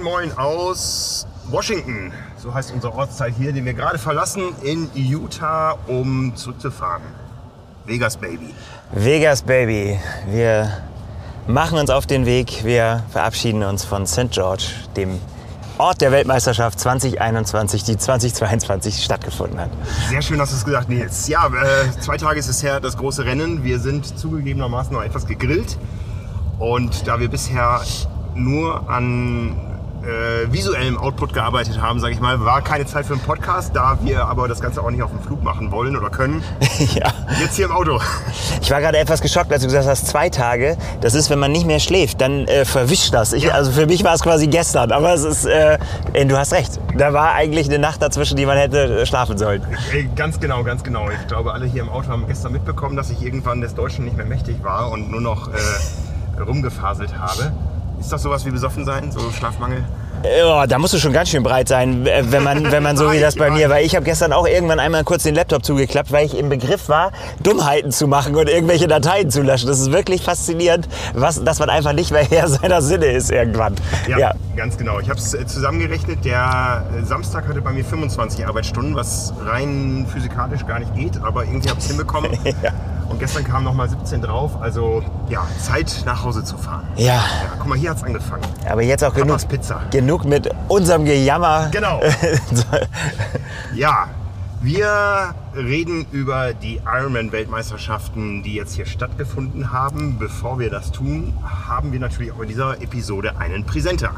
Moin Moin aus Washington. So heißt unser Ortsteil hier, den wir gerade verlassen in Utah, um zurückzufahren. Vegas Baby. Vegas Baby. Wir machen uns auf den Weg. Wir verabschieden uns von St. George, dem Ort der Weltmeisterschaft 2021, die 2022 stattgefunden hat. Sehr schön hast du es gesagt, Nils. Ja, äh, zwei Tage ist es her, das große Rennen. Wir sind zugegebenermaßen noch etwas gegrillt. Und da wir bisher nur an äh, visuellem Output gearbeitet haben, sage ich mal, war keine Zeit für einen Podcast, da wir aber das Ganze auch nicht auf dem Flug machen wollen oder können. ja. Jetzt hier im Auto. Ich war gerade etwas geschockt, als du gesagt hast, zwei Tage. Das ist, wenn man nicht mehr schläft, dann äh, verwischt das. Ich, Ja. Also für mich war es quasi gestern, aber es ist, äh, du hast recht. Da war eigentlich eine Nacht dazwischen, die man hätte äh, schlafen sollen. Ganz genau, ganz genau. Ich glaube, alle hier im Auto haben gestern mitbekommen, dass ich irgendwann des Deutschen nicht mehr mächtig war und nur noch äh, rumgefaselt habe. Ist das sowas wie besoffen sein, so Schlafmangel? Ja, da musst du schon ganz schön breit sein, äh, wenn man, wenn man so wie das bei mir war. Ich habe gestern auch irgendwann einmal kurz den Laptop zugeklappt, weil ich im Begriff war, Dummheiten zu machen und irgendwelche Dateien zu löschen. Das ist wirklich faszinierend, was, dass man einfach nicht mehr Herr seiner Sinne ist irgendwann. Ja, ganz genau. Ich habe es zusammengerechnet. Der äh, Samstag hatte bei mir 25 Arbeitsstunden, was rein physikalisch gar nicht geht, aber irgendwie habe ich es hinbekommen. Ja. Und gestern kamen noch mal 17 drauf. Also ja, Zeit nach Hause zu fahren. ja. Ja, guck mal, hier hat es angefangen. Aber jetzt auch genug, Papas Pizza. genug mit unserem Gejammer. Genau. Ja, wir reden über die Ironman-Weltmeisterschaften, die jetzt hier stattgefunden haben. Bevor wir das tun, haben wir natürlich auch in dieser Episode einen Präsenter.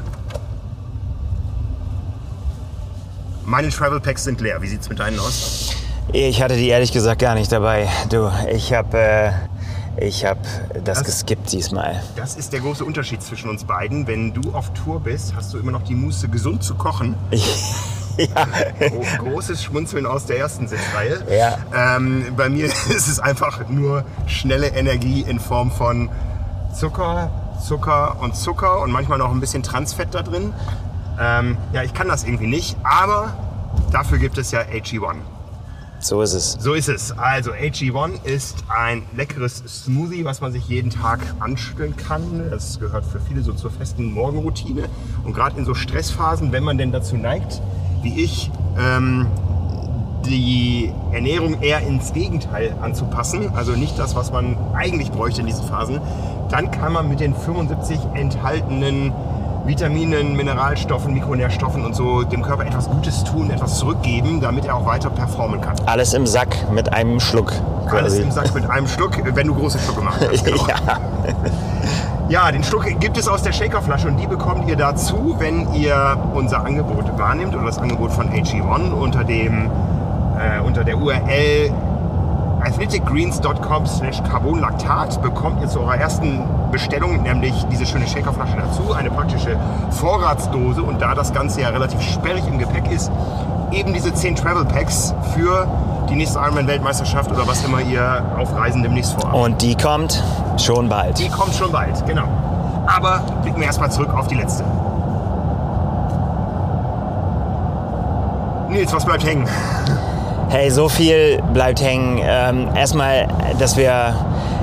Meine Travel Packs sind leer. Wie sieht's mit deinen aus? Ich hatte die ehrlich gesagt gar nicht dabei. Du, ich habe äh, ich hab das, Das- geskippt diesmal. Das ist der große Unterschied zwischen uns beiden. Wenn du auf Tour bist, hast du immer noch die Muße, gesund zu kochen. ja. Gro großes Schmunzeln aus der ersten Sitzreihe. Ja. Ähm, bei mir ist es einfach nur schnelle Energie in Form von Zucker, Zucker und Zucker und manchmal noch ein bisschen Transfett da drin. Ähm, ja, ich kann das irgendwie nicht, aber dafür gibt es ja AG1. So ist es. So ist es. Also AG1 ist ein leckeres Smoothie, was man sich jeden Tag anschütteln kann. Das gehört für viele so zur festen Morgenroutine. Und gerade in so Stressphasen, wenn man denn dazu neigt, wie ich, ähm, die Ernährung eher ins Gegenteil anzupassen, also nicht das, was man eigentlich bräuchte in diesen Phasen, dann kann man mit den 75 enthaltenen Vitaminen, Mineralstoffen, Mikronährstoffen und so dem Körper etwas Gutes tun, etwas zurückgeben, damit er auch weiter performen kann. Alles im Sack mit einem Schluck. Alles quasi. im Sack mit einem Schluck, wenn du große Schlucke machst. Genau. Ja. Ja, den Schluck gibt es aus der Shakerflasche und die bekommt ihr dazu, wenn ihr unser Angebot wahrnimmt oder das Angebot von AG1 unter dem äh, unter der URL athleticgreens.com slash carbonlactat bekommt ihr zu eurer ersten Bestellung nämlich diese schöne Shakerflasche dazu, eine praktische Vorratsdose und da das Ganze ja relativ sperrig im Gepäck ist, eben diese 10 Travel Packs für die nächste Ironman-Weltmeisterschaft oder was immer ihr auf Reisen demnächst vorhabt. Und die kommt schon bald. Die kommt schon bald, genau. Aber blicken wir erstmal zurück auf die letzte. Nils, was bleibt hängen? Hey, so viel bleibt hängen. Ähm, erstmal, dass wir,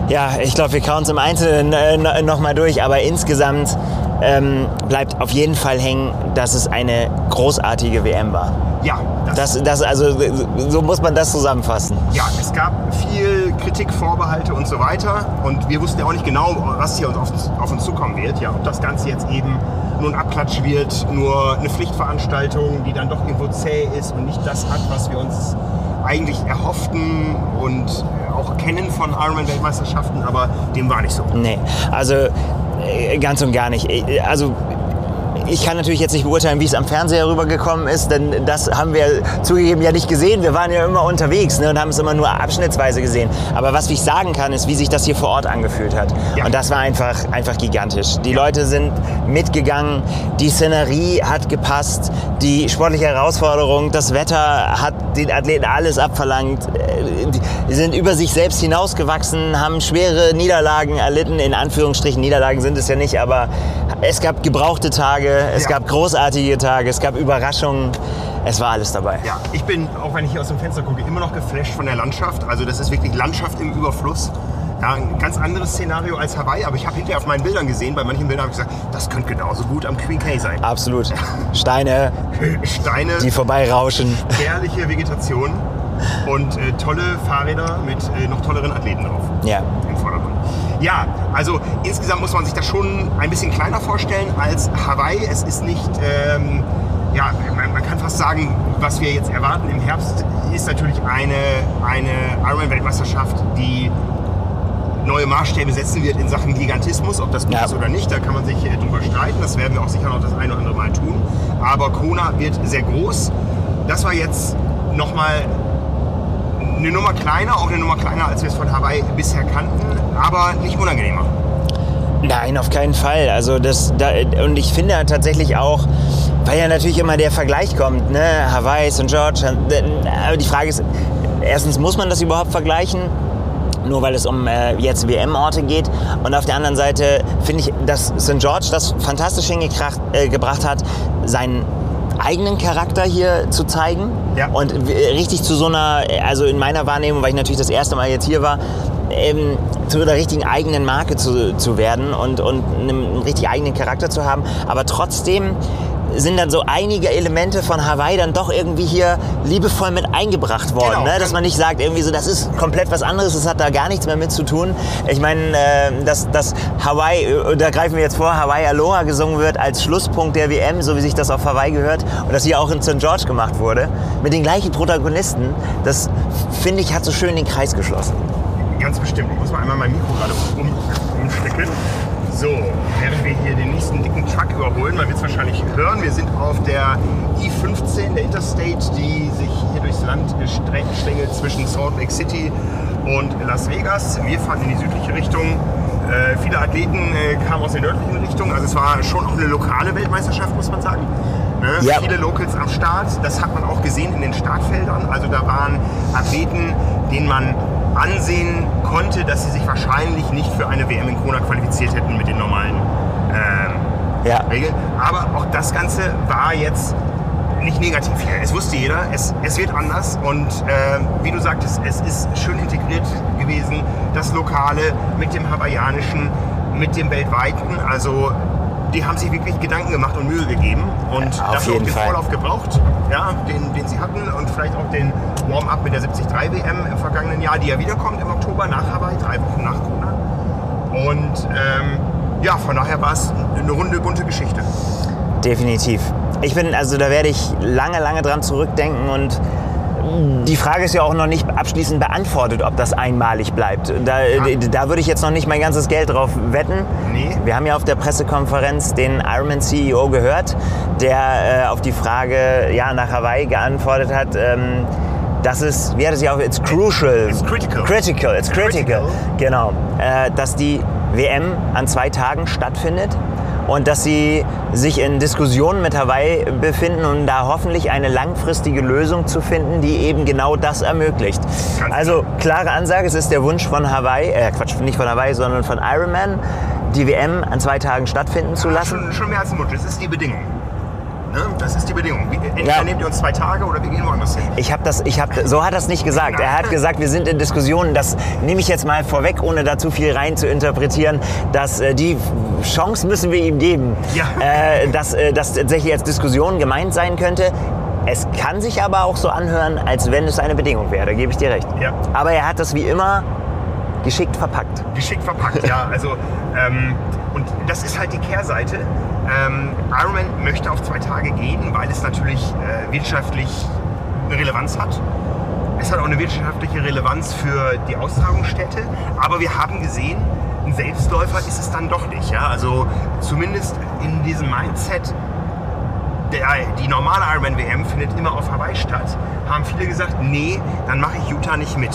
ja, ich glaube, wir kauen es im Einzelnen äh, no- noch mal durch, aber insgesamt ähm, bleibt auf jeden Fall hängen, dass es eine großartige WM war. Ja, das, Das, das, also, so muss man das zusammenfassen. ja, es gab viel Kritik, Vorbehalte und so weiter. Und wir wussten ja auch nicht genau, was hier auf uns, auf uns zukommen wird. Ja, ob das Ganze jetzt eben nur ein Abklatsch wird, nur eine Pflichtveranstaltung, die dann doch irgendwo zäh ist und nicht das hat, was wir uns eigentlich erhofften und auch kennen von Ironman-Weltmeisterschaften. Aber dem war nicht so. Nee, also äh, ganz und gar nicht. Äh, Also ich kann natürlich jetzt nicht beurteilen, wie es am Fernseher rübergekommen ist, denn das haben wir zugegeben ja nicht gesehen. Wir waren ja immer unterwegs ne, und haben es immer nur abschnittsweise gesehen. Aber was ich sagen kann, ist, wie sich das hier vor Ort angefühlt hat. Ja. Und das war einfach, einfach gigantisch. Die Leute sind mitgegangen, die Szenerie hat gepasst, die sportliche Herausforderung, das Wetter hat den Athleten alles abverlangt. Äh, Die sind über sich selbst hinausgewachsen, haben schwere Niederlagen erlitten. In Anführungsstrichen Niederlagen sind es ja nicht, aber es gab gebrauchte Tage, es Ja. gab großartige Tage, es gab Überraschungen. Es war alles dabei. Ja, ich bin, auch wenn ich hier aus dem Fenster gucke, immer noch geflasht von der Landschaft. Also das ist wirklich Landschaft im Überfluss. Ja, ein ganz anderes Szenario als Hawaii, aber ich habe hinterher auf meinen Bildern gesehen, bei manchen Bildern habe ich gesagt, das könnte genauso gut am Queen Cay sein. Absolut. Steine, Steine, die vorbeirauschen. herrliche Vegetation und äh, tolle Fahrräder mit äh, noch tolleren Athleten drauf Ja. im Vordergrund. Ja, also insgesamt muss man sich das schon ein bisschen kleiner vorstellen als Hawaii. Es ist nicht, ähm, ja, man, man kann fast sagen, was wir jetzt erwarten im Herbst ist natürlich eine, eine Ironman-Weltmeisterschaft, die neue Maßstäbe setzen wird in Sachen Gigantismus. Ob das gut Ja. ist oder nicht, da kann man sich äh, drüber streiten. Das werden wir auch sicher noch das eine oder andere Mal tun. Aber Kona wird sehr groß. Das war jetzt nochmal eine Nummer kleiner, auch eine Nummer kleiner, als wir es von Hawaii bisher kannten, aber nicht unangenehmer. Nein, auf keinen Fall. Also das, da, und ich finde tatsächlich auch, weil ja natürlich immer der Vergleich kommt, ne? Hawaii, St. George. Aber die Frage ist, erstens muss man das überhaupt vergleichen? Nur weil es um äh, jetzt WM-Orte geht. Und auf der anderen Seite finde ich, dass St. George das fantastisch hingebracht äh, hat, seinen eigenen Charakter hier zu zeigen. Ja. Und richtig zu so einer, also in meiner Wahrnehmung, weil ich natürlich das erste Mal jetzt hier war, ähm, zu einer richtigen eigenen Marke zu, zu werden und, und einem, einen richtig eigenen Charakter zu haben. Aber trotzdem sind dann so einige Elemente von Hawaii dann doch irgendwie hier liebevoll mit eingebracht worden. Genau. Ne? Dass man nicht sagt, irgendwie so, das ist komplett was anderes, das hat da gar nichts mehr mit zu tun. Ich meine, äh, dass, dass Hawaii, äh, da greifen wir jetzt vor, Hawaii Aloha gesungen wird als Schlusspunkt der WM, so wie sich das auf Hawaii gehört und das hier auch in St. George gemacht wurde, mit den gleichen Protagonisten, das finde ich hat so schön den Kreis geschlossen. Ganz bestimmt. Ich muss mal einmal mein Mikro gerade um, umstecken. So, während wir hier den nächsten dicken Truck überholen, man wird es wahrscheinlich hören, wir sind auf der I-15, der Interstate, die sich hier durchs Land schlängelt zwischen Salt Lake City und Las Vegas. Wir fahren in die südliche Richtung. Äh, viele Athleten äh, kamen aus der nördlichen Richtung, also es war schon auch eine lokale Weltmeisterschaft, muss man sagen. Ne? Ja. Viele Locals am Start, das hat man auch gesehen in den Startfeldern. Also da waren Athleten, denen man ansehen konnte, dass sie sich wahrscheinlich nicht für eine WM in Kona qualifiziert hätten mit den normalen ähm, Ja. Regeln. Aber auch das Ganze war jetzt nicht negativ hier. Es wusste jeder, es, es wird anders und äh, wie du sagtest, es ist schön integriert gewesen, das Lokale mit dem Hawaiianischen, mit dem Weltweiten. Also die haben sich wirklich Gedanken gemacht und Mühe gegeben und Auf dafür auch den Fall. Vorlauf gebraucht, ja, den, den sie hatten und vielleicht auch den Warm-up mit der 73 WM im vergangenen Jahr, die ja wiederkommt im Oktober nach Hawaii, drei Wochen nach Kona. Und ähm, ja, von daher war es eine runde, bunte Geschichte. Definitiv. Ich bin, also da werde ich lange, lange dran zurückdenken und die Frage ist ja auch noch nicht abschließend beantwortet, ob das einmalig bleibt. Da, da würde ich jetzt noch nicht mein ganzes Geld drauf wetten. Nee. Wir haben ja auf der Pressekonferenz den Ironman CEO gehört, der äh, auf die Frage ja, nach Hawaii geantwortet hat. Ähm, das ist, wie hat es ja auch, it's crucial. It's critical. Critical, it's critical. Critical. Genau. Äh, dass die WM an zwei Tagen stattfindet und dass sie sich in Diskussionen mit Hawaii befinden und da hoffentlich eine langfristige Lösung zu finden, die eben genau das ermöglicht. Also klare Ansage, es ist der Wunsch von Hawaii, äh Quatsch, nicht von Hawaii, sondern von Ironman, die WM an zwei Tagen stattfinden zu lassen. Schon, schon mehr als ein Wunsch. Das ist die Bedingung. Ne? Das ist die Bedingung. Entweder Ja. nehmt ihr uns zwei Tage oder wir gehen woanders hin. Ich habe das, ich habe, so hat er es nicht gesagt. Er hat gesagt, wir sind in Diskussionen. Das nehme ich jetzt mal vorweg, ohne da zu viel rein zu interpretieren. Dass äh, die Chance müssen wir ihm geben, Ja. äh, dass äh, das tatsächlich als Diskussion gemeint sein könnte. Es kann sich aber auch so anhören, als wenn es eine Bedingung wäre. Da gebe ich dir recht. Ja. Aber er hat das wie immer geschickt verpackt. Geschickt verpackt, ja. Also, ähm, und das ist halt die Kehrseite. Ähm, Ironman möchte auf zwei Tage gehen, weil es natürlich äh, wirtschaftlich eine Relevanz hat. Es hat auch eine wirtschaftliche Relevanz für die Austragungsstätte. Aber wir haben gesehen, ein Selbstläufer ist es dann doch nicht. Ja? Also zumindest in diesem Mindset, der, die normale Ironman WM findet immer auf Hawaii statt, haben viele gesagt, nee, dann mache ich Utah nicht mit.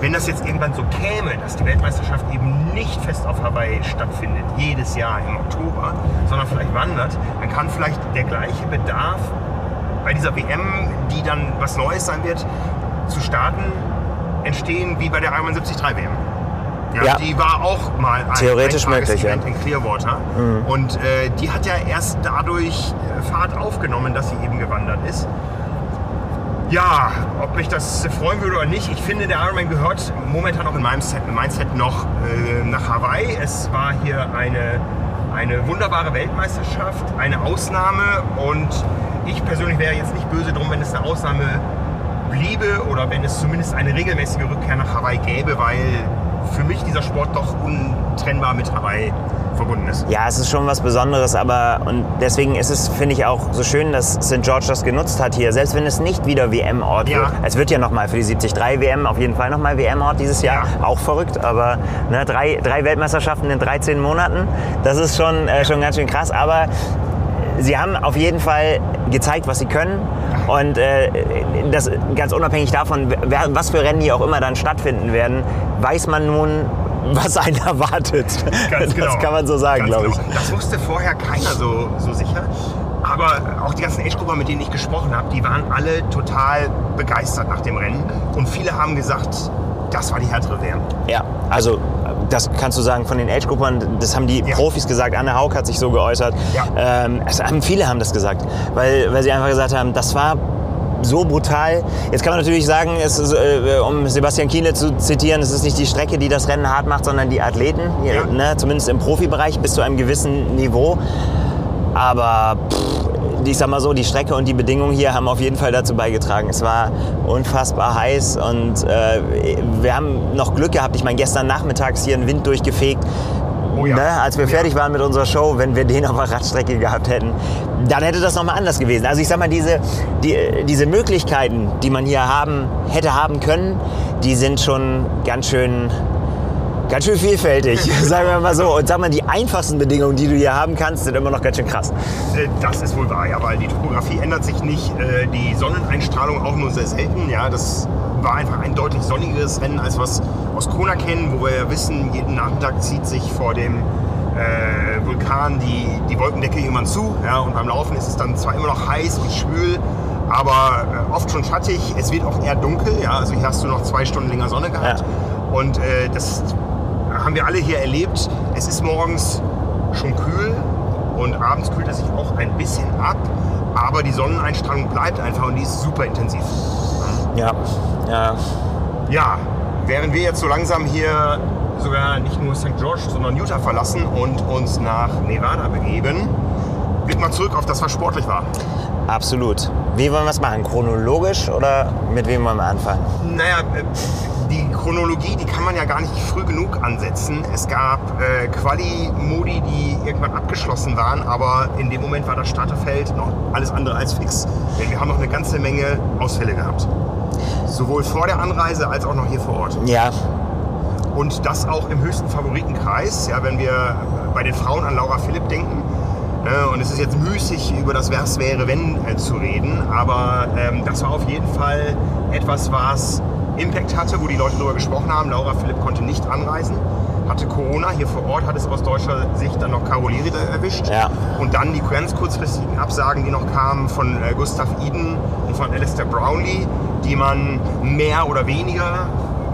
Wenn das jetzt irgendwann so käme, dass die Weltmeisterschaft eben nicht fest auf Hawaii stattfindet, jedes Jahr im Oktober, sondern vielleicht wandert, dann kann vielleicht der gleiche Bedarf bei dieser WM, die dann was Neues sein wird, zu starten, entstehen wie bei der Ironman 73 WM. Ja, Ja. Die war auch mal ein Theoretisch möglich, ja. Event in Clearwater. Und äh, die hat ja erst dadurch äh, Fahrt aufgenommen, dass sie eben gewandert ist. Ja, ob mich das freuen würde oder nicht, ich finde, der Ironman gehört momentan auch in meinem Set, in Mindset noch äh, nach Hawaii. Es war hier eine, eine wunderbare Weltmeisterschaft, eine Ausnahme und ich persönlich wäre jetzt nicht böse drum, wenn es eine Ausnahme bliebe oder wenn es zumindest eine regelmäßige Rückkehr nach Hawaii gäbe, weil für mich dieser Sport doch untrennbar mit Hawaii verbunden ist. Ja, es ist schon was Besonderes, aber und deswegen ist es, finde ich, auch so schön, dass St. George das genutzt hat hier, selbst wenn es nicht wieder WM-Ort Ja. wird. Es wird ja nochmal für die 73 WM auf jeden Fall nochmal WM-Ort dieses Jahr. Ja. Auch verrückt, aber ne, drei, drei Weltmeisterschaften in 13 Monaten, das ist schon, äh, schon ganz schön krass. Aber sie haben auf jeden Fall gezeigt, was sie können. Und äh, das ganz unabhängig davon, wer, was für Rennen hier auch immer dann stattfinden werden, weiß man nun, was einen erwartet. Ganz genau. Das kann man so sagen, glaube ich. genau. Das wusste vorher keiner so, so sicher. Aber auch die ganzen Age-Grupper, mit denen ich gesprochen habe, die waren alle total begeistert nach dem Rennen. Und viele haben gesagt, das war die härtere WM. Ja, also das kannst du sagen von den Age-Gruppern, das haben die Ja. Profis gesagt. Anne Haug hat sich so geäußert. Ja. Ähm, haben, viele haben das gesagt, weil, weil sie einfach gesagt haben, das war so brutal. Jetzt kann man natürlich sagen, es ist, äh, um Sebastian Kienle zu zitieren, es ist nicht die Strecke, die das Rennen hart macht, sondern die Athleten, Ja. ne, zumindest im Profibereich bis zu einem gewissen Niveau. Aber pff, ich sag mal so, die Strecke und die Bedingungen hier haben auf jeden Fall dazu beigetragen. Es war unfassbar heiß und äh, wir haben noch Glück gehabt. Ich meine, gestern nachmittags hier einen Wind durchgefegt. Oh ja. Ne, als wir fertig waren mit unserer Show, wenn wir den auf der Radstrecke gehabt hätten, dann hätte das nochmal anders gewesen. Also ich sag mal, diese, die, diese Möglichkeiten, die man hier haben, hätte haben können, die sind schon ganz schön, ganz schön vielfältig, sagen wir mal so. Und sag mal, die einfachsten Bedingungen, die du hier haben kannst, sind immer noch ganz schön krass. Äh, Das ist wohl wahr, ja, weil die Topografie ändert sich nicht. Äh, Die Sonneneinstrahlung auch nur sehr selten. Ja, das war einfach ein deutlich sonnigeres Rennen, als wir es aus Kona kennen, wo wir ja wissen, jeden Nachmittag zieht sich vor dem äh, Vulkan die, die Wolkendecke irgendwann zu. Ja, und beim Laufen ist es dann zwar immer noch heiß und schwül, aber äh, oft schon schattig. Es wird auch eher dunkel. Ja, also hier hast du noch zwei Stunden länger Sonne gehabt. Ja. Und äh, das haben wir alle hier erlebt. Es ist morgens schon kühl und abends kühlt es sich auch ein bisschen ab. Aber die Sonneneinstrahlung bleibt einfach und die ist super intensiv. Ja, ja. Ja, während wir jetzt so langsam hier sogar nicht nur St. George, sondern Utah verlassen und uns nach Nevada begeben, blick mal zurück auf das, was sportlich war. Absolut. Wie wollen wir es machen? Chronologisch oder mit wem wollen wir anfangen? Naja, äh, Chronologie, die kann man ja gar nicht früh genug ansetzen. Es gab äh, Quali-Modi, die irgendwann abgeschlossen waren, aber in dem Moment war das Starterfeld noch alles andere als fix. Denn wir haben noch eine ganze Menge Ausfälle gehabt. Sowohl vor der Anreise als auch noch hier vor Ort. Ja, Und das auch im höchsten Favoritenkreis. Ja, wenn wir bei den Frauen an Laura Philipp denken. Ne, und es ist jetzt müßig, über das Was wäre, wenn äh, zu reden. Aber ähm, das war auf jeden Fall etwas, was Impact hatte, wo die Leute darüber gesprochen haben. Laura Philipp konnte nicht anreisen, hatte Corona. Hier vor Ort hat es aus deutscher Sicht dann noch Caroliri erwischt. Ja. Und dann die ganz kurzfristigen Absagen, die noch kamen von äh, Gustav Eden und von Alistair Brownlee, die man mehr oder weniger,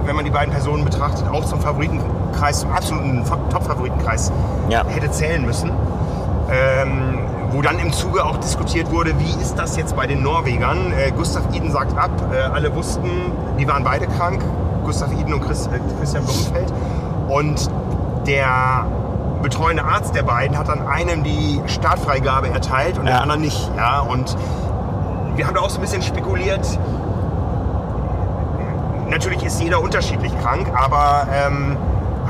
wenn man die beiden Personen betrachtet, auch zum Favoritenkreis, zum absoluten Fa- Top-Favoritenkreis Ja. hätte zählen müssen. Ähm, wo dann im Zuge auch diskutiert wurde, wie ist das jetzt bei den Norwegern? Äh, Gustav Eden sagt ab, äh, alle wussten, die waren beide krank, Gustav Eden und Chris, äh, Christian Blumenfeld. Und der betreuende Arzt der beiden hat dann einem die Startfreigabe erteilt und Ja. dem anderen nicht. Ja? Und wir haben da auch so ein bisschen spekuliert. Natürlich ist jeder unterschiedlich krank, aber ähm,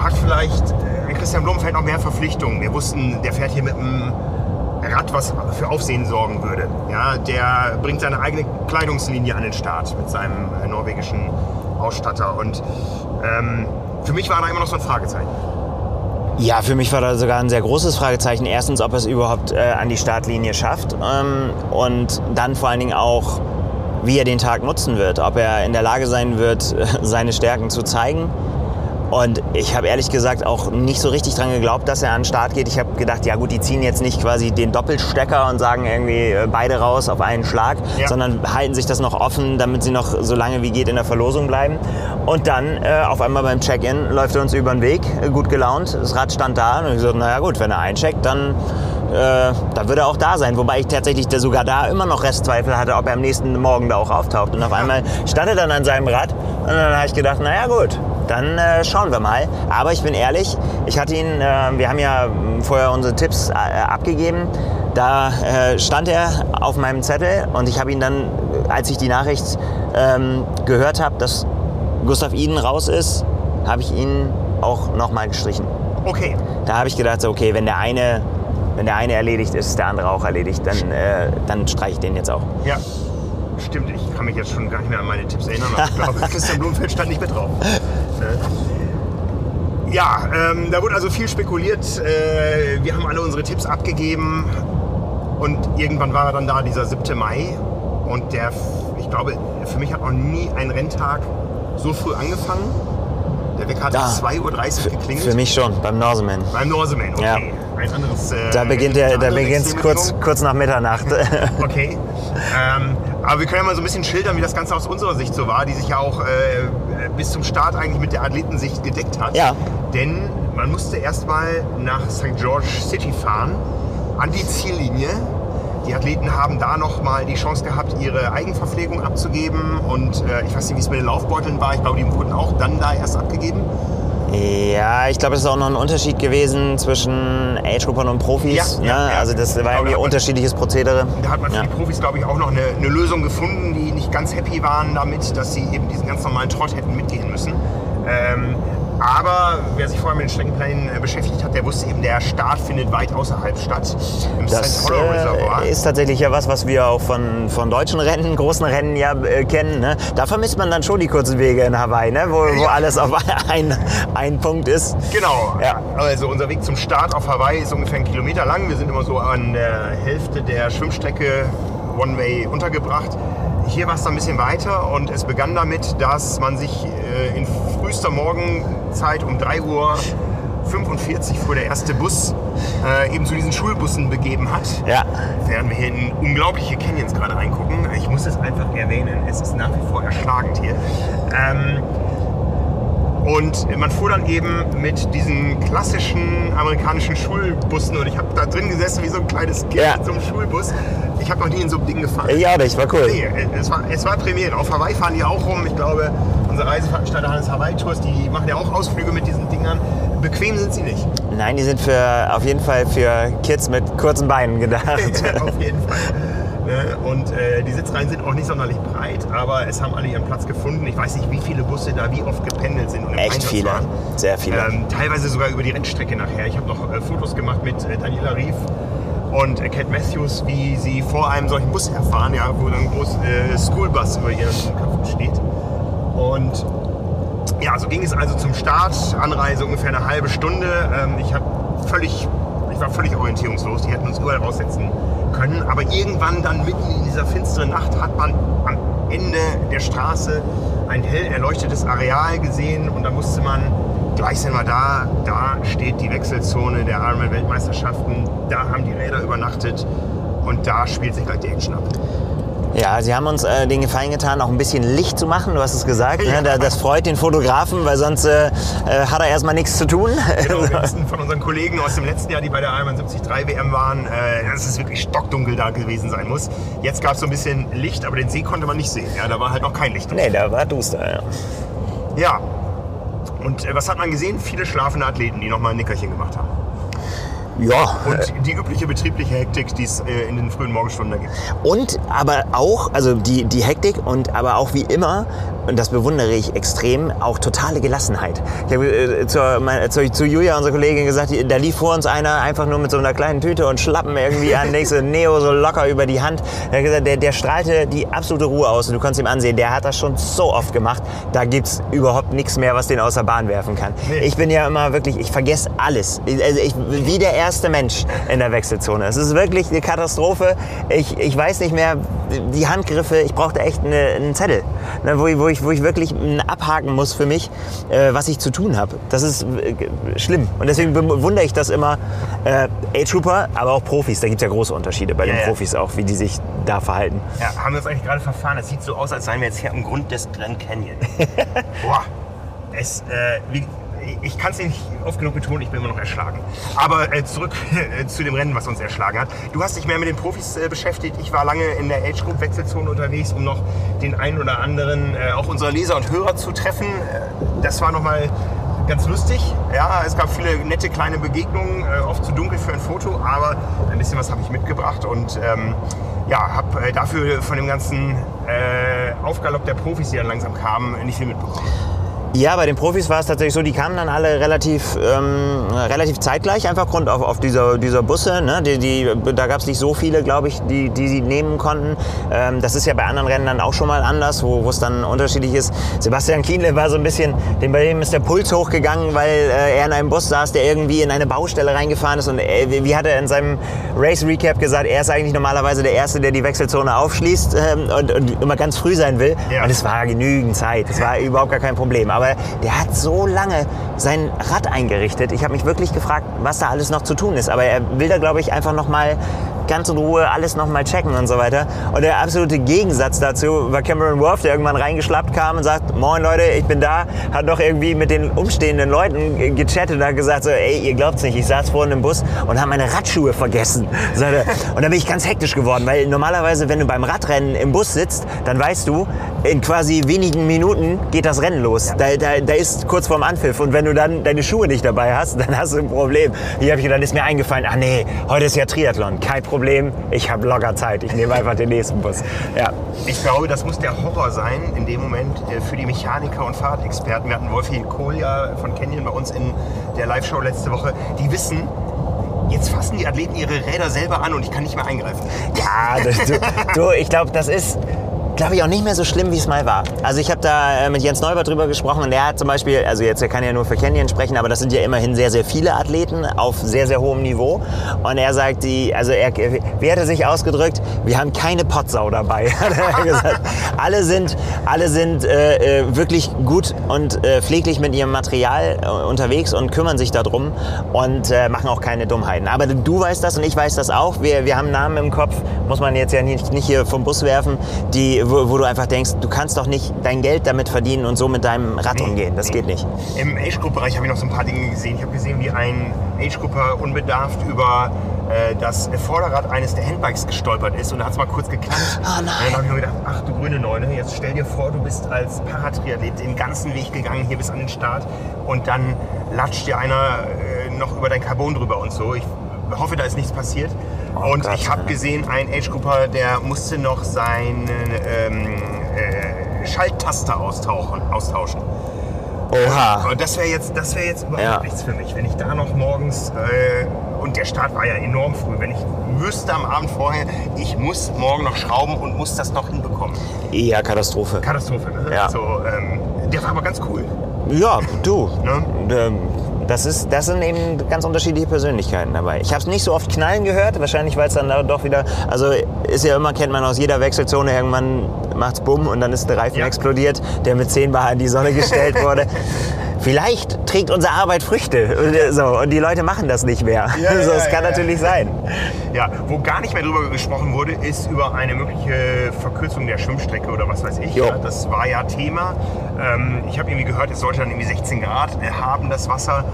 hat vielleicht äh, Christian Blumenfeld noch mehr Verpflichtungen. Wir wussten, der fährt hier mit einem Rad, was für Aufsehen sorgen würde. Ja, der bringt seine eigene Kleidungslinie an den Start mit seinem äh, norwegischen Ausstatter. Und ähm, für mich war da immer noch so ein Fragezeichen. Ja, für mich war da sogar ein sehr großes Fragezeichen. Erstens, ob er es überhaupt äh, an die Startlinie schafft ähm, und dann vor allen Dingen auch, wie er den Tag nutzen wird. Ob er in der Lage sein wird, seine Stärken zu zeigen. Und ich habe ehrlich gesagt auch nicht so richtig dran geglaubt, dass er an den Start geht. Ich habe gedacht, ja gut, die ziehen jetzt nicht quasi den Doppelstecker und sagen irgendwie äh, beide raus auf einen Schlag, Ja. sondern halten sich das noch offen, damit sie noch so lange wie geht in der Verlosung bleiben. Und dann äh, auf einmal beim Check-in läuft er uns über den Weg, äh, gut gelaunt, das Rad stand da und ich so, naja gut, wenn er eincheckt, dann äh, da würde er auch da sein. Wobei ich tatsächlich sogar da immer noch Restzweifel hatte, ob er am nächsten Morgen da auch auftaucht. Und auf einmal stand er dann an seinem Rad und dann habe ich gedacht, naja gut, dann äh, schauen wir mal. Aber ich bin ehrlich, ich hatte ihn, äh, wir haben ja vorher unsere Tipps äh, abgegeben. Da äh, stand er auf meinem Zettel und ich habe ihn dann, als ich die Nachricht ähm, gehört habe, dass Gustav Iden raus ist, habe ich ihn auch nochmal gestrichen. Okay. Da habe ich gedacht, so, okay, wenn der eine, wenn der eine erledigt ist, der andere auch erledigt, dann, äh, dann streiche ich den jetzt auch. Ja. Stimmt, ich kann mich jetzt schon gar nicht mehr an meine Tipps erinnern, aber ich glaube, Christian Blumenfeld stand nicht mit drauf. Ja, ähm, da wurde also viel spekuliert. Äh, wir haben alle unsere Tipps abgegeben und irgendwann war dann da dieser 7. Mai und der, ich glaube, für mich hat noch nie ein Renntag so früh angefangen. Der Wecker hat Da. 2.30 Uhr geklingelt. Für mich schon, beim Norseman. Beim Norseman, okay. Ja. Ein anderes. Äh, Da beginnt extreme kurz, kurz nach Mitternacht. Okay. Ähm, aber wir können ja mal so ein bisschen schildern, wie das Ganze aus unserer Sicht so war, die sich ja auch äh, bis zum Start eigentlich mit der Athletensicht gedeckt hat. Ja. Denn man musste erstmal nach St. George City fahren, an die Ziellinie. Die Athleten haben da nochmal die Chance gehabt, ihre Eigenverpflegung abzugeben. Und äh, ich weiß nicht, wie es mit den Laufbeuteln war. Ich glaube, die wurden auch dann da erst abgegeben. Ja, ich glaube, es ist auch noch ein Unterschied gewesen zwischen Age-Gruppern und Profis. Ja, ja, ne? ja. Also das war Aber irgendwie man- unterschiedliches Prozedere. Da hat man für Ja. die Profis, glaube ich, auch noch eine, eine Lösung gefunden, die nicht ganz happy waren damit, dass sie eben diesen ganz normalen Trott hätten mitgehen müssen. Ähm, aber wer sich vorher mit den Streckenplänen äh, beschäftigt hat, der wusste eben, der Start findet weit außerhalb statt. Im Das St. Reservoir. äh, ist tatsächlich ja was, was wir auch von, von deutschen Rennen, großen Rennen ja äh, kennen. Ne? Da vermisst man dann schon die kurzen Wege in Hawaii, ne? wo, wo Ja. alles auf ein, ein Punkt ist. Genau. Ja. Also unser Weg zum Start auf Hawaii ist ungefähr einen Kilometer lang. Wir sind immer so an der Hälfte der Schwimmstrecke One-Way untergebracht. Hier war es dann ein bisschen weiter und es begann damit, dass man sich äh, in frühester Morgenzeit um 3 Uhr 45 fuhr der erste Bus äh, eben zu diesen Schulbussen begeben hat. Ja, Während wir hier in unglaubliche Canyons gerade reingucken. Ich muss es einfach erwähnen, es ist nach wie vor erschlagend hier. Ähm, und man fuhr dann eben mit diesen klassischen amerikanischen Schulbussen und ich habe da drin gesessen wie so ein kleines Kind Ja. in so einem Schulbus. Ich habe noch nie in so einem Ding gefahren. ja, das war cool. Nee, es war, es war Premiere. Auf Hawaii fahren die auch rum. Ich glaube, unsere Reiseveranstalter Hannes Hawaii Tours, die machen ja auch Ausflüge mit diesen Dingern. Bequem sind sie nicht. Nein, die sind für, auf jeden Fall für Kids mit kurzen Beinen gedacht. Auf jeden Fall. Ne? Und äh, die Sitzreihen sind auch nicht sonderlich breit, aber es haben alle ihren Platz gefunden. Ich weiß nicht, wie viele Busse da wie oft gependelt sind und Echt Einsatz viele, waren. sehr viele. Ähm, teilweise sogar über die Rennstrecke nachher. Ich habe noch äh, Fotos gemacht mit äh, Daniela Rief und äh, Cat Matthews, wie sie vor einem solchen Bus herfahren, ja, wo dann ein groß äh, Schoolbus über ihren Kopf steht. Und ja, so ging es also zum Start. Anreise ungefähr eine halbe Stunde. Ähm, ich völlig, ich war völlig orientierungslos. Die hätten uns überall raussetzen können. Aber irgendwann dann mitten in dieser finsteren Nacht hat man am Ende der Straße ein hell erleuchtetes Areal gesehen und da wusste man, gleich sind wir da. Da steht die Wechselzone der Ironman Weltmeisterschaften. Da haben die Räder übernachtet und da spielt sich gleich die Action ab. Ja, sie haben uns äh, den Gefallen getan, auch ein bisschen Licht zu machen, du hast es gesagt. Ja. Ne? Da- Das freut den Fotografen, weil sonst äh, äh, hat er erstmal nichts zu tun. Genau, wir wissen von unseren Kollegen aus dem letzten Jahr, die bei der Ironman 73 WM waren, äh, dass es wirklich stockdunkel da gewesen sein muss. Jetzt gab es so ein bisschen Licht, aber den See konnte man nicht sehen. Ja, da war halt noch kein Licht. nee, da war duster. Ja. Ja. Und äh, was hat man gesehen? Viele schlafende Athleten, die nochmal ein Nickerchen gemacht haben. Ja, Und die übliche betriebliche Hektik, die es äh, in den frühen Morgenstunden da gibt. Und aber auch, also die, die Hektik und aber auch wie immer, und das bewundere ich extrem, auch totale Gelassenheit. Ich habe äh, zur, mein, zu, zu Julia, unserer Kollegin, gesagt, da lief vor uns einer einfach nur mit so einer kleinen Tüte und Schlappen irgendwie an, nächste Neo so locker über die Hand. Er hat gesagt, der, der strahlte die absolute Ruhe aus und du konntest ihm ansehen, der hat das schon so oft gemacht, da gibt's überhaupt nichts mehr, was den aus der Bahn werfen kann. Nee. Ich bin ja immer wirklich, ich vergesse alles. Also ich, wie der erste Mensch in der Wechselzone. Es ist wirklich eine Katastrophe. Ich, ich weiß nicht mehr, die Handgriffe, ich brauchte echt eine, einen Zettel, ne, wo, ich, wo, ich, wo ich wirklich abhaken muss für mich, äh, was ich zu tun habe. Das ist äh, schlimm. Und deswegen bewundere ich das immer. Äh, A-Trooper, aber auch Profis. Da gibt es ja große Unterschiede bei Ja, den ja. Profis auch, wie die sich da verhalten. Ja, haben wir uns eigentlich gerade verfahren. Es sieht so aus, als seien wir jetzt hier am Grund des Grand Canyon. Boah, es, äh, wie, ich kann es nicht oft genug betonen, ich bin immer noch erschlagen. Aber äh, zurück äh, zu dem Rennen, was uns erschlagen hat. Du hast dich mehr mit den Profis äh, beschäftigt. Ich war lange in der Age Group Wechselzone unterwegs, um noch den einen oder anderen, äh, auch unserer Leser und Hörer zu treffen. Äh, das war nochmal ganz lustig. Ja, es gab viele nette kleine Begegnungen, äh, oft zu dunkel für ein Foto, aber ein bisschen was habe ich mitgebracht und ähm, ja, habe dafür von dem ganzen Aufgalopp der Profis, die dann langsam kamen, nicht viel mitbekommen. Ja, bei den Profis war es tatsächlich so, die kamen dann alle relativ, ähm, relativ zeitgleich, einfach Grund auf, auf dieser, dieser Busse. Ne? Die, die, da gab es nicht so viele, glaube ich, die, die sie nehmen konnten. Ähm, das ist ja bei anderen Rennen dann auch schon mal anders, wo es dann unterschiedlich ist. Sebastian Kienle war so ein bisschen, dem, bei dem ist der Puls hochgegangen, weil äh, er in einem Bus saß, der irgendwie in eine Baustelle reingefahren ist. Und äh, wie hat er in seinem Race Recap gesagt, er ist eigentlich normalerweise der Erste, der die Wechselzone aufschließt ähm, und, und, immer ganz früh sein will. Ja. Und es war genügend Zeit, es war überhaupt gar kein Problem. Aber der hat so lange sein Rad eingerichtet. Ich habe mich wirklich gefragt, was da alles noch zu tun ist. Aber er will da, glaube ich, einfach noch mal ganz in Ruhe alles nochmal checken und so weiter. Und der absolute Gegensatz dazu war Cameron Worth, der irgendwann reingeschlappt kam und sagt, moin Leute, ich bin da, hat noch irgendwie mit den umstehenden Leuten gechattet und hat gesagt so, ey, ihr glaubt's nicht, ich saß vorhin im Bus und habe meine Radschuhe vergessen. Und da bin ich ganz hektisch geworden, weil normalerweise, wenn du beim Radrennen im Bus sitzt, dann weißt du, in quasi wenigen Minuten geht das Rennen los. Da, da, da ist kurz vorm Anpfiff und wenn du dann deine Schuhe nicht dabei hast, dann hast du ein Problem. Hier habe ich dann ist mir eingefallen, ah nee, heute ist ja Triathlon, kein Problem. Problem, ich habe locker Zeit, ich nehme einfach den nächsten Bus. Ja. Ich glaube, das muss der Horror sein in dem Moment äh, für die Mechaniker und Fahrradexperten. Wir hatten Wolfie Kohl ja von Canyon bei uns in der Live-Show letzte Woche. Die wissen, jetzt fassen die Athleten ihre Räder selber an und ich kann nicht mehr eingreifen. Ja, du, du ich glaube, das ist glaube ich, auch nicht mehr so schlimm, wie es mal war. Also ich habe da äh, mit Jens Neubert drüber gesprochen und der hat zum Beispiel, also jetzt kann ja nur für Canyon sprechen, aber das sind ja immerhin sehr, sehr viele Athleten auf sehr, sehr hohem Niveau. Und er sagt, die, also er, wie hat er sich ausgedrückt? Wir haben keine Potsau dabei, hat er gesagt. alle sind, alle sind äh, äh, wirklich gut und äh, pfleglich mit ihrem Material äh, unterwegs und kümmern sich darum und äh, machen auch keine Dummheiten. Aber du weißt das und ich weiß das auch. Wir, wir haben Namen im Kopf, muss man jetzt ja nicht, nicht hier vom Bus werfen, die wo, wo, du einfach denkst, du kannst doch nicht dein Geld damit verdienen und so mit deinem Rad nee, umgehen. Das nee. geht nicht. Im Age-Group-Bereich habe ich noch so ein paar Dinge gesehen. Ich habe gesehen, wie ein Age-Grupper unbedarft über äh, das Vorderrad eines der Handbikes gestolpert ist und da hat es mal kurz geklappt. Oh nein. Und dann habe ich mir gedacht, ach du grüne Neune, jetzt stell dir vor, du bist als Paratriathlet den ganzen Weg gegangen hier bis an den Start und dann latscht dir einer äh, noch über dein Carbon drüber und so. Ich hoffe, da ist nichts passiert. Oh und Gott, ich habe gesehen, ein Age-Grupper, der musste noch seinen ähm, äh, Schalttaster austauschen. Oha. Und das wäre jetzt, das wär jetzt überhaupt ja. nichts für mich. Wenn ich da noch morgens, äh, und der Start war ja enorm früh, wenn ich wüsste am Abend vorher, ich muss morgen noch schrauben und muss das noch hinbekommen. Ja, Katastrophe. Katastrophe, ne? Ja. So, ähm, der war aber ganz cool. Ja, du. Ne? Ähm, das, ist, das sind eben ganz unterschiedliche Persönlichkeiten dabei. Ich habe es nicht so oft knallen gehört, wahrscheinlich weil es dann doch wieder, also ist ja immer, kennt man aus jeder Wechselzone, irgendwann macht's bumm und dann ist der Reifen ja. explodiert, der mit 10 Bar in die Sonne gestellt wurde. Vielleicht trägt unsere Arbeit Früchte. So, und die Leute machen das nicht mehr. Ja, so, das ja, kann ja, natürlich sein. Ja, wo gar nicht mehr drüber gesprochen wurde, ist über eine mögliche Verkürzung der Schwimmstrecke oder was weiß ich. Ja, das war ja Thema. Ähm, ich habe irgendwie gehört, es sollte dann irgendwie 16 Grad haben, das Wasser.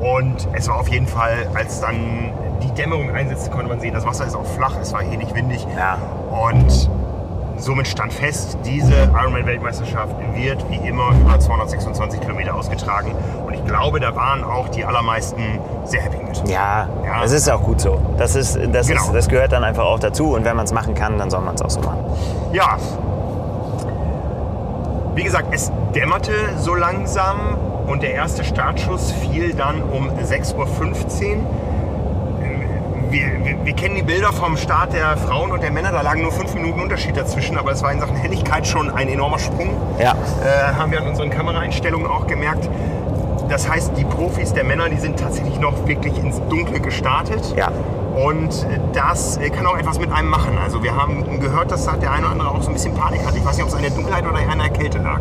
Und es war auf jeden Fall, als dann die Dämmerung einsetzte, konnte man sehen, das Wasser ist auch flach, es war ähnlich windig. Ja. Und somit stand fest, diese Ironman-Weltmeisterschaft wird wie immer über 226 Kilometer ausgetragen. Und ich glaube, da waren auch die allermeisten sehr happy mit. Ja, ja. das ist auch gut so. Das, ist, das, genau. ist, das gehört dann einfach auch dazu. Und wenn man es machen kann, dann soll man es auch so machen. Ja. Wie gesagt, es dämmerte so langsam und der erste Startschuss fiel dann um 6.15 Uhr wir, wir, wir, kennen die Bilder vom Start der Frauen und der Männer, da lagen nur fünf Minuten Unterschied dazwischen, aber es war in Sachen Helligkeit schon ein enormer Sprung. Ja. Äh, haben wir an unseren Kameraeinstellungen auch gemerkt. Das heißt, die Profis der Männer, die sind tatsächlich noch wirklich ins Dunkle gestartet. Ja. Und das kann auch etwas mit einem machen. Also wir haben gehört, dass der eine oder andere auch so ein bisschen Panik hatte. Ich weiß nicht, ob es an der Dunkelheit oder an der Kälte lag.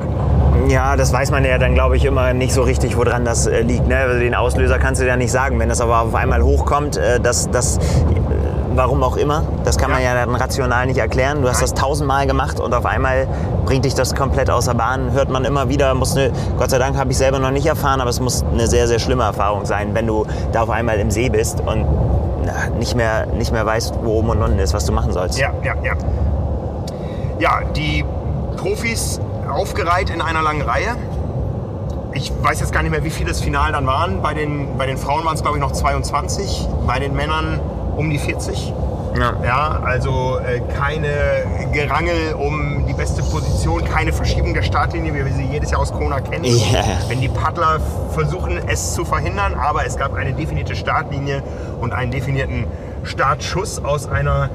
Ja, das weiß man ja dann, glaube ich, immer nicht so richtig, woran das äh, liegt. Ne? Also den Auslöser kannst du ja nicht sagen. Wenn das aber auf einmal hochkommt, äh, das, das warum auch immer. Das kann man Ja. ja dann rational nicht erklären. Du hast Nein. das tausendmal gemacht und auf einmal bringt dich das komplett außer Bahn. Hört man immer wieder. Muss eine, Gott sei Dank habe ich selber noch nicht erfahren, aber es muss eine sehr, sehr schlimme Erfahrung sein, wenn du da auf einmal im See bist und nicht, mehr, nicht mehr weißt, wo oben und unten ist, was du machen sollst. Ja, ja, ja. Ja, die Profis aufgereiht in einer langen Reihe. Ich weiß jetzt gar nicht mehr, wie viele das Final dann waren. Bei den, bei den Frauen waren es, glaube ich, noch 22. Bei den Männern um die 40. Ja. Ja, also äh, keine Gerangel um die beste Position, keine Verschiebung der Startlinie, wie wir sie jedes Jahr aus Kona kennen. Ja. Wenn die Paddler versuchen, es zu verhindern, aber es gab eine definierte Startlinie und einen definierten Startschuss aus einer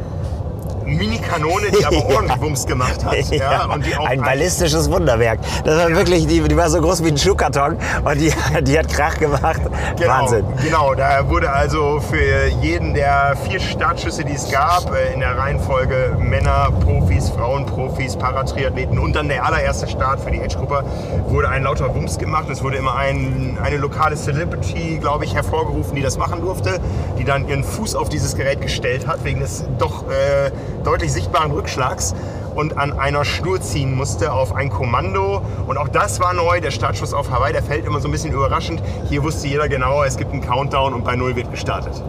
Mini-Kanone, die aber Ja. ordentlich Wumms gemacht hat. Ja, und die auch ein ballistisches Wunderwerk. Das war wirklich, die, die war so groß wie ein Schuhkarton und die, die hat Krach gemacht. Genau, Wahnsinn. Genau, da wurde also für jeden der vier Startschüsse, die es gab, äh, in der Reihenfolge Männer, Profis, Frauen, Profis, Paratriathleten und dann der allererste Start für die Age-Gruppe, wurde ein lauter Wumms gemacht. Es wurde immer ein, eine lokale Celebrity, glaube ich, hervorgerufen, die das machen durfte, die dann ihren Fuß auf dieses Gerät gestellt hat, wegen des doch äh, deutlich sichtbaren Rückschlags und an einer Schnur ziehen musste auf ein Kommando. Und auch das war neu, der Startschuss auf Hawaii, der fällt immer so ein bisschen überraschend. Hier wusste jeder genau, es gibt einen Countdown und bei Null wird gestartet.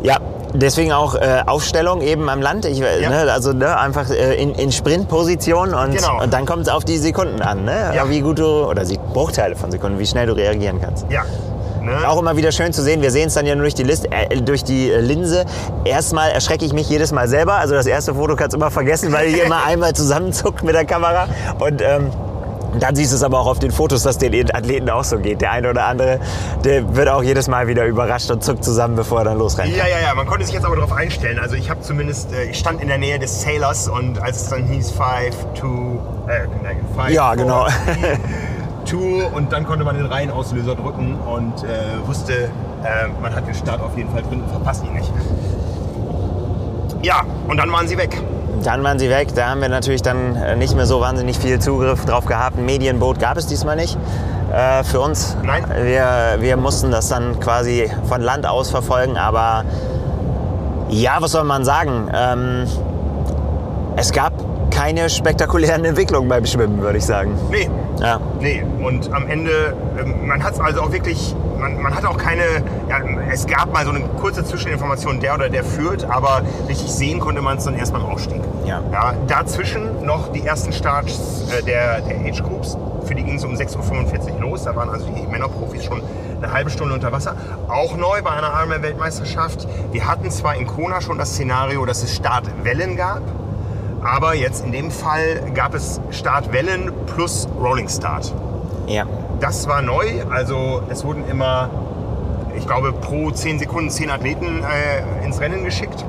Ja, deswegen auch äh, Aufstellung eben am Land. Ich, Ja. ne, also ne, einfach äh, in, in Sprintposition und, Genau. und dann kommt es auf die Sekunden an. Ne? Ja. Wie gut du, oder Bruchteile von Sekunden, wie schnell du reagieren kannst. Ja. Ne? Auch immer wieder schön zu sehen. Wir sehen es dann ja nur durch die, List, äh, durch die äh, Linse. Erstmal erschrecke ich mich jedes Mal selber. Also das erste Foto kannst du immer vergessen, weil ich immer einmal zusammenzuckt mit der Kamera. Und ähm, dann siehst du es aber auch auf den Fotos, dass den Athleten auch so geht. Der eine oder andere, der wird auch jedes Mal wieder überrascht und zuckt zusammen, bevor er dann losrennt. Ja, ja, ja, man konnte sich jetzt aber darauf einstellen. Also ich habe zumindest, äh, ich stand in der Nähe des Sailors und als es dann hieß 5, 2, äh, nein, 5, Ja, genau. 2 und dann konnte man den Reihenauslöser drücken und äh, wusste, äh, man hat den Start auf jeden Fall drin und verpasst ihn nicht. Ja, und dann waren sie weg. Dann waren sie weg. Da haben wir natürlich dann äh, nicht mehr so wahnsinnig viel Zugriff drauf gehabt. Ein Medienboot gab es diesmal nicht äh, für uns. Nein. Wir, wir mussten das dann quasi von Land aus verfolgen. Aber ja, was soll man sagen? Ähm, es gab keine spektakulären Entwicklungen beim Schwimmen, würde ich sagen. Nee, Ja. Nee, und am Ende, ähm, man hat es also auch wirklich, man, man hat auch keine, ja, es gab mal so eine kurze Zwischeninformation, der oder der führt, aber richtig sehen konnte man es dann erst beim Aufstieg. Ja. Ja, dazwischen noch die ersten Starts äh, der, der Age Groups, für die ging es um 6.45 Uhr los, da waren also die Männerprofis schon eine halbe Stunde unter Wasser. Auch neu bei einer Ironman-Weltmeisterschaft. Wir hatten zwar in Kona schon das Szenario, dass es Startwellen gab, aber jetzt in dem Fall gab es Startwellen plus Rolling Start. ja. Das war neu, also es wurden immer, ich glaube, pro 10 Sekunden 10 Athleten äh, ins Rennen geschickt.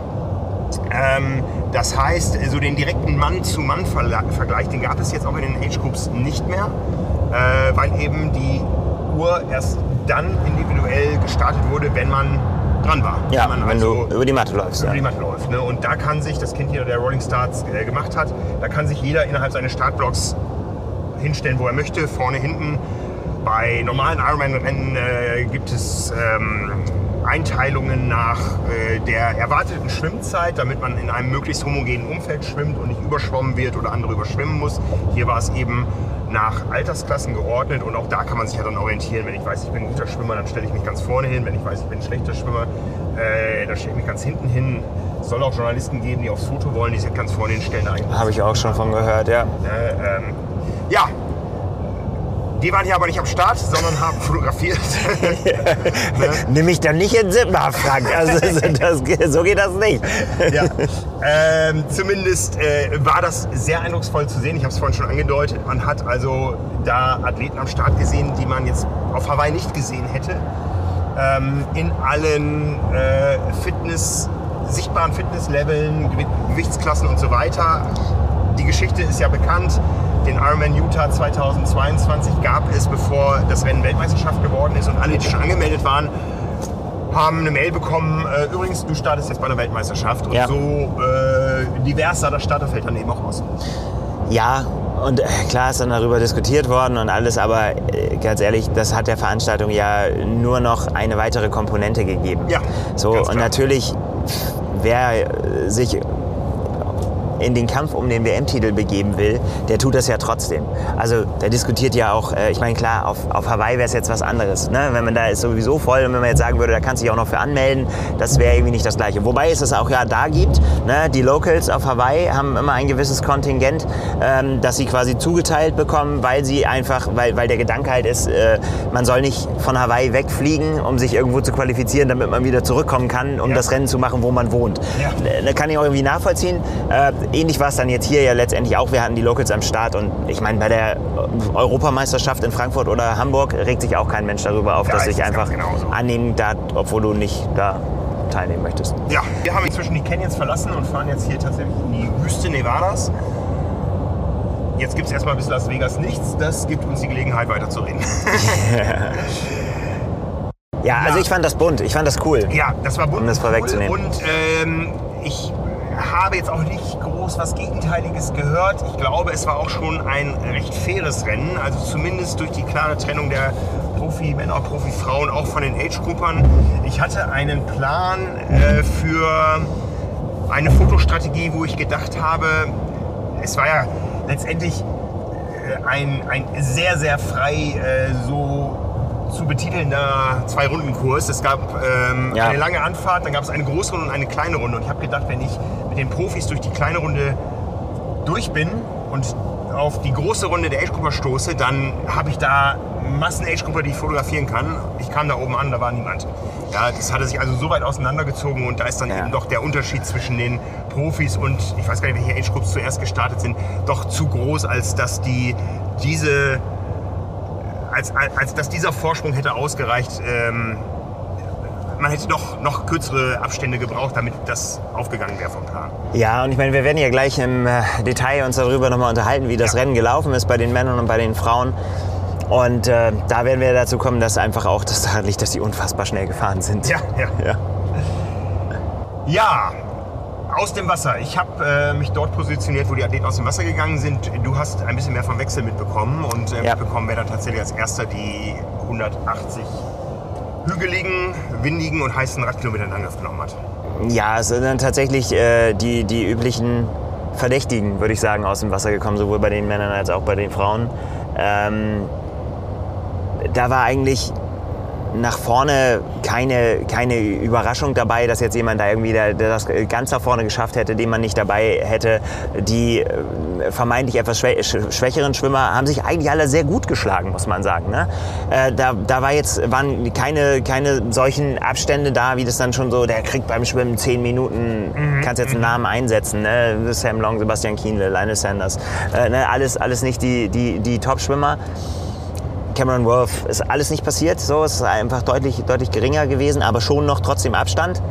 Ähm, das heißt, so den direkten Mann-zu-Mann-Vergleich, den gab es jetzt auch in den Age Groups nicht mehr, äh, weil eben die Uhr erst dann individuell gestartet wurde, wenn man dran war. Ja, man wenn also du über die Matte läufst. über Ja. die Matte läuft. Ne? Und da kann sich, das kennt jeder, der Rolling Starts äh, gemacht hat, da kann sich jeder innerhalb seines Startblocks hinstellen, wo er möchte, vorne, hinten. Bei normalen Ironman-Rennen äh, gibt es ähm, Einteilungen nach äh, der erwarteten Schwimmzeit, damit man in einem möglichst homogenen Umfeld schwimmt und nicht überschwommen wird oder andere überschwimmen muss. Hier war es eben nach Altersklassen geordnet und auch da kann man sich ja dann orientieren. Wenn ich weiß, ich bin ein guter Schwimmer, dann stelle ich mich ganz vorne hin. Wenn ich weiß, ich bin ein schlechter Schwimmer, äh, dann stelle ich mich ganz hinten hin. Es soll auch Journalisten geben, die aufs Foto wollen, die sich ganz vorne hinstellen. Habe ich auch schon von gehört, ja. äh, ähm, ja, die waren hier aber nicht am Start, sondern haben fotografiert. ne? Nimm mich dann nicht in Zimmer, Frank. Also, das, so geht das nicht. ja. ähm, zumindest äh, war das sehr eindrucksvoll zu sehen. Ich habe es vorhin schon angedeutet. Man hat also da Athleten am Start gesehen, die man jetzt auf Hawaii nicht gesehen hätte. Ähm, in allen äh, Fitness, sichtbaren Fitnessleveln, Gewi- Gewichtsklassen und so weiter. Die Geschichte ist ja bekannt. Den Ironman Utah 2022 gab es, bevor das Rennen Weltmeisterschaft geworden ist. Und alle, die schon angemeldet waren, haben eine Mail bekommen, äh, übrigens, du startest jetzt bei einer Weltmeisterschaft. Und Ja. so äh, divers sah das Starterfeld dann eben auch aus. Ja, und äh, klar ist dann darüber diskutiert worden und alles, aber äh, ganz ehrlich, das hat der Veranstaltung ja nur noch eine weitere Komponente gegeben. Ja, So, und natürlich wer äh, sich in den Kampf um den WM-Titel begeben will, der tut das ja trotzdem. Also der diskutiert ja auch, äh, ich meine klar, auf, auf Hawaii wäre es jetzt was anderes. Ne? Wenn man da ist sowieso voll und wenn man jetzt sagen würde, da kannst du dich auch noch für anmelden, das wäre irgendwie nicht das Gleiche. Wobei es es auch ja da gibt, ne? die Locals auf Hawaii haben immer ein gewisses Kontingent, ähm, das sie quasi zugeteilt bekommen, weil sie einfach, weil, weil der Gedanke halt ist, äh, man soll nicht von Hawaii wegfliegen, um sich irgendwo zu qualifizieren, damit man wieder zurückkommen kann, um Ja. das Rennen zu machen, wo man wohnt. Ja. Da kann ich auch irgendwie nachvollziehen. Äh, ähnlich war es dann jetzt hier ja letztendlich auch. Wir hatten die Locals am Start und ich meine, bei der Europameisterschaft in Frankfurt oder Hamburg regt sich auch kein Mensch darüber auf, Da dass es einfach genauso. annehmen darf, obwohl du nicht da teilnehmen möchtest. Ja, wir haben inzwischen die Canyons verlassen und fahren jetzt hier tatsächlich in die Wüste Nevadas. Jetzt gibt es erstmal bis Las Vegas nichts. Das gibt uns die Gelegenheit, weiterzureden. Ja, also Ja. ich fand das bunt, ich fand das cool. Ja, das war bunt Um das und cool vorwegzunehmen. Und ähm, ich habe jetzt auch nicht groß was Gegenteiliges gehört. Ich glaube, es war auch schon ein recht faires Rennen. Also zumindest durch die klare Trennung der Profi-Männer, Profi-Frauen, auch von den Age-Gruppern. Ich hatte einen Plan äh, für eine Fotostrategie, wo ich gedacht habe, es war ja letztendlich äh, ein, ein sehr, sehr frei äh, so zu betitelnder Zwei-Runden-Kurs. Es gab ähm, Ja. eine lange Anfahrt, dann gab es eine große Runde und eine kleine Runde. Und ich habe gedacht, wenn ich den Profis durch die kleine Runde durch bin und auf die große Runde der Age-Grupper stoße, dann habe ich da Massen Age-Grupper, die ich fotografieren kann. Ich kam da oben an, da war niemand. Ja, das hatte sich also so weit auseinandergezogen und da ist dann Ja. eben doch der Unterschied zwischen den Profis und ich weiß gar nicht, welche Age-Groups zuerst gestartet sind, doch zu groß, als dass die diese als, als dass dieser Vorsprung hätte ausgereicht. Ähm, man hätte noch, noch kürzere Abstände gebraucht, damit das aufgegangen wäre vom Plan. Ja, und ich meine, wir werden ja gleich im äh, Detail uns darüber nochmal unterhalten, wie das Ja. Rennen gelaufen ist bei den Männern und bei den Frauen. Und äh, da werden wir dazu kommen, dass einfach auch das daran liegt, dass die unfassbar schnell gefahren sind. Ja, ja. ja. Ja, aus dem Wasser. Ich habe äh, mich dort positioniert, wo die Athleten aus dem Wasser gegangen sind. Du hast ein bisschen mehr vom Wechsel mitbekommen und äh, Ja. mitbekommen, wer dann tatsächlich als erster die 180 hügeligen, windigen und heißen Radkilometer in Angriff genommen hat. Ja, es sind dann tatsächlich äh, die, die üblichen Verdächtigen, würde ich sagen, aus dem Wasser gekommen, sowohl bei den Männern als auch bei den Frauen. Ähm, da war eigentlich nach vorne keine, keine Überraschung dabei, dass jetzt jemand da irgendwie der, der das ganz nach vorne geschafft hätte, den man nicht dabei hätte. Die äh, vermeintlich etwas schwä sch- schwächeren Schwimmer haben sich eigentlich alle sehr gut geschlagen, muss man sagen. Ne? Äh, da, da war jetzt, waren keine, keine solchen Abstände da, wie das dann schon so, der kriegt beim Schwimmen 10 Minuten, kannst jetzt einen Namen einsetzen. Ne? Sam Long, Sebastian Kienle, Linus Sanders. Äh, ne? Alles, alles nicht die, die, die Top-Schwimmer. Cameron Worth ist alles nicht passiert. So, es ist einfach deutlich, deutlich geringer gewesen, aber schon noch trotzdem Abstand.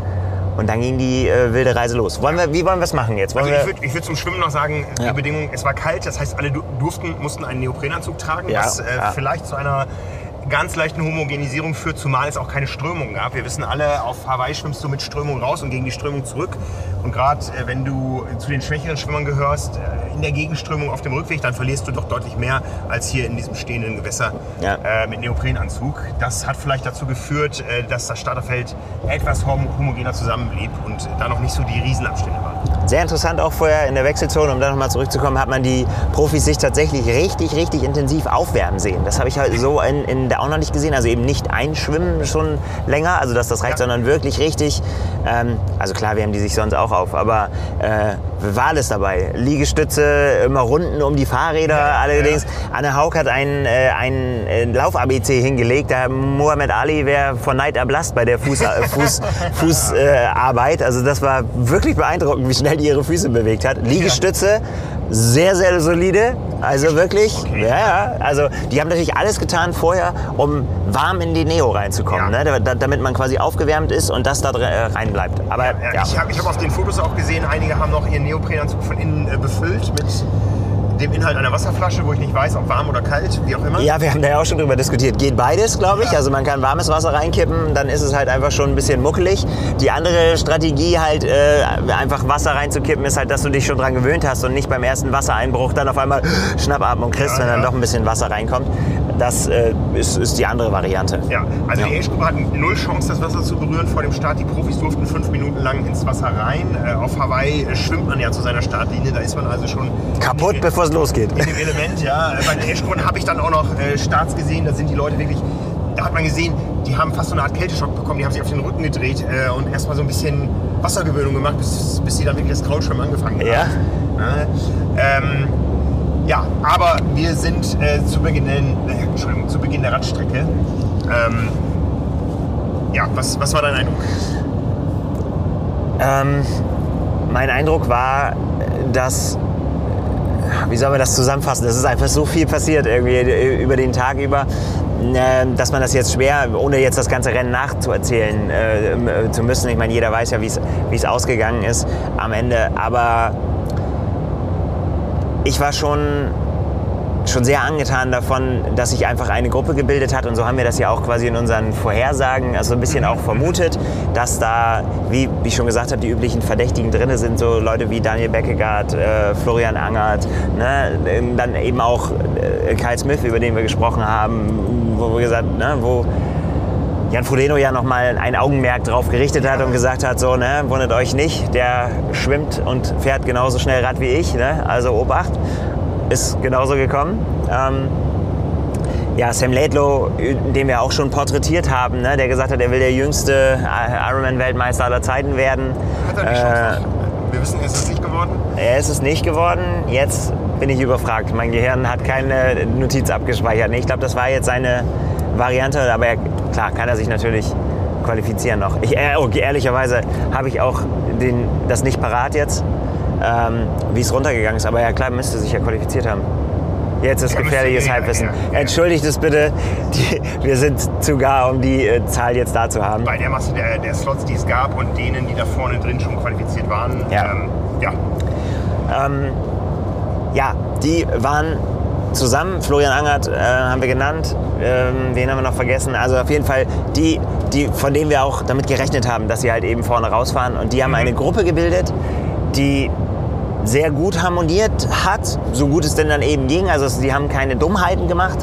Und dann ging die äh, wilde Reise los. Wollen wir, wie wollen wir es machen jetzt? Wollen Also ich würde ich würd zum Schwimmen noch sagen, Ja. die Bedingung, es war kalt, das heißt, alle du- durften, mussten einen Neoprenanzug tragen, Ja, was äh, ja. vielleicht zu einer ganz leichten Homogenisierung führt, zumal es auch keine Strömung gab. Wir wissen alle, auf Hawaii schwimmst du mit Strömung raus und gegen die Strömung zurück. Und gerade äh, wenn du zu den schwächeren Schwimmern gehörst, äh, in der Gegenströmung auf dem Rückweg, dann verlierst du doch deutlich mehr als hier in diesem stehenden Gewässer Ja. äh, mit Neoprenanzug. Das hat vielleicht dazu geführt, dass das Starterfeld etwas hom homogener zusammenblieb und da noch nicht so die Riesenabstände waren. Sehr interessant auch vorher in der Wechselzone, um da nochmal zurückzukommen, hat man die Profis sich tatsächlich richtig, richtig intensiv aufwärmen sehen. Das habe ich halt so in, in der auch noch nicht gesehen. Also eben nicht einschwimmen schon länger, also dass das reicht, Ja. sondern wirklich richtig. Ähm, also klar, wärmen die sich sonst auch auf, aber äh, war alles dabei. Liegestütze, immer Runden um die Fahrräder, Ja, allerdings. Anne Haug hat ein, äh, ein äh, Lauf-ABC hingelegt. Da Muhammad Ali wäre von Neid erblasst bei der Fußarbeit. Fuß, Fuß, äh, also das war wirklich beeindruckend, wie schnell die ihre Füße bewegt hat. Liegestütze, sehr, sehr solide. Also wirklich, Okay. ja. Also die haben natürlich alles getan vorher, um warm in die Neo reinzukommen. Ja. Ne? Da- Damit man quasi aufgewärmt ist und das da äh, rein bleibt. Aber ja, Ja, Ich habe ich hab auf den Fotos auch gesehen, einige haben noch ihren Neoprenanzug von innen äh, befüllt mit dem Inhalt einer Wasserflasche, wo ich nicht weiß, ob warm oder kalt, wie auch immer. Ja, wir haben da ja auch schon drüber diskutiert. Geht beides, glaube ich. Ja. Also man kann warmes Wasser reinkippen, dann ist es halt einfach schon ein bisschen muckelig. Die andere Strategie halt, äh, einfach Wasser reinzukippen, ist halt, dass du dich schon dran gewöhnt hast und nicht beim ersten Wassereinbruch dann auf einmal Schnappatmung kriegst, Ja, wenn dann ja. doch ein bisschen Wasser reinkommt. Das äh, ist, ist die andere Variante. Ja, also Ja. die Age-Gruppe hatten null Chance, das Wasser zu berühren vor dem Start. Die Profis durften fünf Minuten lang ins Wasser rein. Äh, auf Hawaii schwimmt man ja zu seiner Startlinie, da ist man also schon Kaputt, in, bevor es losgeht. in dem Element. Ja. Bei den Age-Gruppen habe ich dann auch noch äh, Starts gesehen, da sind die Leute wirklich, da hat man gesehen, die haben fast so eine Art Kälteschock bekommen, die haben sich auf den Rücken gedreht äh, und erstmal so ein bisschen Wassergewöhnung gemacht, bis, bis sie dann wirklich das Kraulschwimmen angefangen haben. Ja. Ja, ähm, ja, aber wir sind äh, zu, Beginn, äh, zu Beginn der Radstrecke. Ähm, ja, was, was war dein Eindruck? Ähm, mein Eindruck war, dass, wie soll man das zusammenfassen? Es ist einfach so viel passiert irgendwie über den Tag über, äh, dass man das jetzt schwer, ohne jetzt das ganze Rennen nachzuerzählen äh, äh, zu müssen. Ich meine, jeder weiß ja, wie es ausgegangen ist am Ende. Aber ich war schon schon sehr angetan davon, dass sich einfach eine Gruppe gebildet hat. Und so haben wir das ja auch quasi in unseren Vorhersagen also ein bisschen auch vermutet, dass da, wie, wie ich schon gesagt habe, die üblichen Verdächtigen drin sind, so Leute wie Daniel Beckegaard, äh, Florian Angert, ne, dann eben auch äh, Kyle Smith, über den wir gesprochen haben, wo wir gesagt, ne, wo Jan Frodeno ja nochmal ein Augenmerk drauf gerichtet hat und gesagt hat, so, ne, wundert euch nicht, der schwimmt und fährt genauso schnell Rad wie ich, ne, also Obacht. Ist genauso gekommen. Ähm, ja, Sam Laidlow, den wir auch schon porträtiert haben, ne, der gesagt hat, er will der jüngste Ironman-Weltmeister aller Zeiten werden. Hat er die Chance noch? Wir wissen, er ist es nicht geworden. Er ist es nicht geworden. Jetzt bin ich überfragt. Mein Gehirn hat keine Notiz abgespeichert. Ich glaube, das war jetzt seine Variante, aber er, klar kann er sich natürlich qualifizieren noch. Ich, äh, okay, ehrlicherweise habe ich auch den, das nicht parat jetzt, ähm, wie es runtergegangen ist. Aber ja, klar, müsste sich ja qualifiziert haben. Jetzt ist gefährliches ja, Halbwissen. ja, ja. Entschuldigt es bitte, die, wir sind zu gar, um die äh, Zahl jetzt da zu haben. Bei der Masse der, der Slots, die es gab und denen, die da vorne drin schon qualifiziert waren. Ja. Ähm, ja. Ähm, ja, die waren zusammen. Florian Angert äh, haben wir genannt. Ähm, wen haben wir noch vergessen? Also auf jeden Fall die, die, von denen wir auch damit gerechnet haben, dass sie halt eben vorne rausfahren. Und die haben eine Gruppe gebildet, die sehr gut harmoniert hat, so gut es denn dann eben ging. Also sie haben keine Dummheiten gemacht.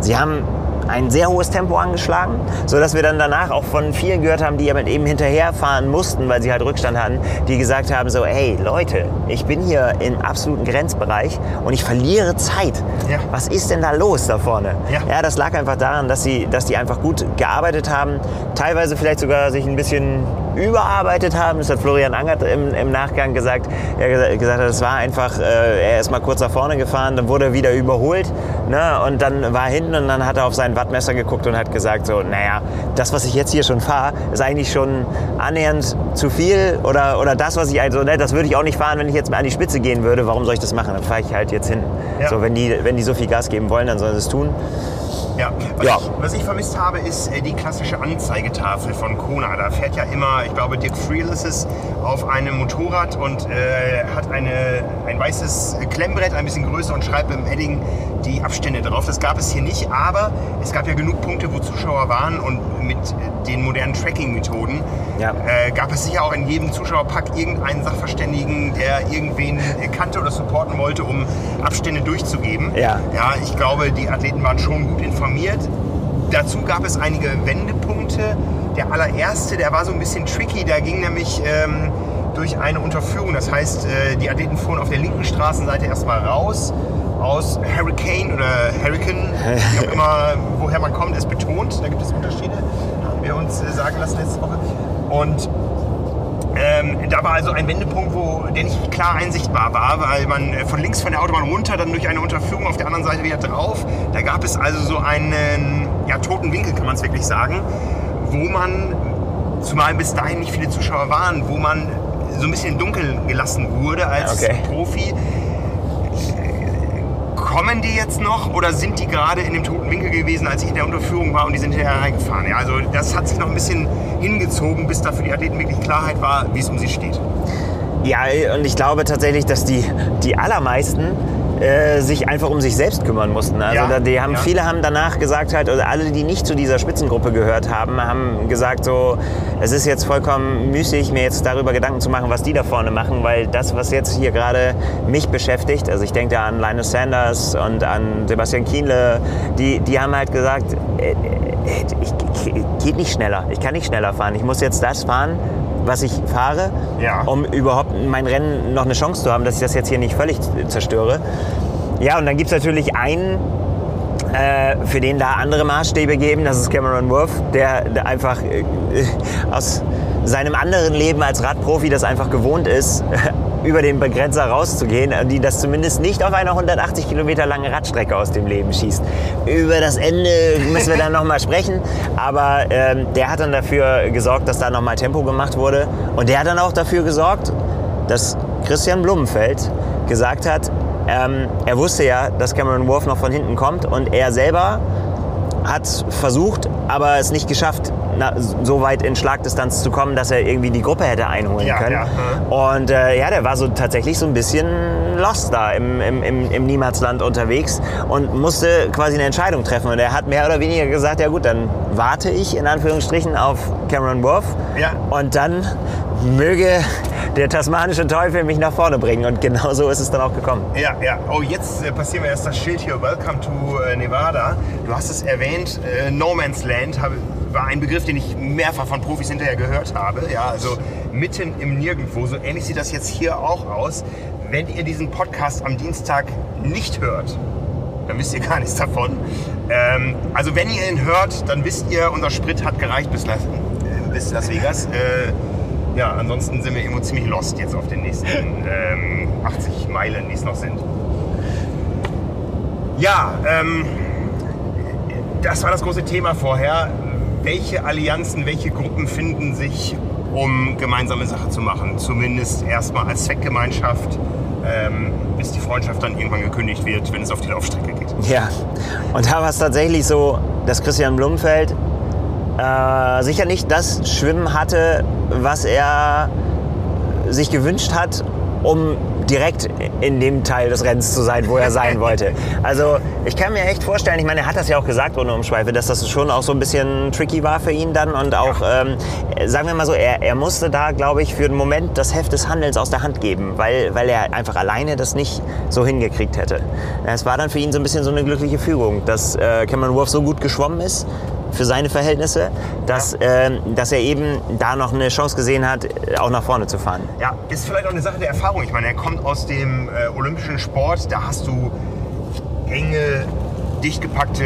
Sie haben ein sehr hohes Tempo angeschlagen, sodass wir dann danach auch von vielen gehört haben, die eben hinterherfahren mussten, weil sie halt Rückstand hatten, die gesagt haben so, hey Leute, ich bin hier im absoluten Grenzbereich und ich verliere Zeit. Ja. Was ist denn da los da vorne? Ja. das lag einfach daran, dass sie, dass die einfach gut gearbeitet haben, teilweise vielleicht sogar sich ein bisschen überarbeitet haben. Das hat Florian Angert im, im Nachgang gesagt. Er gesa- gesagt hat, es war einfach, äh, er ist mal kurz nach vorne gefahren, dann wurde er wieder überholt ne? und dann war er hinten und dann hat er auf sein Wattmesser geguckt und hat gesagt so, naja, das, was ich jetzt hier schon fahre, ist eigentlich schon annähernd zu viel oder, oder das, was ich also, ne, das würde ich auch nicht fahren, wenn ich jetzt mal an die Spitze gehen würde. Warum soll ich das machen? Dann fahre ich halt jetzt hin. Ja. So, wenn die, wenn die so viel Gas geben wollen, dann sollen sie es tun. Ja. Was, Ja. Ich, was ich vermisst habe, ist äh, die klassische Anzeigetafel von Kona. Da fährt ja immer, ich glaube, Dirk Friel ist es, auf einem Motorrad und äh, hat eine, ein weißes Klemmbrett, ein bisschen größer und schreibt dem Edding die Abstände drauf. Das gab es hier nicht, aber es gab ja genug Punkte, wo Zuschauer waren und mit äh, den modernen Tracking-Methoden Ja. äh, gab es sicher auch in jedem Zuschauerpack irgendeinen Sachverständigen, der irgendwen kannte oder supporten wollte, um Abstände durchzugeben. Ja. Ja, ich glaube, die Athleten waren schon gut informiert. Dazu gab es einige Wendepunkte. Der allererste, der war so ein bisschen tricky. Der ging nämlich ähm, durch eine Unterführung. Das heißt, äh, die Athleten fuhren auf der linken Straßenseite erstmal raus aus Hurricane oder Hurricane, wie auch immer, woher man kommt, ist betont. Da gibt es Unterschiede, haben wir uns äh, sagen lassen letzte Woche. Und ähm, da war also ein Wendepunkt, wo der nicht klar einsichtbar war, weil man äh, von links von der Autobahn runter, dann durch eine Unterführung auf der anderen Seite wieder drauf. Da gab es also so einen ja, toten Winkel, kann man es wirklich sagen, wo man, zumal bis dahin nicht viele Zuschauer waren, wo man so ein bisschen im Dunkeln gelassen wurde als Okay. Profi. Kommen die jetzt noch oder sind die gerade in dem toten Winkel gewesen, als ich in der Unterführung war und die sind hinterher reingefahren? Ja, also das hat sich noch ein bisschen hingezogen, bis da für die Athleten wirklich Klarheit war, wie es um sie steht. Ja, und ich glaube tatsächlich, dass die, die allermeisten äh, sich einfach um sich selbst kümmern mussten. Also Ja, da, die haben, ja. viele haben danach gesagt, halt, oder alle, die nicht zu dieser Spitzengruppe gehört haben, haben gesagt so, es ist jetzt vollkommen müßig, mir jetzt darüber Gedanken zu machen, was die da vorne machen, weil das, was jetzt hier gerade mich beschäftigt, also ich denke da an Linus Sanders und an Sebastian Kienle, die, die haben halt gesagt, äh, äh, ich, ich, geht nicht schneller, ich kann nicht schneller fahren, ich muss jetzt das fahren, was ich fahre, Ja. um überhaupt mein Rennen noch eine Chance zu haben, dass ich das jetzt hier nicht völlig zerstöre. Ja, und dann gibt es natürlich einen, äh, für den da andere Maßstäbe geben. Das ist Cameron Worth, der, der einfach äh, aus seinem anderen Leben als Radprofi das einfach gewohnt ist, über den Begrenzer rauszugehen, und die das zumindest nicht auf einer 180 Kilometer lange Radstrecke aus dem Leben schießt. Über das Ende müssen wir dann nochmal sprechen, aber ähm, der hat dann dafür gesorgt, dass da nochmal Tempo gemacht wurde. Und der hat dann auch dafür gesorgt, dass Christian Blumenfeld gesagt hat, ähm, er wusste ja, dass Cameron Worth noch von hinten kommt. Und er selber hat versucht, aber es nicht geschafft, na, so weit in Schlagdistanz zu kommen, dass er irgendwie die Gruppe hätte einholen Ja, können. ja, Und äh, ja, der war so tatsächlich so ein bisschen lost da im, im, im, im Niemandsland unterwegs und musste quasi eine Entscheidung treffen. Und er hat mehr oder weniger gesagt, ja gut, dann warte ich in Anführungsstrichen auf Cameron Worth Ja. und dann möge der tasmanische Teufel mich nach vorne bringen. Und genau so ist es dann auch gekommen. Ja, ja. Oh, jetzt äh, passieren wir erst das Schild hier. Welcome to äh, Nevada. Du hast es erwähnt. Äh, no Man's Land hab, war ein Begriff, den ich mehrfach von Profis hinterher gehört habe. Ja, also mitten im Nirgendwo. So ähnlich sieht das jetzt hier auch aus. Wenn ihr diesen Podcast am Dienstag nicht hört, dann wisst ihr gar nichts davon. Ähm, also wenn ihr ihn hört, dann wisst ihr, unser Sprit hat gereicht bis Las, äh, bis Las Vegas. Äh, ja, ansonsten sind wir irgendwo ziemlich lost jetzt auf den nächsten ähm, 80 Meilen, die es noch sind. Ja, ähm, das war das große Thema vorher. Welche Allianzen, welche Gruppen finden sich, um gemeinsame Sache zu machen? Zumindest erstmal als Zweckgemeinschaft, ähm, bis die Freundschaft dann irgendwann gekündigt wird, wenn es auf die Laufstrecke geht. Ja, und da war es tatsächlich so, dass Christian Blumenfeld äh, sicher nicht das Schwimmen hatte, was er sich gewünscht hat, um direkt in dem Teil des Rennens zu sein, wo er sein wollte. Also ich kann mir echt vorstellen, ich meine, er hat das ja auch gesagt ohne Umschweife, dass das schon auch so ein bisschen tricky war für ihn dann und auch, ähm, sagen wir mal so, er, er musste da, glaube ich, für den Moment das Heft des Handelns aus der Hand geben, weil, weil er einfach alleine das nicht so hingekriegt hätte. Es war dann für ihn so ein bisschen so eine glückliche Fügung, dass äh, Cameron Wolf so gut geschwommen ist, für seine Verhältnisse, dass, ähm, dass er eben da noch eine Chance gesehen hat, auch nach vorne zu fahren. Ja, ist vielleicht auch eine Sache der Erfahrung. Ich meine, er kommt aus dem äh, olympischen Sport, da hast du enge, dicht gepackte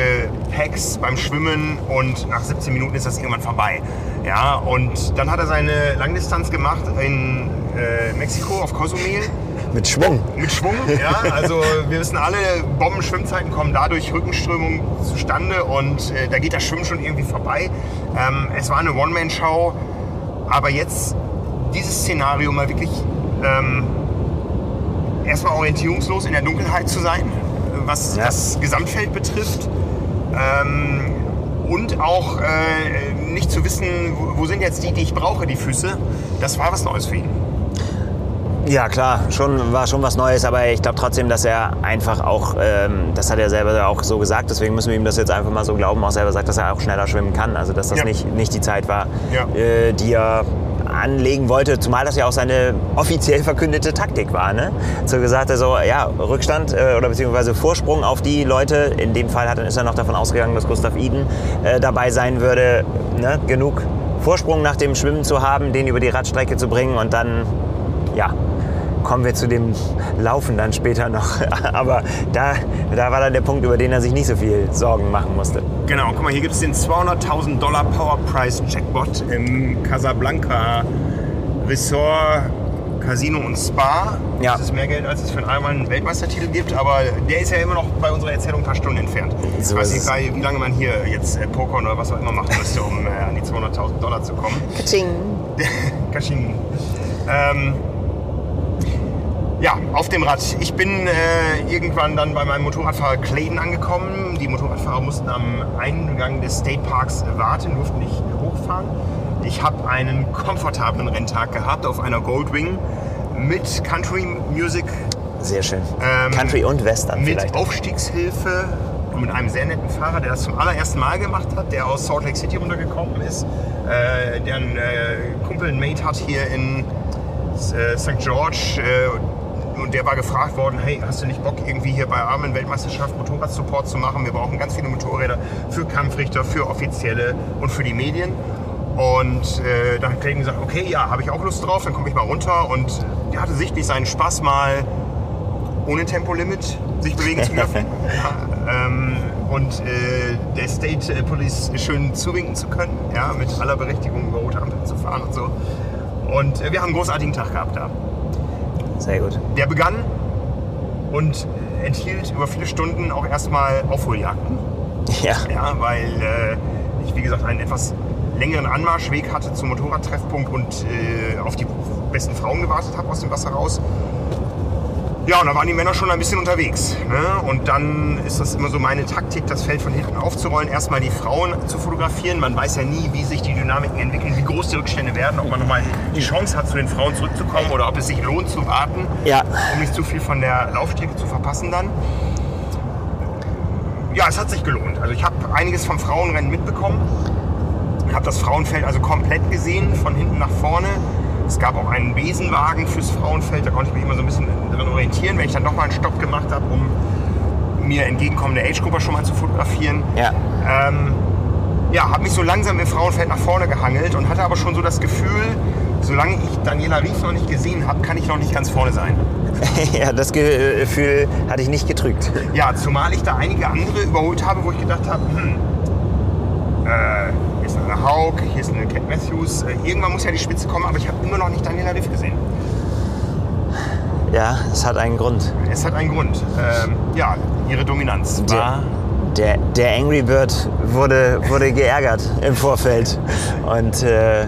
Packs beim Schwimmen und nach 17 Minuten ist das irgendwann vorbei. Ja, und dann hat er seine Langdistanz gemacht in äh, Mexiko auf Cozumel. Mit Schwung. Mit Schwung, ja. Also wir wissen alle, Bombenschwimmzeiten kommen dadurch Rückenströmung zustande und äh, da geht das Schwimmen schon irgendwie vorbei. Ähm, es war eine One-Man-Show, aber jetzt dieses Szenario mal wirklich ähm, erstmal orientierungslos in der Dunkelheit zu sein, was Ja. das Gesamtfeld betrifft. Ähm, und auch äh, nicht zu wissen, wo, wo sind jetzt die, die ich brauche, die Füße. Das war was Neues für ihn. Ja, klar, schon, war schon was Neues, aber ich glaube trotzdem, dass er einfach auch, ähm, das hat er selber auch so gesagt, deswegen müssen wir ihm das jetzt einfach mal so glauben, auch selber sagt, dass er auch schneller schwimmen kann. Also, dass das Ja. nicht, nicht die Zeit war, Ja. äh, die er anlegen wollte, zumal das ja auch seine offiziell verkündete Taktik war. Ne? So gesagt, er so, ja, Rückstand äh, oder beziehungsweise Vorsprung auf die Leute. In dem Fall hat, ist er noch davon ausgegangen, dass Gustav Iden äh, dabei sein würde, ne? genug Vorsprung nach dem Schwimmen zu haben, den über die Radstrecke zu bringen und dann, ja, kommen wir zu dem Laufen dann später noch. Aber da, da war dann der Punkt, über den er sich nicht so viel Sorgen machen musste. Genau, guck mal, hier gibt es den 200.000 Dollar Power Prize Jackpot im Casablanca Resort Casino und Spa. Ja. Das ist mehr Geld, als es für einmal einen Weltmeistertitel gibt, aber der ist ja immer noch bei unserer Erzählung ein paar Stunden entfernt. Ich So weiß ist nicht, wie lange man hier jetzt äh, pokern oder was auch immer machen müsste, um äh, an die 200.000 Dollar zu kommen. Kaschin. Ähm, ja, auf dem Rad. Ich bin äh, irgendwann dann bei meinem Motorradfahrer Clayton angekommen. Die Motorradfahrer mussten am Eingang des State Parks warten, durften nicht hochfahren. Ich habe einen komfortablen Renntag gehabt auf einer Goldwing mit Country Music Sehr schön. Ähm, Country und Western mit vielleicht. Aufstiegshilfe und mit einem sehr netten Fahrer, der das zum allerersten Mal gemacht hat, der aus Salt Lake City runtergekommen ist, äh, der einen äh, Kumpel, einen Mate hat hier in äh, St. George äh, und der war gefragt worden, hey, hast du nicht Bock irgendwie hier bei Armen Weltmeisterschaft Motorradsupport zu machen? Wir brauchen ganz viele Motorräder für Kampfrichter, für Offizielle und für die Medien. Und äh, dann hat Clayton gesagt, okay, ja, habe ich auch Lust drauf, dann komme ich mal runter. Und der hatte sichtlich seinen Spaß mal ohne Tempolimit sich bewegen zu dürfen. ja, ähm, und äh, der State Police schön zuwinken zu können, ja, mit aller Berechtigung über rote Ampel zu fahren und so. Und äh, wir haben einen großartigen Tag gehabt da. Sehr gut. Der begann und enthielt über viele Stunden auch erstmal Aufholjagden. Ja. Ja, weil äh, ich, wie gesagt, einen etwas längeren Anmarschweg hatte zum Motorradtreffpunkt und äh, auf die besten Frauen gewartet habe aus dem Wasser raus. Ja, und da waren die Männer schon ein bisschen unterwegs. Ne? Und dann ist das immer so meine Taktik, das Feld von hinten aufzurollen, erstmal die Frauen zu fotografieren. Man weiß ja nie, wie sich die Dynamiken entwickeln, wie groß die Rückstände werden, ob man nochmal die Chance hat, zu den Frauen zurückzukommen oder ob es sich lohnt zu warten, Ja. um nicht zu viel von der Laufstrecke zu verpassen dann. Ja, es hat sich gelohnt. Also ich habe einiges vom Frauenrennen mitbekommen. Ich habe das Frauenfeld also komplett gesehen, von hinten nach vorne. Es gab auch einen Besenwagen fürs Frauenfeld, da konnte ich mich immer so ein bisschen drin orientieren, wenn ich dann doch mal einen Stopp gemacht habe, um mir entgegenkommende Age-Grupper schon mal zu fotografieren. Ja. Ähm, ja, habe mich so langsam im Frauenfeld nach vorne gehangelt und hatte aber schon so das Gefühl, solange ich Daniela Rief noch nicht gesehen habe, kann ich noch nicht ganz vorne sein. ja, das Gefühl hatte ich nicht getrügt. Ja, zumal ich da einige andere überholt habe, wo ich gedacht habe, hm, äh, Haug, hier ist eine Cat Matthews, äh, irgendwann muss ja die Spitze kommen, aber ich habe immer noch nicht Daniela Riff gesehen. Ja, es hat einen Grund. Es hat einen Grund. Ähm, ja, ihre Dominanz war. Der, der Angry Bird wurde, wurde geärgert im Vorfeld. Und äh,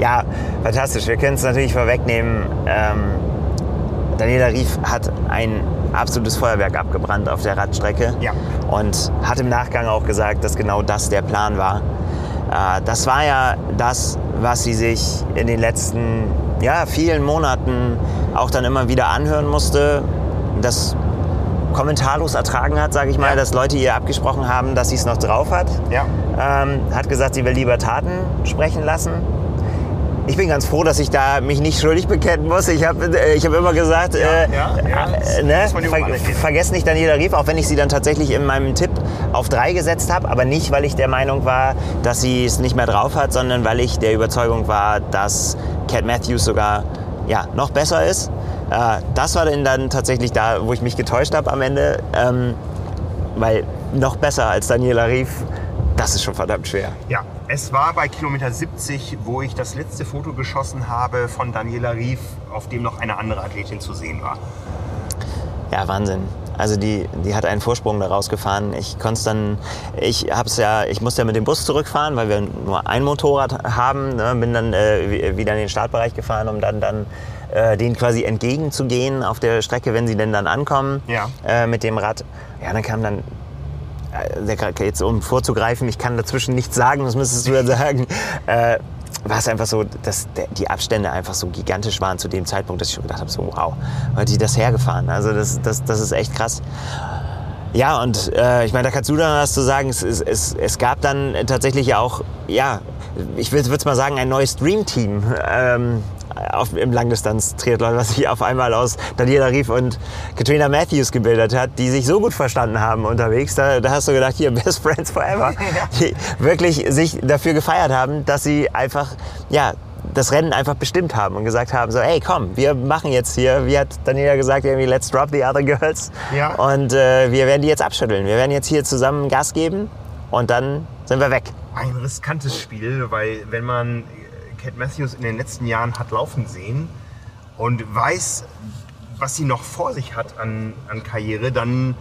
ja, fantastisch. Wir können es natürlich vorwegnehmen. Ähm, Daniela Rief hat ein absolutes Feuerwerk abgebrannt auf der Radstrecke. Ja. Und hat im Nachgang auch gesagt, dass genau das der Plan war. Äh, das war ja das, was sie sich in den letzten ja, vielen Monaten auch dann immer wieder anhören musste. Das kommentarlos ertragen hat, sage ich mal, Ja. dass Leute ihr abgesprochen haben, dass sie es noch drauf hat. Ja. Ähm, hat gesagt, sie will lieber Taten sprechen lassen. Ich bin ganz froh, dass ich da mich nicht schuldig bekennen muss. Ich habe äh, ich hab immer gesagt, äh, ja, das äh, ne, ver vergesst nicht Daniela Rief, auch wenn ich sie dann tatsächlich in meinem Tipp auf drei gesetzt habe, aber nicht, weil ich der Meinung war, dass sie es nicht mehr drauf hat, sondern weil ich der Überzeugung war, dass Cat Matthews sogar ja, noch besser ist. Äh, das war dann, dann tatsächlich da, wo ich mich getäuscht habe am Ende, ähm, weil noch besser als Daniela Rief, das ist schon verdammt schwer. Ja, es war bei Kilometer 70, wo ich das letzte Foto geschossen habe von Daniela Rief, auf dem noch eine andere Athletin zu sehen war. Ja, Wahnsinn. Also die, die hat einen Vorsprung daraus gefahren. Ich konnte dann, ich hab's ja, ich musste ja mit dem Bus zurückfahren, weil wir nur ein Motorrad haben. Ne? Bin dann äh, wi- wieder in den Startbereich gefahren, um dann dann äh, denen quasi entgegenzugehen auf der Strecke, wenn sie denn dann ankommen Ja. äh, mit dem Rad. Ja, dann kam dann äh, jetzt um vorzugreifen, ich kann dazwischen nichts sagen, das müsstest du ja sagen. Äh, war es einfach so, dass die Abstände einfach so gigantisch waren zu dem Zeitpunkt, dass ich schon gedacht habe, so wow, hat die das hergefahren. Also das, das, das ist echt krass. Ja, und äh, ich meine, da kannst du dann was zu sagen. Es, es, es, es gab dann tatsächlich auch, ja, ich würde es mal sagen, ein neues Dream-Team ähm, auf, im Langdistanz-Triathlon, was sich auf einmal aus Daniela Rief und Katrina Matthews gebildet hat, die sich so gut verstanden haben unterwegs. Da, da hast du gedacht, hier, Best Friends Forever. Die wirklich sich dafür gefeiert haben, dass sie einfach, ja, das Rennen einfach bestimmt haben und gesagt haben, so, ey, komm, wir machen jetzt hier, wie hat Daniela gesagt, irgendwie, let's drop the other girls. Ja. Und äh, wir werden die jetzt abschütteln. Wir werden jetzt hier zusammen Gas geben und dann sind wir weg. Ein riskantes Spiel, weil wenn man Cat Matthews in den letzten Jahren hat laufen sehen und weiß, was sie noch vor sich hat an, an Karriere, dann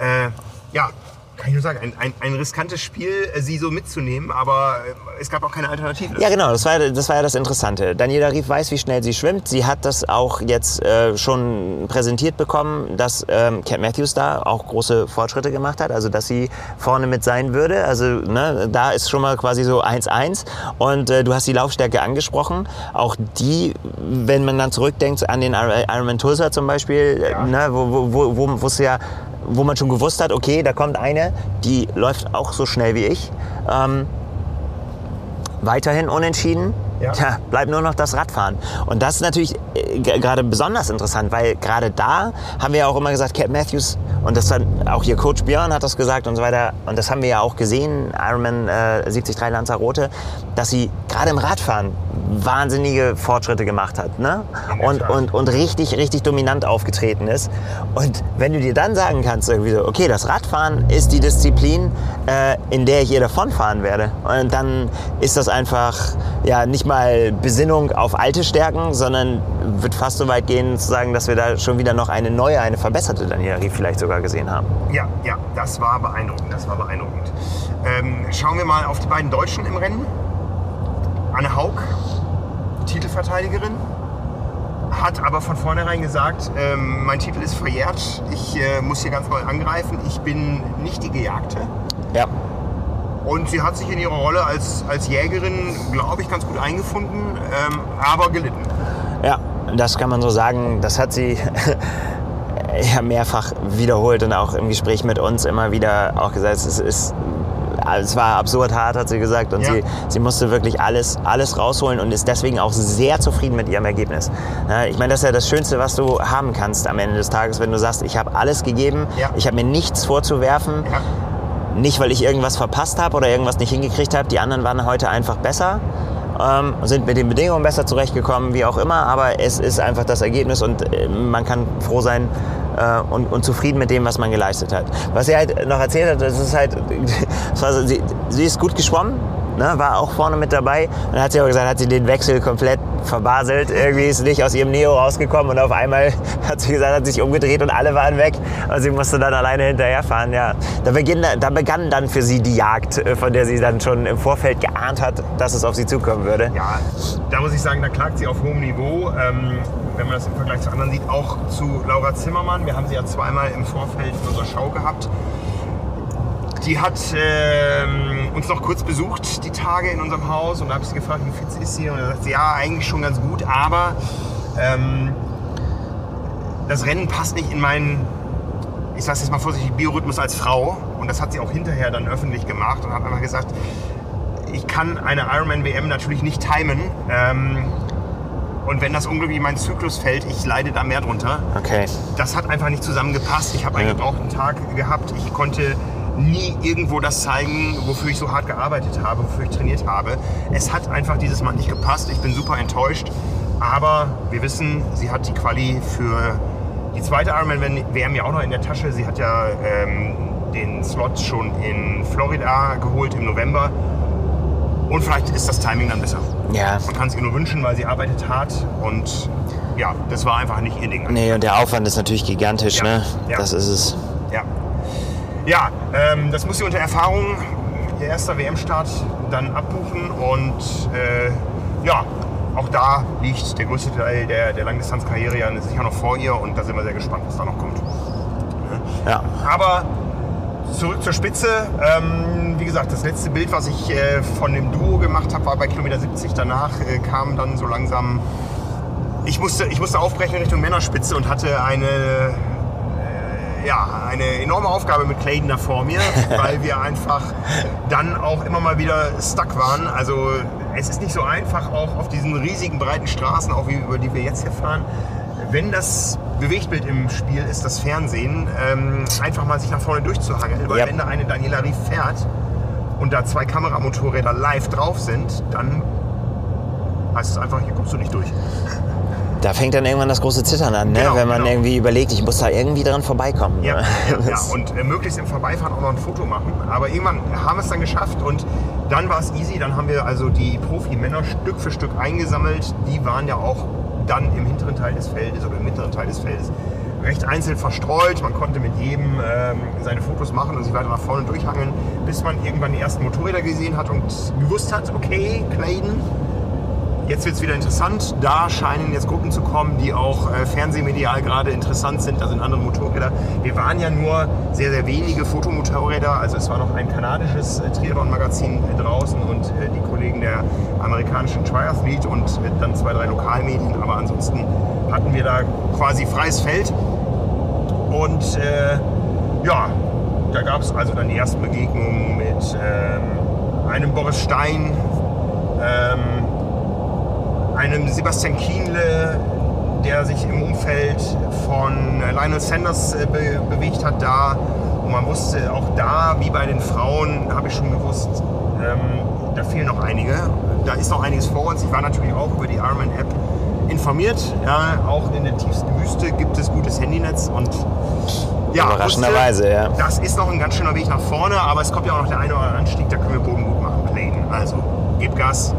äh, ja, kann ich nur sagen, ein, ein, ein riskantes Spiel, äh, sie so mitzunehmen, aber äh, es gab auch keine Alternative. Ja, genau, das war, das war ja das Interessante. Daniela Rief weiß, wie schnell sie schwimmt. Sie hat das auch jetzt äh, schon präsentiert bekommen, dass ähm, Cat Matthews da auch große Fortschritte gemacht hat, also dass sie vorne mit sein würde. Also ne, da ist schon mal quasi so 1-1. Und äh, du hast die Laufstärke angesprochen. Auch die, wenn man dann zurückdenkt an den Ironman Tulsa zum Beispiel, ja. ne, wo, wo, wo, wo es ja wo man schon gewusst hat, okay, da kommt eine, die läuft auch so schnell wie ich. Ähm, weiterhin unentschieden. Ja. ja. bleibt nur noch das Radfahren. Und das ist natürlich äh, gerade besonders interessant, weil gerade da haben wir ja auch immer gesagt, Cap Matthews und das dann auch hier Coach Björn hat das gesagt und so weiter. Und das haben wir ja auch gesehen, Ironman äh, 73 Lanzarote, dass sie gerade im Radfahren wahnsinnige Fortschritte gemacht hat. Ne? Und, und, und richtig, richtig dominant aufgetreten ist. Und wenn du dir dann sagen kannst, irgendwie so, okay, das Radfahren ist die Disziplin, äh, in der ich ihr davonfahren werde. Und dann ist das einfach ja nicht mal Besinnung auf alte Stärken, sondern wird fast so weit gehen zu sagen, dass wir da schon wieder noch eine neue, eine verbesserte Daniela Rief vielleicht sogar gesehen haben. Ja, ja, das war beeindruckend. Das war beeindruckend. Ähm, schauen wir mal auf die beiden Deutschen im Rennen. Anne Haug, Titelverteidigerin, hat aber von vornherein gesagt, ähm, mein Titel ist verjährt, ich äh, muss hier ganz neu angreifen, ich bin nicht die Gejagte. Ja. Und sie hat sich in ihrer Rolle als, als Jägerin, glaube ich, ganz gut eingefunden, ähm, aber gelitten. Ja, das kann man so sagen. Das hat sie ja mehrfach wiederholt und auch im Gespräch mit uns immer wieder auch gesagt, es ist es war absurd hart, hat sie gesagt. Und ja. sie, sie musste wirklich alles, alles rausholen und ist deswegen auch sehr zufrieden mit ihrem Ergebnis. Ich meine, das ist ja das Schönste, was du haben kannst am Ende des Tages, wenn du sagst, ich habe alles gegeben, ja. ich habe mir nichts vorzuwerfen. Ja. Nicht, weil ich irgendwas verpasst habe oder irgendwas nicht hingekriegt habe. Die anderen waren heute einfach besser. Ähm, sind mit den Bedingungen besser zurechtgekommen, wie auch immer, aber es ist einfach das Ergebnis und äh, man kann froh sein, äh, und, und, zufrieden mit dem, was man geleistet hat. Was sie halt noch erzählt hat, das ist halt, das war so, sie, sie ist gut geschwommen, ne, war auch vorne mit dabei. Und dann hat sie aber gesagt, hat sie den Wechsel komplett verbaselt. Irgendwie ist nicht aus ihrem Neo rausgekommen und auf einmal hat sie gesagt, hat sich umgedreht und alle waren weg. Und sie musste dann alleine hinterherfahren. Ja. Da, beginn, da begann dann für sie die Jagd, äh, von der sie dann schon im Vorfeld geahnt hat, dass es auf sie zukommen würde. Ja, da muss ich sagen, da klagt sie auf hohem Niveau. Ähm, wenn man das im Vergleich zu anderen sieht, auch zu Laura Zimmermann. Wir haben sie ja zweimal im Vorfeld in unserer Show gehabt. Die hat ähm, uns noch kurz besucht, die Tage in unserem Haus. Und da habe ich sie gefragt, wie fit ist sie? Und da sagt sie, ja, eigentlich schon ganz gut, aber ähm, das Rennen passt nicht in meinen, ich sage jetzt mal vorsichtig, Biorhythmus als Frau. Und das hat sie auch hinterher dann öffentlich gemacht und hat einfach gesagt, ich kann eine Ironman-WM natürlich nicht timen. Ähm, und wenn das unglücklich in meinen Zyklus fällt, ich leide da mehr drunter. Okay. Das hat einfach nicht zusammengepasst. Ich habe einen gebrauchten Tag gehabt. Ich konnte nie irgendwo das zeigen, wofür ich so hart gearbeitet habe, wofür ich trainiert habe. Es hat einfach dieses Mal nicht gepasst. Ich bin super enttäuscht. Aber wir wissen, sie hat die Quali für die zweite Ironman-WM ja auch noch in der Tasche. Sie hat ja ähm, den Slot schon in Florida geholt im November. Und vielleicht ist das Timing dann besser. Ja. Man kann es ihr nur wünschen, weil sie arbeitet hart und ja, das war einfach nicht ihr Ding. Nee, und der Aufwand ist natürlich gigantisch, ja. ne? Ja. Das ist es. Ja. Ähm, das muss sie unter Erfahrung, ihr erster WM-Start, dann abbuchen und äh, ja, auch da liegt der größte Teil der, der Langdistanzkarriere ja sicher noch vor ihr und da sind wir sehr gespannt, was da noch kommt. Ja. Aber zurück zur Spitze. Ähm, wie gesagt, das letzte Bild, was ich äh, von dem Duo gemacht habe, war bei Kilometer 70. Danach äh, kam dann so langsam. Ich musste, ich musste aufbrechen Richtung Männerspitze und hatte eine, ja, eine enorme Aufgabe mit Clayton da vor mir, weil wir einfach dann auch immer mal wieder stuck waren. Also es ist nicht so einfach, auch auf diesen riesigen breiten Straßen, auch wie, über die wir jetzt hier fahren, wenn das Bewegtbild im Spiel ist, das Fernsehen, ähm, einfach mal sich nach vorne durchzuhangeln. Weil ja. wenn da eine Daniela Rief fährt und da zwei Kameramotorräder live drauf sind, dann heißt es einfach, hier kommst du nicht durch. Da fängt dann irgendwann das große Zittern an, ne? genau, wenn man genau. irgendwie überlegt, ich muss da irgendwie dran vorbeikommen. Ja, ja, ja. und äh, möglichst im Vorbeifahren auch noch ein Foto machen. Aber irgendwann haben wir es dann geschafft und dann war es easy. Dann haben wir also die Profi-Männer Stück für Stück eingesammelt. Die waren ja auch dann im hinteren Teil des Feldes oder im mittleren Teil des Feldes recht einzeln verstreut. Man konnte mit jedem ähm, seine Fotos machen und sich weiter nach vorne durchhangeln, bis man irgendwann die ersten Motorräder gesehen hat und gewusst hat, okay, Clayton, Jetzt wird es wieder interessant. Da scheinen jetzt Gruppen zu kommen, die auch äh, fernsehmedial gerade interessant sind. Da sind andere Motorräder. Wir waren ja nur sehr, sehr wenige Fotomotorräder. Also es war noch ein kanadisches äh, Triathlon-Magazin äh, draußen und äh, die Kollegen der amerikanischen Triathlete und äh, dann zwei, drei Lokalmedien. Aber ansonsten hatten wir da quasi freies Feld. Und äh, ja, da gab es also dann die ersten Begegnungen mit ähm, einem Boris Stein. Ähm, einem Sebastian Kienle, der sich im Umfeld von Lionel Sanders äh, be bewegt hat da. Und man wusste auch da, wie bei den Frauen, habe ich schon gewusst, ähm, da fehlen noch einige. Da ist noch einiges vor uns. Ich war natürlich auch über die Ironman-App informiert. Ja, auch in der tiefsten Wüste gibt es gutes Handynetz und ja, Überraschenderweise, wusste, ja. Das ist noch ein ganz schöner Weg nach vorne, aber es kommt ja auch noch der eine oder andere Anstieg, da können wir Boden gut machen, Clayton. Also, gib Gas,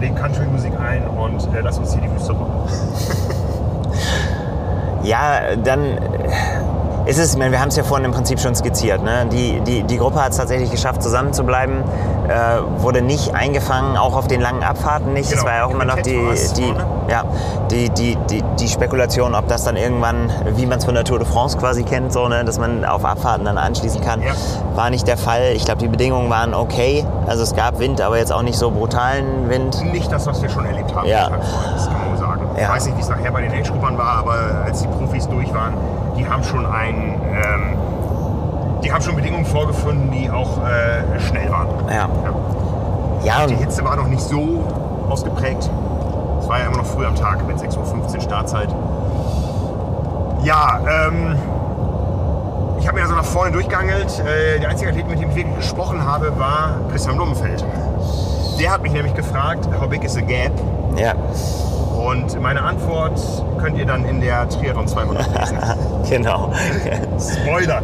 leg Country-Musik ein und äh, lass uns hier die Wüste rocken. Ja, dann ist es, wir haben es ja vorhin im Prinzip schon skizziert. Ne? Die, die, die Gruppe hat es tatsächlich geschafft, zusammen zu bleiben, äh, wurde nicht eingefangen, auch auf den langen Abfahrten nicht. Genau, Es war ja auch immer noch die, die? Ja, die, die, die, die Spekulation, ob das dann irgendwann, wie man es von der Tour de France quasi kennt, so, ne? dass man auf Abfahrten dann anschließen kann, Ja. war nicht der Fall. Ich glaube, die Bedingungen waren okay. Also es gab Wind, aber jetzt auch nicht so brutalen Wind. Nicht das, was wir schon erlebt haben. Ja. Das kann man wohl sagen. Ich Ja. weiß nicht, wie es nachher bei den Age-Gruppern war, aber als die Profis durch waren, die haben schon ein, ähm, die haben schon Bedingungen vorgefunden, die auch äh, schnell waren. Ja. Ja. Ja, Die Hitze war noch nicht so ausgeprägt. Es war ja immer noch früh am Tag mit 6.15 Uhr Startzeit. Ja, ähm, ich habe mir also nach vorne durchgeangelt. Äh, der einzige Athlet, mit dem ich wirklich gesprochen habe, war Christian Blumenfeld. Der hat mich nämlich gefragt, how big is the gap? ja. Und meine Antwort könnt ihr dann in der Triathlon 200 lesen. genau. Spoiler!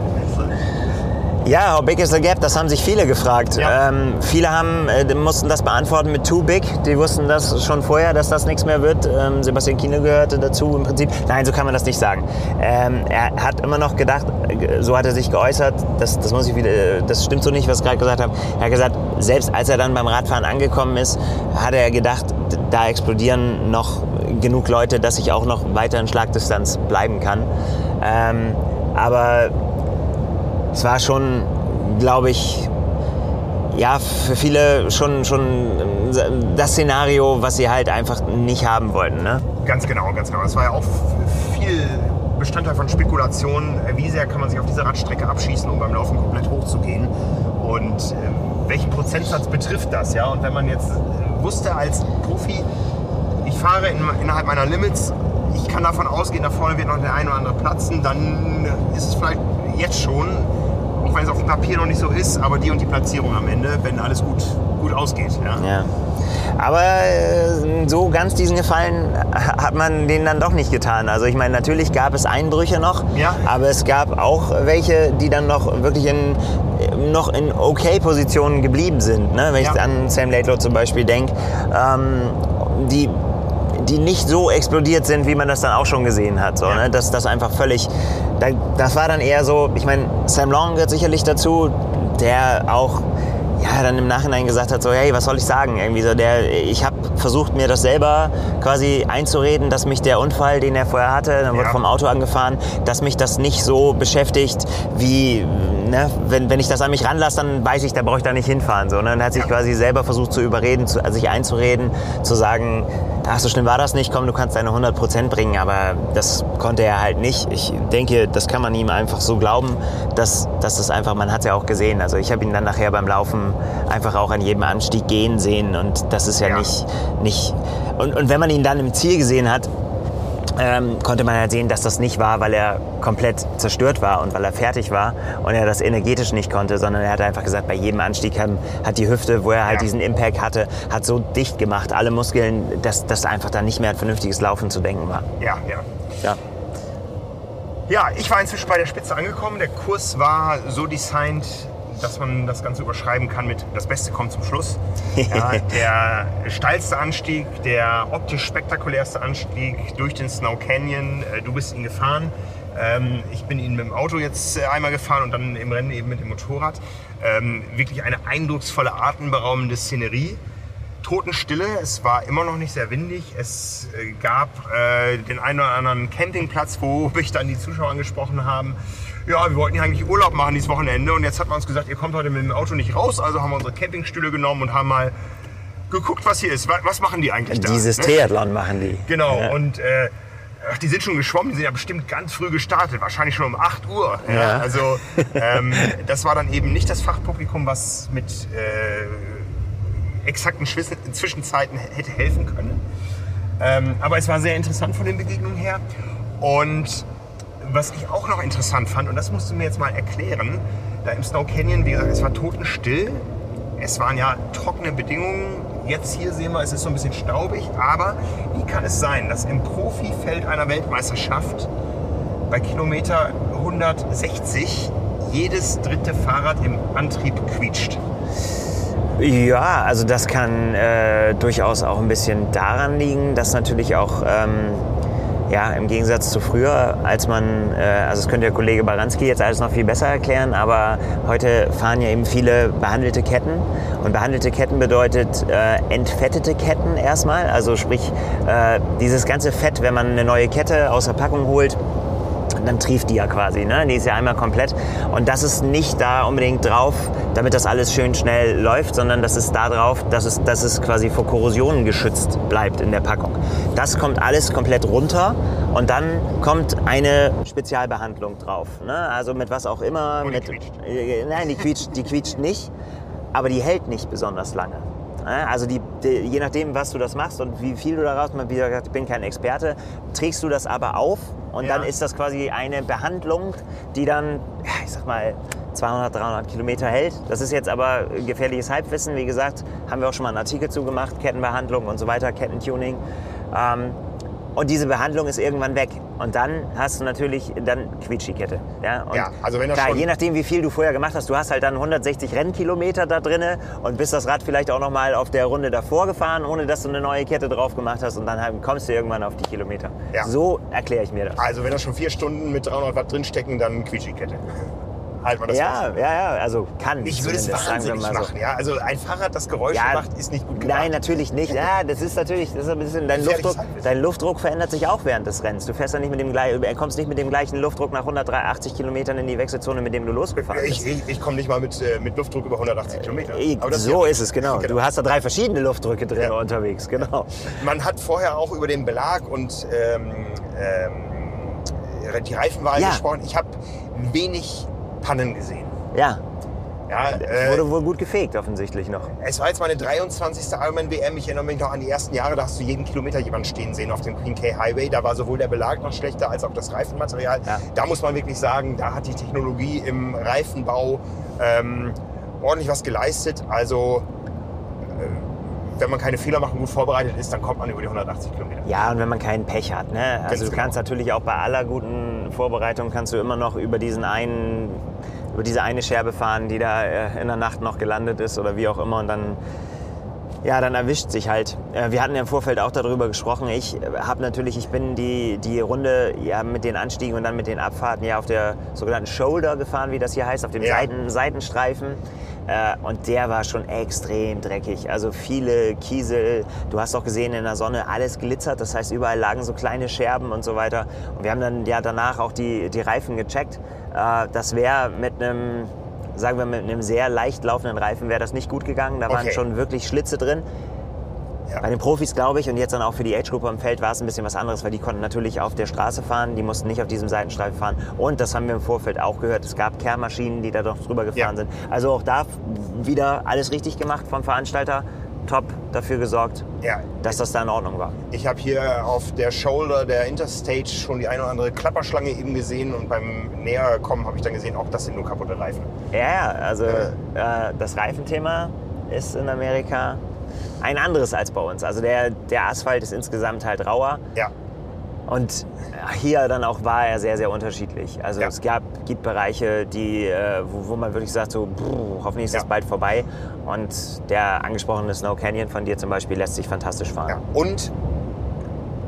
Ja, how big is the gap? Das haben sich viele gefragt. Ja. Ähm, viele haben, äh, mussten das beantworten mit too big. Die wussten das schon vorher, dass das nichts mehr wird. Ähm, Sebastian Kiene gehörte dazu im Prinzip. Nein, so kann man das nicht sagen. Ähm, er hat immer noch gedacht, äh, so hat er sich geäußert, das, das, muss ich wieder, äh, das stimmt so nicht, was ich gerade gesagt habe. Er hat gesagt, selbst als er dann beim Radfahren angekommen ist, hat er gedacht, da explodieren noch genug Leute, dass ich auch noch weiter in Schlagdistanz bleiben kann. Ähm, aber es war schon, glaube ich, ja, für viele schon, schon das Szenario, was sie halt einfach nicht haben wollten. Ne? Ganz genau, ganz genau. Das war ja auch viel Bestandteil von Spekulationen. Wie sehr kann man sich auf dieser Radstrecke abschießen, um beim Laufen komplett hochzugehen? Und äh, welchen Prozentsatz betrifft das? Ja? Und wenn man jetzt äh, wusste als Profi, ich fahre in, innerhalb meiner Limits, ich kann davon ausgehen, da vorne wird noch der ein oder andere platzen, dann ist es vielleicht jetzt schon, auch wenn es auf dem Papier noch nicht so ist, aber die und die Platzierung am Ende, wenn alles gut, gut ausgeht. Ja? Ja. Aber äh, so ganz diesen Gefallen hat man denen dann doch nicht getan. Also ich meine, natürlich gab es Einbrüche noch, Ja. aber es gab auch welche, die dann noch wirklich in, noch in okay Positionen geblieben sind. Ne? Wenn ich Ja. an Sam Laidlaw zum Beispiel denke, ähm, die die nicht so explodiert sind, wie man das dann auch schon gesehen hat. So, Ja. ne? Das, das einfach völlig. Da, das war dann eher so, ich meine, Sam Long gehört sicherlich dazu, der auch ja, dann im Nachhinein gesagt hat, so, hey, was soll ich sagen? Irgendwie so, der, ich habe versucht, mir das selber quasi einzureden, dass mich der Unfall, den er vorher hatte, dann wurde Ja. vom Auto angefahren, dass mich das nicht so beschäftigt, wie, ne, wenn, wenn ich das an mich ranlasse, dann weiß ich, da brauche ich da nicht hinfahren. So, ne? Und er hat sich Ja. quasi selber versucht zu überreden, zu, sich einzureden, zu sagen, ach, so schlimm war das nicht, komm, du kannst deine 100% bringen, aber das konnte er halt nicht. Ich denke, das kann man ihm einfach so glauben, dass, dass das einfach, man hat es ja auch gesehen. Also ich habe ihn dann nachher beim Laufen einfach auch an jedem Anstieg gehen sehen und das ist ja, Ja. nicht, nicht und, und wenn man ihn dann im Ziel gesehen hat, ähm, konnte man halt sehen, dass das nicht war, weil er komplett zerstört war und weil er fertig war und er das energetisch nicht konnte, sondern er hat einfach gesagt, bei jedem Anstieg hat, hat die Hüfte, wo er halt Ja. diesen Impact hatte, hat so dicht gemacht, alle Muskeln, dass das einfach dann nicht mehr an vernünftiges Laufen zu denken war. Ja, ja. Ja. Ja, ich war inzwischen bei der Spitze angekommen. Der Kurs war so designt, dass man das Ganze überschreiben kann mit das Beste kommt zum Schluss. Ja, der steilste Anstieg, der optisch spektakulärste Anstieg durch den Snow Canyon. Äh, Du bist ihn gefahren. Ähm, ich bin ihn mit dem Auto jetzt äh, einmal gefahren und dann im Rennen eben mit dem Motorrad. Ähm, wirklich eine eindrucksvolle, atemberaubende Szenerie. Totenstille, es war immer noch nicht sehr windig. Es äh, gab den einen oder anderen Campingplatz, wo mich dann die Zuschauer angesprochen haben. Ja, wir wollten ja eigentlich Urlaub machen dieses Wochenende und jetzt hat man uns gesagt, ihr kommt heute mit dem Auto nicht raus. Also haben wir unsere Campingstühle genommen und haben mal geguckt, was hier ist. Was, machen die eigentlich da? Dieses ne? Triathlon machen die. Genau, Ja. und äh, ach, die sind schon geschwommen, die sind ja bestimmt ganz früh gestartet, wahrscheinlich schon um 8 Uhr. Ja. Ja. Also ähm, das war dann eben nicht das Fachpublikum, was mit äh, exakten Zwischenzeiten hätte helfen können. Ähm, aber es war sehr interessant von den Begegnungen her. Und was ich auch noch interessant fand, und das musst du mir jetzt mal erklären, da im Snow Canyon, wie gesagt, es war totenstill. Es waren ja trockene Bedingungen. Jetzt hier sehen wir, es ist so ein bisschen staubig. Aber wie kann es sein, dass im Profifeld einer Weltmeisterschaft bei Kilometer 160 jedes dritte Fahrrad im Antrieb quietscht? Ja, also das kann äh, durchaus auch ein bisschen daran liegen, dass natürlich auch ähm, ja, im Gegensatz zu früher, als man, äh, also das könnte der Kollege Baranski jetzt alles noch viel besser erklären, aber heute fahren ja eben viele behandelte Ketten. Und behandelte Ketten bedeutet äh, entfettete Ketten erstmal, also sprich äh, dieses ganze Fett, wenn man eine neue Kette aus der Packung holt, dann trieft die ja quasi. Ne? Die ist ja einmal komplett. Und das ist nicht da unbedingt drauf, damit das alles schön schnell läuft, sondern das ist da drauf, dass es, dass es quasi vor Korrosion geschützt bleibt in der Packung. Das kommt alles komplett runter und dann kommt eine Spezialbehandlung drauf. Ne? Also mit was auch immer. Und die mit, quietscht. äh, nein, die quietscht, die quietscht nicht, aber die hält nicht besonders lange. Ne? Also die, die, je nachdem, was du das machst und wie viel du daraus machst, wie gesagt, ich bin kein Experte, trägst du das aber auf und Ja. dann ist das quasi eine Behandlung, die dann, ich sag mal, 200, 300 Kilometer hält. Das ist jetzt aber gefährliches Halbwissen. Wie gesagt, haben wir auch schon mal einen Artikel zu gemacht, Kettenbehandlung und so weiter, Kettentuning. Ähm, und diese Behandlung ist irgendwann weg. Und dann hast du natürlich dann quietscht die Kette. Ja, und Ja, also wenn das klar, schon- je nachdem, wie viel du vorher gemacht hast, du hast halt dann 160 Rennkilometer da drinne und bist das Rad vielleicht auch noch mal auf der Runde davor gefahren, ohne dass du eine neue Kette drauf gemacht hast und dann halt kommst du irgendwann auf die Kilometer. Ja. So erkläre ich mir das. Also wenn da schon vier Stunden mit 300 Watt drinstecken, dann quietscht die Kette. Halt mal das Ja, fest. ja, ja, also kann Ich würde es wahnsinnig so. machen. Ja? Also ein Fahrrad, das Geräusche Ja, macht, ist nicht gut gemacht. Nein, natürlich nicht. Ja, das ist natürlich, das ist ein bisschen, dein, Luftdruck, dein Luftdruck verändert sich auch während des Rennens. Du fährst ja nicht mit dem, äh, kommst nicht mit dem gleichen Luftdruck nach 180 Kilometern in die Wechselzone, mit dem du losgefahren bist. Ich, ich, ich komme nicht mal mit, äh, mit Luftdruck über 180 Kilometer. Eh, Aber das so ja- ist es, genau. Du hast da drei verschiedene Luftdrücke drin Ja. unterwegs, genau. Man hat vorher auch über den Belag und ähm, ähm, die Reifenwahl Ja. gesprochen. Ich habe wenig Pannen gesehen. Ja, Ja, äh, wurde wohl gut gefegt offensichtlich noch. es war jetzt meine 23. Ironman WM. Ich erinnere mich noch an die ersten Jahre, da hast du jeden Kilometer jemanden stehen sehen auf dem Queen K Highway. Da war sowohl der Belag noch schlechter als auch das Reifenmaterial. Ja. Da muss man wirklich sagen, da hat die Technologie im Reifenbau ähm, ordentlich was geleistet. Also äh, wenn man keine Fehler macht und gut vorbereitet ist, dann kommt man über die 180 Kilometer. Ja, und wenn man keinen Pech hat. Ne? Also Ganz du genau. kannst natürlich auch bei aller guten Vorbereitung kannst du immer noch über diesen einen, über diese eine Scherbe fahren, die da äh, in der Nacht noch gelandet ist oder wie auch immer und dann ja, dann erwischt sich halt. Äh, Wir hatten ja im Vorfeld auch darüber gesprochen. Ich habe natürlich, ich bin die, die Runde ja, mit den Anstiegen und dann mit den Abfahrten ja auf der sogenannten Shoulder gefahren, wie das hier heißt, auf dem Ja. Seiten, Seitenstreifen. Äh, Und der war schon extrem dreckig. Also viele Kiesel. Du hast auch gesehen in der Sonne, alles glitzert. Das heißt, überall lagen so kleine Scherben und so weiter. Und wir haben dann ja danach auch die, die Reifen gecheckt. Äh, Das wäre mit einem sagen wir mit einem sehr leicht laufenden Reifen wäre das nicht gut gegangen. Da waren Okay. schon wirklich Schlitze drin. Ja. Bei den Profis glaube ich und jetzt dann auch für die Age-Gruppe am Feld war es ein bisschen was anderes, weil die konnten natürlich auf der Straße fahren, die mussten nicht auf diesem Seitenstreifen fahren. Und das haben wir im Vorfeld auch gehört, es gab Kehrmaschinen, die da doch drüber gefahren Ja. sind. Also auch da wieder alles richtig gemacht vom Veranstalter. Top dafür gesorgt, Ja. dass das da in Ordnung war. Ich habe hier auf der Shoulder der Interstage schon die eine oder andere Klapperschlange eben gesehen und beim Näherkommen habe ich dann gesehen, auch das sind nur kaputte Reifen. Ja, ja, also Äh. äh, das Reifenthema ist in Amerika ein anderes als bei uns. Also der, der Asphalt ist insgesamt halt rauer. Ja, Und hier dann auch war er sehr, sehr unterschiedlich. Also Ja. es gab, gibt Bereiche, die, äh, wo, wo man wirklich sagt, so, puh, hoffentlich ist das Ja. bald vorbei. Und der angesprochene Snow Canyon von dir zum Beispiel lässt sich fantastisch fahren. ja. Und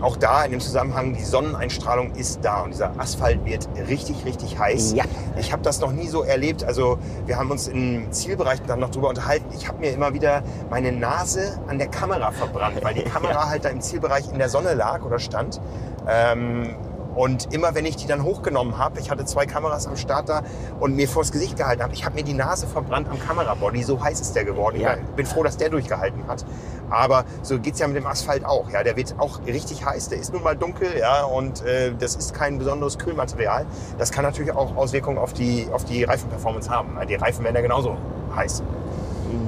auch da in dem Zusammenhang, die Sonneneinstrahlung ist da und dieser Asphalt wird richtig, richtig heiß. Ja. Ich habe das noch nie so erlebt. Also wir haben uns im Zielbereich dann noch drüber unterhalten. Ich habe mir immer wieder meine Nase an der Kamera verbrannt, weil die Kamera halt da im Zielbereich in der Sonne lag oder stand. Ähm, und immer wenn ich die dann hochgenommen habe, ich hatte zwei Kameras am Start da und mir vors Gesicht gehalten habe, ich habe mir die Nase verbrannt am Kamerabody. So heiß ist der geworden. Ja. Ich bin froh, dass der durchgehalten hat. Aber so geht's ja mit dem Asphalt auch. Ja, der wird auch richtig heiß. Der ist nun mal dunkel, ja, und äh, das ist kein besonderes Kühlmaterial. Das kann natürlich auch Auswirkungen auf die auf die Reifenperformance haben. Die Reifen werden ja genauso heiß.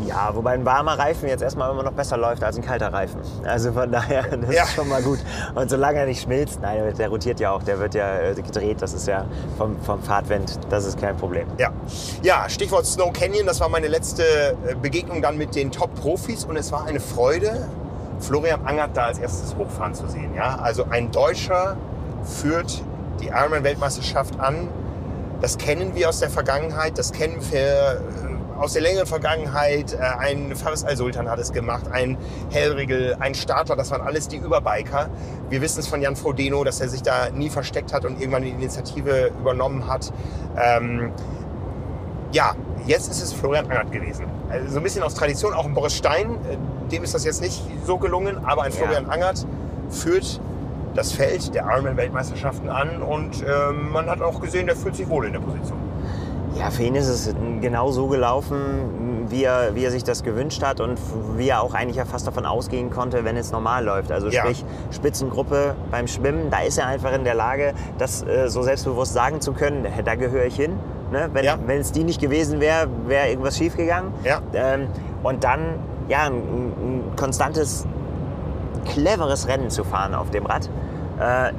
Ja, wobei ein warmer Reifen jetzt erstmal immer noch besser läuft als ein kalter Reifen. Also von daher, das Ja. ist schon mal gut. Und solange er nicht schmilzt, nein, der rotiert ja auch, der wird ja äh, gedreht, das ist ja vom, vom Fahrtwind, das ist kein Problem. Ja. ja, Stichwort Snow Canyon, das war meine letzte äh, Begegnung dann mit den Top-Profis und es war eine Freude, Florian Angert da als erstes hochfahren zu sehen. Ja? Also ein Deutscher führt die Ironman-Weltmeisterschaft an. Das kennen wir aus der Vergangenheit, das kennen wir äh, aus der längeren Vergangenheit. Äh, Ein Faris Al-Sultan hat es gemacht, ein Hellriegel, ein Starter, das waren alles die Überbiker. Wir wissen es von Jan Frodeno, dass er sich da nie versteckt hat und irgendwann die Initiative übernommen hat. Ähm, ja, jetzt ist es Florian Angert gewesen. Also so ein bisschen aus Tradition, auch ein Boris Stein, äh, dem ist das jetzt nicht so gelungen, aber ein Ja. Florian Angert führt das Feld der Ironman-Weltmeisterschaften an und ähm, man hat auch gesehen, der fühlt sich wohl in der Position. Ja, für ihn ist es genau so gelaufen, wie er, wie er sich das gewünscht hat und wie er auch eigentlich ja fast davon ausgehen konnte, wenn es normal läuft. Also Ja. sprich Spitzengruppe beim Schwimmen, da ist er einfach in der Lage, das äh, so selbstbewusst sagen zu können, da gehöre ich hin. Ne? Wenn, Ja. wenn es die nicht gewesen wäre, wäre irgendwas schiefgegangen. Ja. Ähm, und dann ja, ein, ein konstantes, cleveres Rennen zu fahren auf dem Rad. Äh,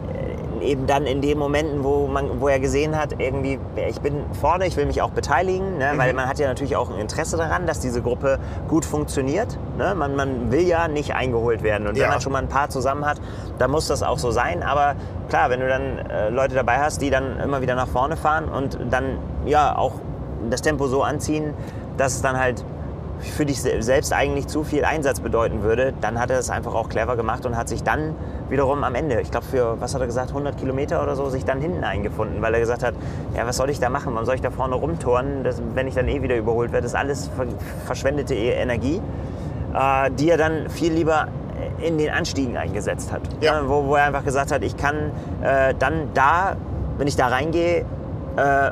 eben dann in den Momenten, wo, man, wo er gesehen hat, irgendwie, ich bin vorne, ich will mich auch beteiligen, ne? weil man hat ja natürlich auch ein Interesse daran, dass diese Gruppe gut funktioniert. Ne? Man, man will ja nicht eingeholt werden. Und Ja. wenn man schon mal ein paar zusammen hat, dann muss das auch so sein. Aber klar, wenn du dann äh, Leute dabei hast, die dann immer wieder nach vorne fahren und dann ja auch das Tempo so anziehen, dass es dann halt für dich se- selbst eigentlich zu viel Einsatz bedeuten würde, dann hat er es einfach auch clever gemacht und hat sich dann wiederum am Ende, ich glaube für, was hat er gesagt, 100 Kilometer oder so, sich dann hinten eingefunden, weil er gesagt hat, ja, was soll ich da machen, warum soll ich da vorne rumturnen, das, wenn ich dann eh wieder überholt werde, das ist alles ver verschwendete E- Energie, äh, die er dann viel lieber in den Anstiegen eingesetzt hat. Ja. Ne, Wo, wo er einfach gesagt hat, ich kann äh, dann da, wenn ich da reingehe, äh,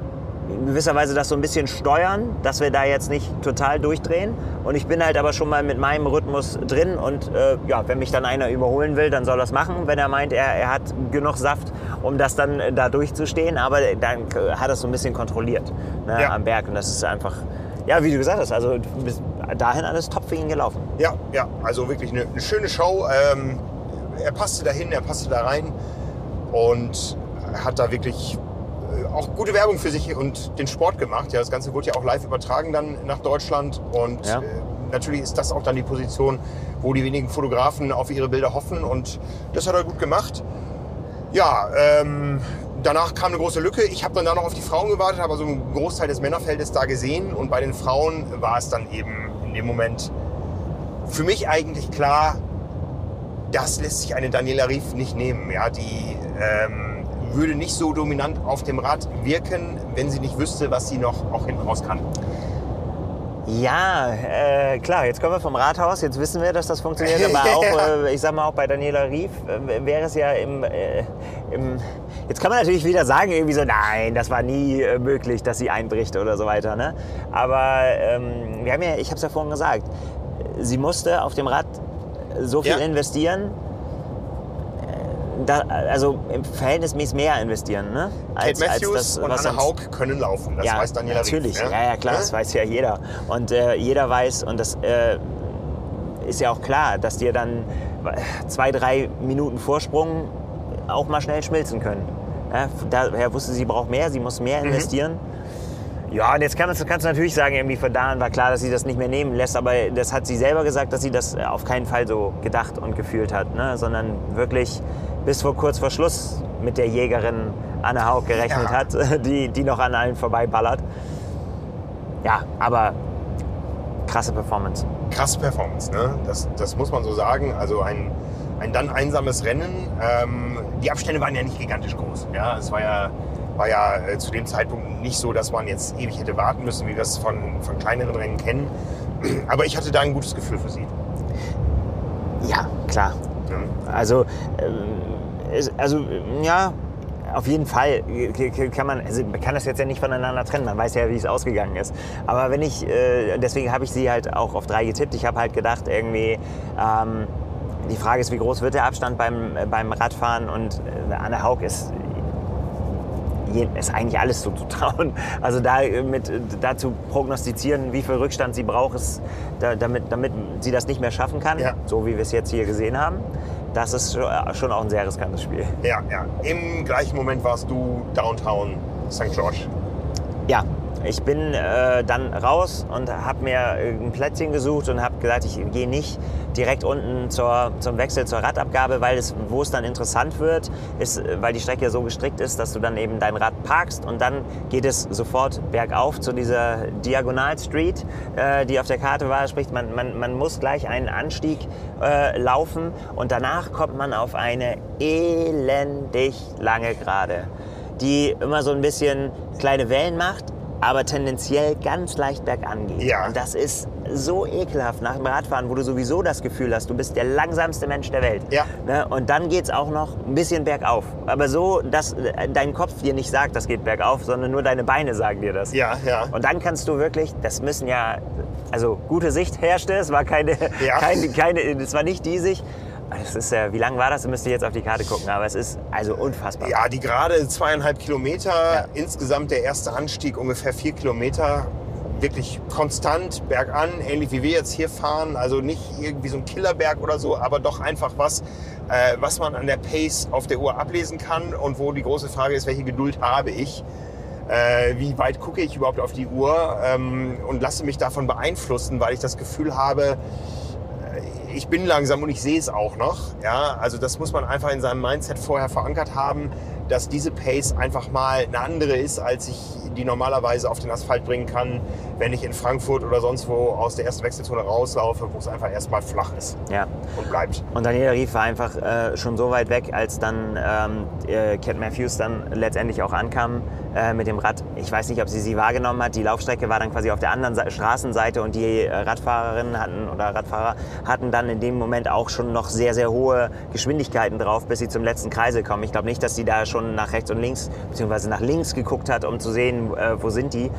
in gewisser Weise das so ein bisschen steuern, dass wir da jetzt nicht total durchdrehen. Und ich bin halt aber schon mal mit meinem Rhythmus drin. Und äh, ja, wenn mich dann einer überholen will, dann soll er es machen. Wenn er meint, er, er hat genug Saft, um das dann äh, da durchzustehen. Aber dann äh, hat er es so ein bisschen kontrolliert ne, Ja. am Berg. Und das ist einfach, ja, wie du gesagt hast, also bis dahin alles top für ihn gelaufen. Ja, ja, also wirklich eine, eine schöne Show. Ähm, er passte dahin, er passte da rein und hat da wirklich auch gute Werbung für sich und den Sport gemacht. Ja, das Ganze wurde ja auch live übertragen dann nach Deutschland und Ja. äh, natürlich ist das auch dann die Position, wo die wenigen Fotografen auf ihre Bilder hoffen und das hat er gut gemacht. Ja, ähm, danach kam eine große Lücke. Ich habe dann da noch auf die Frauen gewartet, habe also einen Großteil des Männerfeldes da gesehen und bei den Frauen war es dann eben in dem Moment für mich eigentlich klar, das lässt sich eine Daniela Rief nicht nehmen. Ja, die ähm, würde nicht so dominant auf dem Rad wirken, wenn sie nicht wüsste, was sie noch auch hinten raus kann. Ja, äh, klar, jetzt kommen wir vom Rathaus, jetzt wissen wir, dass das funktioniert, aber auch, äh, ich sag mal, auch bei Daniela Rief äh, wäre es ja im, äh, im, jetzt kann man natürlich wieder sagen, irgendwie so, nein, das war nie äh, möglich, dass sie einbricht oder so weiter, ne? Aber ähm, wir haben ja, ich habe es ja vorhin gesagt, sie musste auf dem Rad so viel Ja. investieren, da, also im Verhältnismäßig mehr investieren, ne? Kate Matthews das, und sonst- Haug können laufen. Das ja, weiß Daniela natürlich. Rief. Ja, ja, klar, das weiß ja jeder. Und äh, jeder weiß, und das äh, ist ja auch klar, dass dir dann zwei, drei Minuten Vorsprung auch mal schnell schmilzen können. Ja, daher wusste sie, sie braucht mehr, sie muss Mhm. mehr investieren. Ja, und jetzt kann man, kannst du natürlich sagen, irgendwie von da an war klar, dass sie das nicht mehr nehmen lässt, aber das hat sie selber gesagt, dass sie das auf keinen Fall so gedacht und gefühlt hat, ne? sondern wirklich bis vor kurz vor Schluss mit der Jägerin Anne Haug gerechnet Ja. hat, die, die noch an allen vorbeiballert. Ja, aber krasse Performance. krasse Performance, ne? Das, das muss man so sagen. Also ein, ein dann einsames Rennen. Ähm, die Abstände waren ja nicht gigantisch groß. Ja, es war ja, war ja äh, zu dem Zeitpunkt nicht so, dass man jetzt ewig hätte warten müssen, wie wir es von, von kleineren Rennen kennen. Aber ich hatte da ein gutes Gefühl für sie. Ja, klar. Ja. Also, ähm, also ja, auf jeden Fall kann man, also man kann das jetzt ja nicht voneinander trennen. Man weiß ja, wie es ausgegangen ist. Aber wenn ich, äh, deswegen habe ich sie halt auch auf drei getippt. Ich habe halt gedacht, irgendwie, ähm, die Frage ist, wie groß wird der Abstand beim, beim Radfahren? Und äh, Anne Haug ist ist eigentlich alles zuzutrauen. Also da äh, mit, äh, dazu prognostizieren, wie viel Rückstand sie braucht, ist, da, damit, damit sie das nicht mehr schaffen kann, Ja. so wie wir es jetzt hier gesehen haben, das ist schon- äh, schon auch ein sehr riskantes Spiel. Ja, ja. Im gleichen Moment warst du Downtown St. George. Ja, ich bin äh, dann raus und habe mir ein Plätzchen gesucht und habe gesagt, ich gehe nicht direkt unten zur, zum Wechsel zur Radabgabe, weil es, wo es dann interessant wird, ist, weil die Strecke so gestrickt ist, dass du dann eben dein Rad parkst und dann geht es sofort bergauf zu dieser Diagonal Street, äh, die auf der Karte war. Sprich, man, man, man muss gleich einen Anstieg äh, laufen und danach kommt man auf eine elendig lange Gerade die immer so ein bisschen kleine Wellen macht, aber tendenziell ganz leicht bergan geht. Ja. Und das ist so ekelhaft nach dem Radfahren, wo du sowieso das Gefühl hast, du bist der langsamste Mensch der Welt. Ja. Ne? Und dann geht es auch noch ein bisschen bergauf. Aber so, dass äh, dein Kopf dir nicht sagt, das geht bergauf, sondern nur deine Beine sagen dir das. Ja, ja. Und dann kannst du wirklich, das müssen ja, also gute Sicht herrschte, es war keine, Ja. keine, keine es war nicht die Sicht. Das ist, äh, wie lang war das? Müsst ihr jetzt auf die Karte gucken, aber es ist also unfassbar. Ja, die gerade zweieinhalb Kilometer, insgesamt der erste Anstieg ungefähr vier Kilometer, wirklich konstant bergan, ähnlich wie wir jetzt hier fahren. Also nicht irgendwie so ein Killerberg oder so, aber doch einfach was, äh, was man an der Pace auf der Uhr ablesen kann und wo die große Frage ist, welche Geduld habe ich? Äh, wie weit gucke ich überhaupt auf die Uhr ähm, und lasse mich davon beeinflussen, weil ich das Gefühl habe, ich bin langsam und ich sehe es auch noch. Ja, also das muss man einfach in seinem Mindset vorher verankert haben, dass diese Pace einfach mal eine andere ist, als ich die normalerweise auf den Asphalt bringen kann, wenn ich in Frankfurt oder sonst wo aus der ersten Wechselzone rauslaufe, wo es einfach erstmal flach ist Ja. und bleibt. Und Daniela Rief war einfach äh, schon so weit weg, als dann ähm, äh, Cat Matthews dann letztendlich auch ankam äh, mit dem Rad. Ich weiß nicht, ob sie sie wahrgenommen hat. Die Laufstrecke war dann quasi auf der anderen Sa Straßenseite und die äh, Radfahrerinnen hatten oder Radfahrer hatten dann in dem Moment auch schon noch sehr, sehr hohe Geschwindigkeiten drauf, bis sie zum letzten Kreisel kommen. Ich glaube nicht, dass sie da schon nach rechts und links, beziehungsweise nach links geguckt hat, um zu sehen, äh, wo sind die.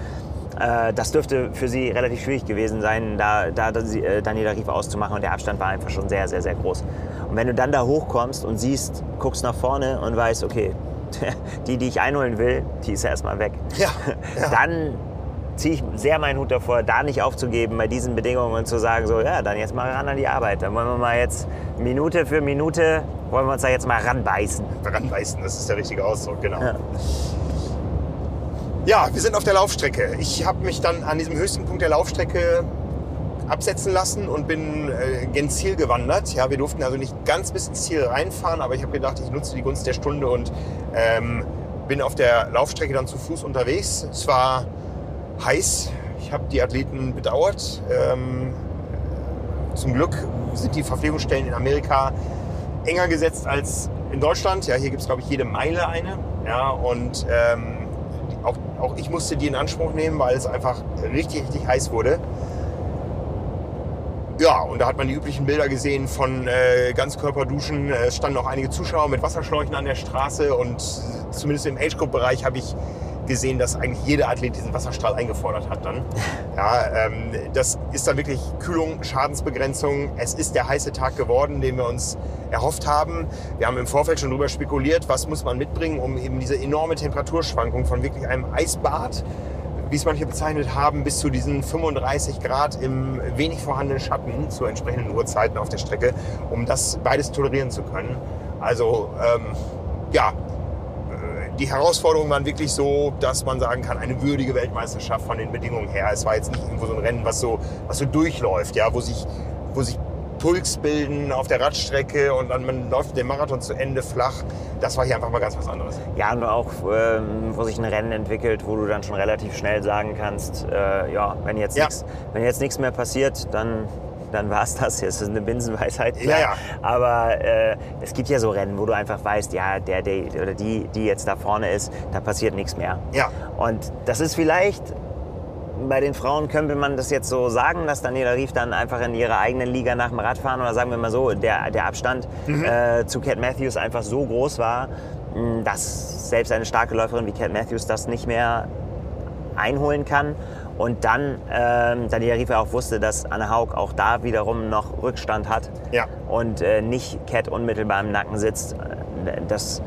Äh, Das dürfte für sie relativ schwierig gewesen sein, da, da äh, Daniela Rief auszumachen und der Abstand war einfach schon sehr, sehr, sehr groß. Und wenn du dann da hochkommst und siehst, guckst nach vorne und weißt, okay, die, die ich einholen will, die ist ja erstmal weg. Ja, ja. Dann ziehe ich sehr meinen Hut davor, da nicht aufzugeben bei diesen Bedingungen und zu sagen, so, ja, dann jetzt mal ran an die Arbeit. Dann wollen wir mal jetzt Minute für Minute, wollen wir uns da jetzt mal ranbeißen. Ranbeißen, das ist der richtige Ausdruck, genau. Ja. Ja, wir sind auf der Laufstrecke. Ich habe mich dann an diesem höchsten Punkt der Laufstrecke absetzen lassen und bin äh, gen Ziel gewandert. Ja, wir durften also nicht ganz bis ins Ziel reinfahren, aber ich habe gedacht, ich nutze die Gunst der Stunde und ähm, bin auf der Laufstrecke dann zu Fuß unterwegs. Es war heiß. Ich habe die Athleten bedauert. Ähm, zum Glück sind die Verpflegungsstellen in Amerika enger gesetzt als in Deutschland. Ja, hier gibt es, glaube ich, jede Meile eine. Ja, und ähm, auch, auch ich musste die in Anspruch nehmen, weil es einfach richtig, richtig heiß wurde. Ja, und da hat man die üblichen Bilder gesehen von äh, Ganzkörperduschen. Es standen auch einige Zuschauer mit Wasserschläuchen an der Straße und zumindest im Age-Group-Bereich habe ich gesehen, dass eigentlich jeder Athlet diesen Wasserstrahl eingefordert hat dann. Ja, ähm, das ist dann wirklich Kühlung, Schadensbegrenzung. Es ist der heiße Tag geworden, den wir uns erhofft haben. Wir haben im Vorfeld schon darüber spekuliert, was muss man mitbringen, um eben diese enorme Temperaturschwankung von wirklich einem Eisbad, wie es manche bezeichnet haben, bis zu diesen 35 Grad im wenig vorhandenen Schatten zu entsprechenden Uhrzeiten auf der Strecke, um das beides tolerieren zu können. Also ähm, ja, die Herausforderungen waren wirklich so, dass man sagen kann, eine würdige Weltmeisterschaft von den Bedingungen her. Es war jetzt nicht irgendwo so ein Rennen, was so, was so durchläuft, ja, wo sich, wo sich Pulks bilden auf der Radstrecke und dann man läuft den Marathon zu Ende flach. Das war hier einfach mal ganz was anderes. Ja, und auch, ähm, wo sich ein Rennen entwickelt, wo du dann schon relativ schnell sagen kannst, äh, ja, wenn jetzt Ja. nichts wenn jetzt nichts mehr passiert, dann dann war es das. Das ist eine Binsenweisheit. Ja, klar. ja. Aber äh, es gibt ja so Rennen, wo du einfach weißt, ja, der, der oder die, die jetzt da vorne ist, da passiert nichts mehr. Ja. Und das ist vielleicht bei den Frauen könnte man das jetzt so sagen, dass Daniela Rief dann einfach in ihrer eigenen Liga nach dem Radfahren oder sagen wir mal so, der, der Abstand äh, zu Cat Matthews einfach so groß war, mh, dass selbst eine starke Läuferin wie Cat Matthews das nicht mehr einholen kann. Und dann ähm, Daniela Rief ja auch wusste, dass Anne Haug auch da wiederum noch Rückstand hat Ja. und äh, nicht Cat unmittelbar im Nacken sitzt. Das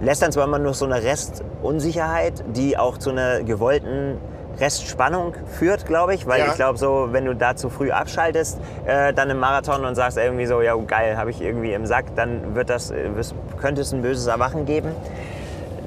lässt dann zwar immer nur so eine Restunsicherheit, die auch zu einer gewollten Restspannung führt, glaube ich, weil Ja. ich glaube so, wenn du da zu früh abschaltest, äh, dann im Marathon und sagst irgendwie so, ja geil, habe ich irgendwie im Sack, dann wird das, äh, könnte es ein böses Erwachen geben.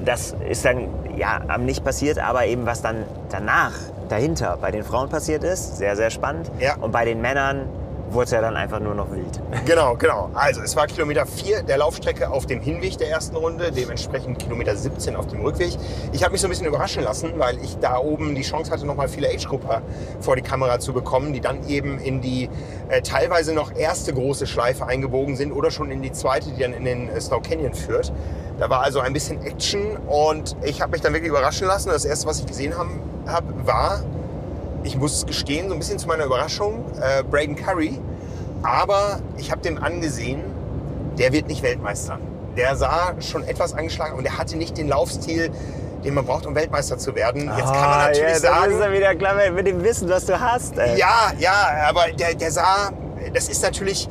Das ist dann ja am nicht passiert, aber eben was dann danach, dahinter bei den Frauen passiert ist, sehr, sehr spannend. Ja. Und bei den Männern wurde es ja dann einfach nur noch wild. Genau, genau. Also es war Kilometer 4 der Laufstrecke auf dem Hinweg der ersten Runde, dementsprechend Kilometer 17 auf dem Rückweg. Ich habe mich so ein bisschen überraschen lassen, weil ich da oben die Chance hatte, nochmal viele Age-Grupper vor die Kamera zu bekommen, die dann eben in die äh, teilweise noch erste große Schleife eingebogen sind oder schon in die zweite, die dann in den äh, Snow Canyon führt. Da war also ein bisschen Action und ich habe mich dann wirklich überraschen lassen. Das erste, was ich gesehen habe, hab, war ich muss gestehen, so ein bisschen zu meiner Überraschung, äh, Braden Curry. Aber ich habe dem angesehen, der wird nicht Weltmeister. Der sah schon etwas angeschlagen und der hatte nicht den Laufstil, den man braucht, um Weltmeister zu werden. Jetzt kann man Ah, natürlich ja, Das sagen, ist ja wieder klar mit dem Wissen, was du hast. Ey. ja, ja, aber der, der sah, das ist natürlich,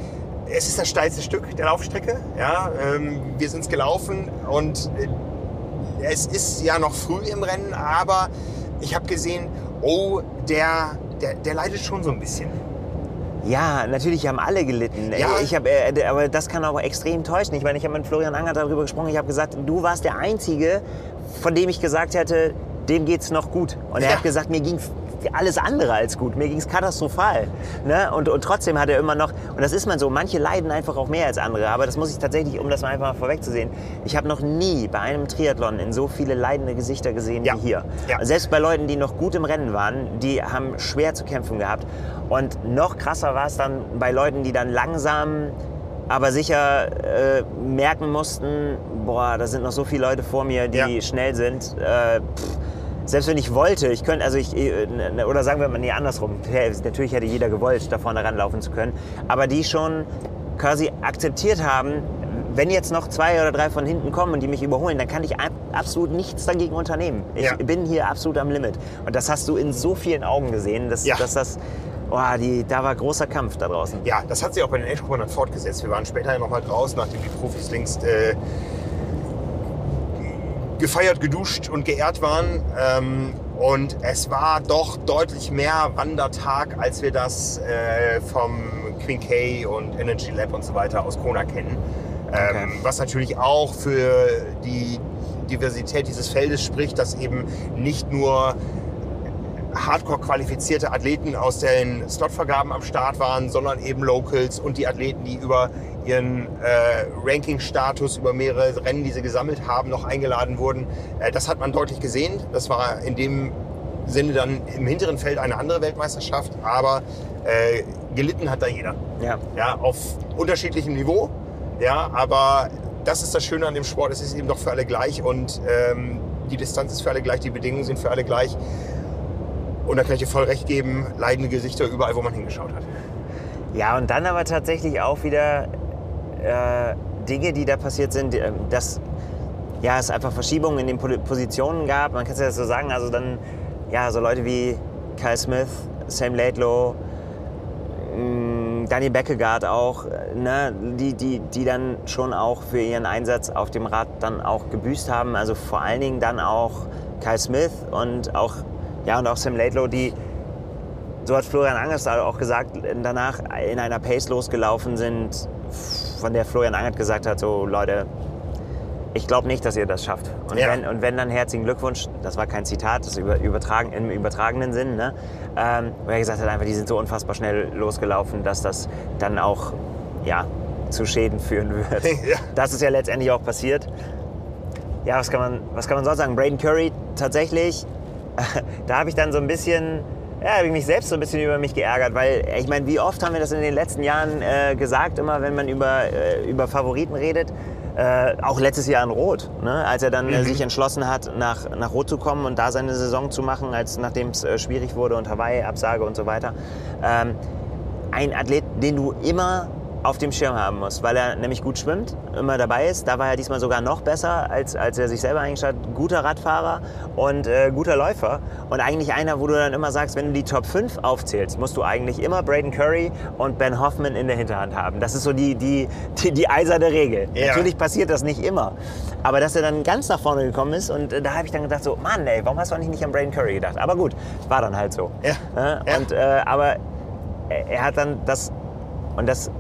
es ist das steilste Stück der Laufstrecke. Ja, ähm, wir sind es gelaufen und äh, es ist ja noch früh im Rennen, aber ich habe gesehen, oh, der, der, der leidet schon so ein bisschen. Ja, natürlich haben alle gelitten. Ja. Ich hab, äh, aber das kann auch extrem täuschen. Ich meine, ich habe mit Florian Anger darüber gesprochen. Ich habe gesagt, du warst der Einzige, von dem ich gesagt hätte, dem geht's noch gut. Und er Ja. hat gesagt, mir ging alles andere als gut. Mir ging's katastrophal. Ne? Und, und trotzdem hat er immer noch, und das ist man so, manche leiden einfach auch mehr als andere. Aber das muss ich tatsächlich, um das mal einfach mal vorwegzusehen, ich habe noch nie bei einem Triathlon in so viele leidende Gesichter gesehen Ja. wie hier. Ja. Selbst bei Leuten, die noch gut im Rennen waren, die haben schwer zu kämpfen gehabt. Und noch krasser war es dann bei Leuten, die dann langsam, aber sicher äh, merken mussten, boah, da sind noch so viele Leute vor mir, die Ja. schnell sind. Äh, pff, selbst wenn ich wollte, ich könnte, also ich, äh, oder sagen wir mal, nee, andersrum. Natürlich hätte jeder gewollt, da vorne ranlaufen zu können. Aber die schon quasi akzeptiert haben, wenn jetzt noch zwei oder drei von hinten kommen und die mich überholen, dann kann ich ab- absolut nichts dagegen unternehmen. Ich Ja. bin hier absolut am Limit. Und das hast du in so vielen Augen gesehen, dass, Ja. dass das, oh, die, da war großer Kampf da draußen. Ja, das hat sich auch bei den Age-Gruppen dann fortgesetzt. Wir waren später ja nochmal draußen, nachdem die Profis längst äh, gefeiert, geduscht und geehrt waren. Ähm, und es war doch deutlich mehr Wandertag, als wir das äh, vom Queen K und Energy Lab und so weiter aus Kona kennen. Ähm, Okay. was natürlich auch für die Diversität dieses Feldes spricht, dass eben nicht nur hardcore qualifizierte Athleten aus den Slotvergaben am Start waren, sondern eben Locals und die Athleten, die über ihren äh, Ranking-Status, über mehrere Rennen, die sie gesammelt haben, noch eingeladen wurden. Äh, das hat man deutlich gesehen. Das war in dem Sinne dann im hinteren Feld eine andere Weltmeisterschaft, aber äh, gelitten hat da jeder. Ja. Ja, auf unterschiedlichem Niveau. Ja, aber das ist das Schöne an dem Sport. Es ist eben doch für alle gleich und ähm, die Distanz ist für alle gleich, die Bedingungen sind für alle gleich. Und da kann ich dir voll recht geben, leidende Gesichter überall, wo man hingeschaut hat. Ja, und dann aber tatsächlich auch wieder äh, Dinge, die da passiert sind, ähm, dass ja, es einfach Verschiebungen in den Positionen gab. Man kann es ja so sagen, also dann ja, so Leute wie Kyle Smith, Sam Laidlow, mh, Danny Beckegaard auch, äh, ne, die, die, die dann schon auch für ihren Einsatz auf dem Rad dann auch gebüßt haben. Also vor allen Dingen dann auch Kyle Smith und auch, ja, und auch Sam Laidlow, die so hat Florian Angers auch gesagt, danach in einer Pace losgelaufen sind, von der Florian Angert gesagt hat, so Leute, ich glaube nicht, dass ihr das schafft. Und, Ja. wenn, und wenn, dann herzlichen Glückwunsch, das war kein Zitat, das ist über, übertragen, im übertragenen Sinn, ne? ähm, wo er gesagt hat, einfach, die sind so unfassbar schnell losgelaufen, dass das dann auch ja, zu Schäden führen wird. Ja. Das ist ja letztendlich auch passiert. Ja, was kann man, was kann man sonst sagen? Braden Curry tatsächlich, da habe ich dann so ein bisschen Ja, habe ich mich selbst so ein bisschen über mich geärgert, weil ich meine, wie oft haben wir das in den letzten Jahren äh, gesagt, immer wenn man über, äh, über Favoriten redet, äh, auch letztes Jahr in Rot, ne? als er dann äh, sich entschlossen hat, nach, nach Rot zu kommen und da seine Saison zu machen, als nachdem es äh, schwierig wurde und Hawaii, Absage und so weiter. Ähm, ein Athlet, den du immer auf dem Schirm haben musst, weil er nämlich gut schwimmt, immer dabei ist. Da war er diesmal sogar noch besser, als, als er sich selber eingestellt hat. Guter Radfahrer und äh, guter Läufer. Und eigentlich einer, wo du dann immer sagst, wenn du die Top 5 aufzählst, musst du eigentlich immer Braden Curry und Ben Hoffman in der Hinterhand haben. Das ist so die, die, die, die eiserne Regel. Ja. Natürlich passiert das nicht immer. Aber dass er dann ganz nach vorne gekommen ist und äh, da habe ich dann gedacht so, Mann ey, warum hast du eigentlich nicht an Braden Curry gedacht? Aber gut, war dann halt so. Ja. Ne? Ja. Und, äh, aber er er hat dann das, und das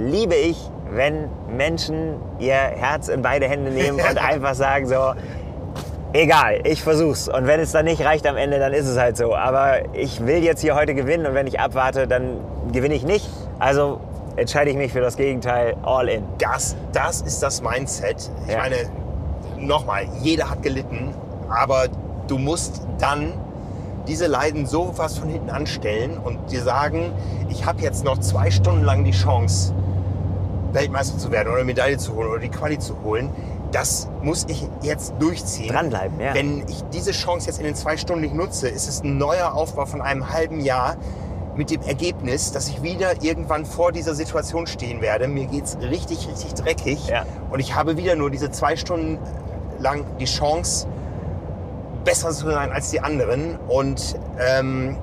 liebe ich, wenn Menschen ihr Herz in beide Hände nehmen und einfach sagen so, egal, ich versuch's. Und wenn es dann nicht reicht am Ende, dann ist es halt so. Aber ich will jetzt hier heute gewinnen und wenn ich abwarte, dann gewinne ich nicht. Also entscheide ich mich für das Gegenteil, all in. Das, das ist das Mindset. Ich Ja. meine, nochmal, jeder hat gelitten, aber du musst dann diese Leiden so was von hinten anstellen und dir sagen, ich habe jetzt noch zwei Stunden lang die Chance, Weltmeister zu werden oder eine Medaille zu holen oder die Quali zu holen. Das muss ich jetzt durchziehen. Dranbleiben, ja. Wenn ich diese Chance jetzt in den zwei Stunden nicht nutze, ist es ein neuer Aufbau von einem halben Jahr mit dem Ergebnis, dass ich wieder irgendwann vor dieser Situation stehen werde. Mir geht's richtig, richtig dreckig. Ja. Und ich habe wieder nur diese zwei Stunden lang die Chance, besser zu sein als die anderen und ähm,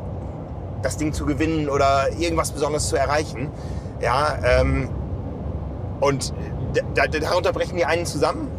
das Ding zu gewinnen oder irgendwas Besonderes zu erreichen. Ja, ähm, und da, da, darunter brechen die einen zusammen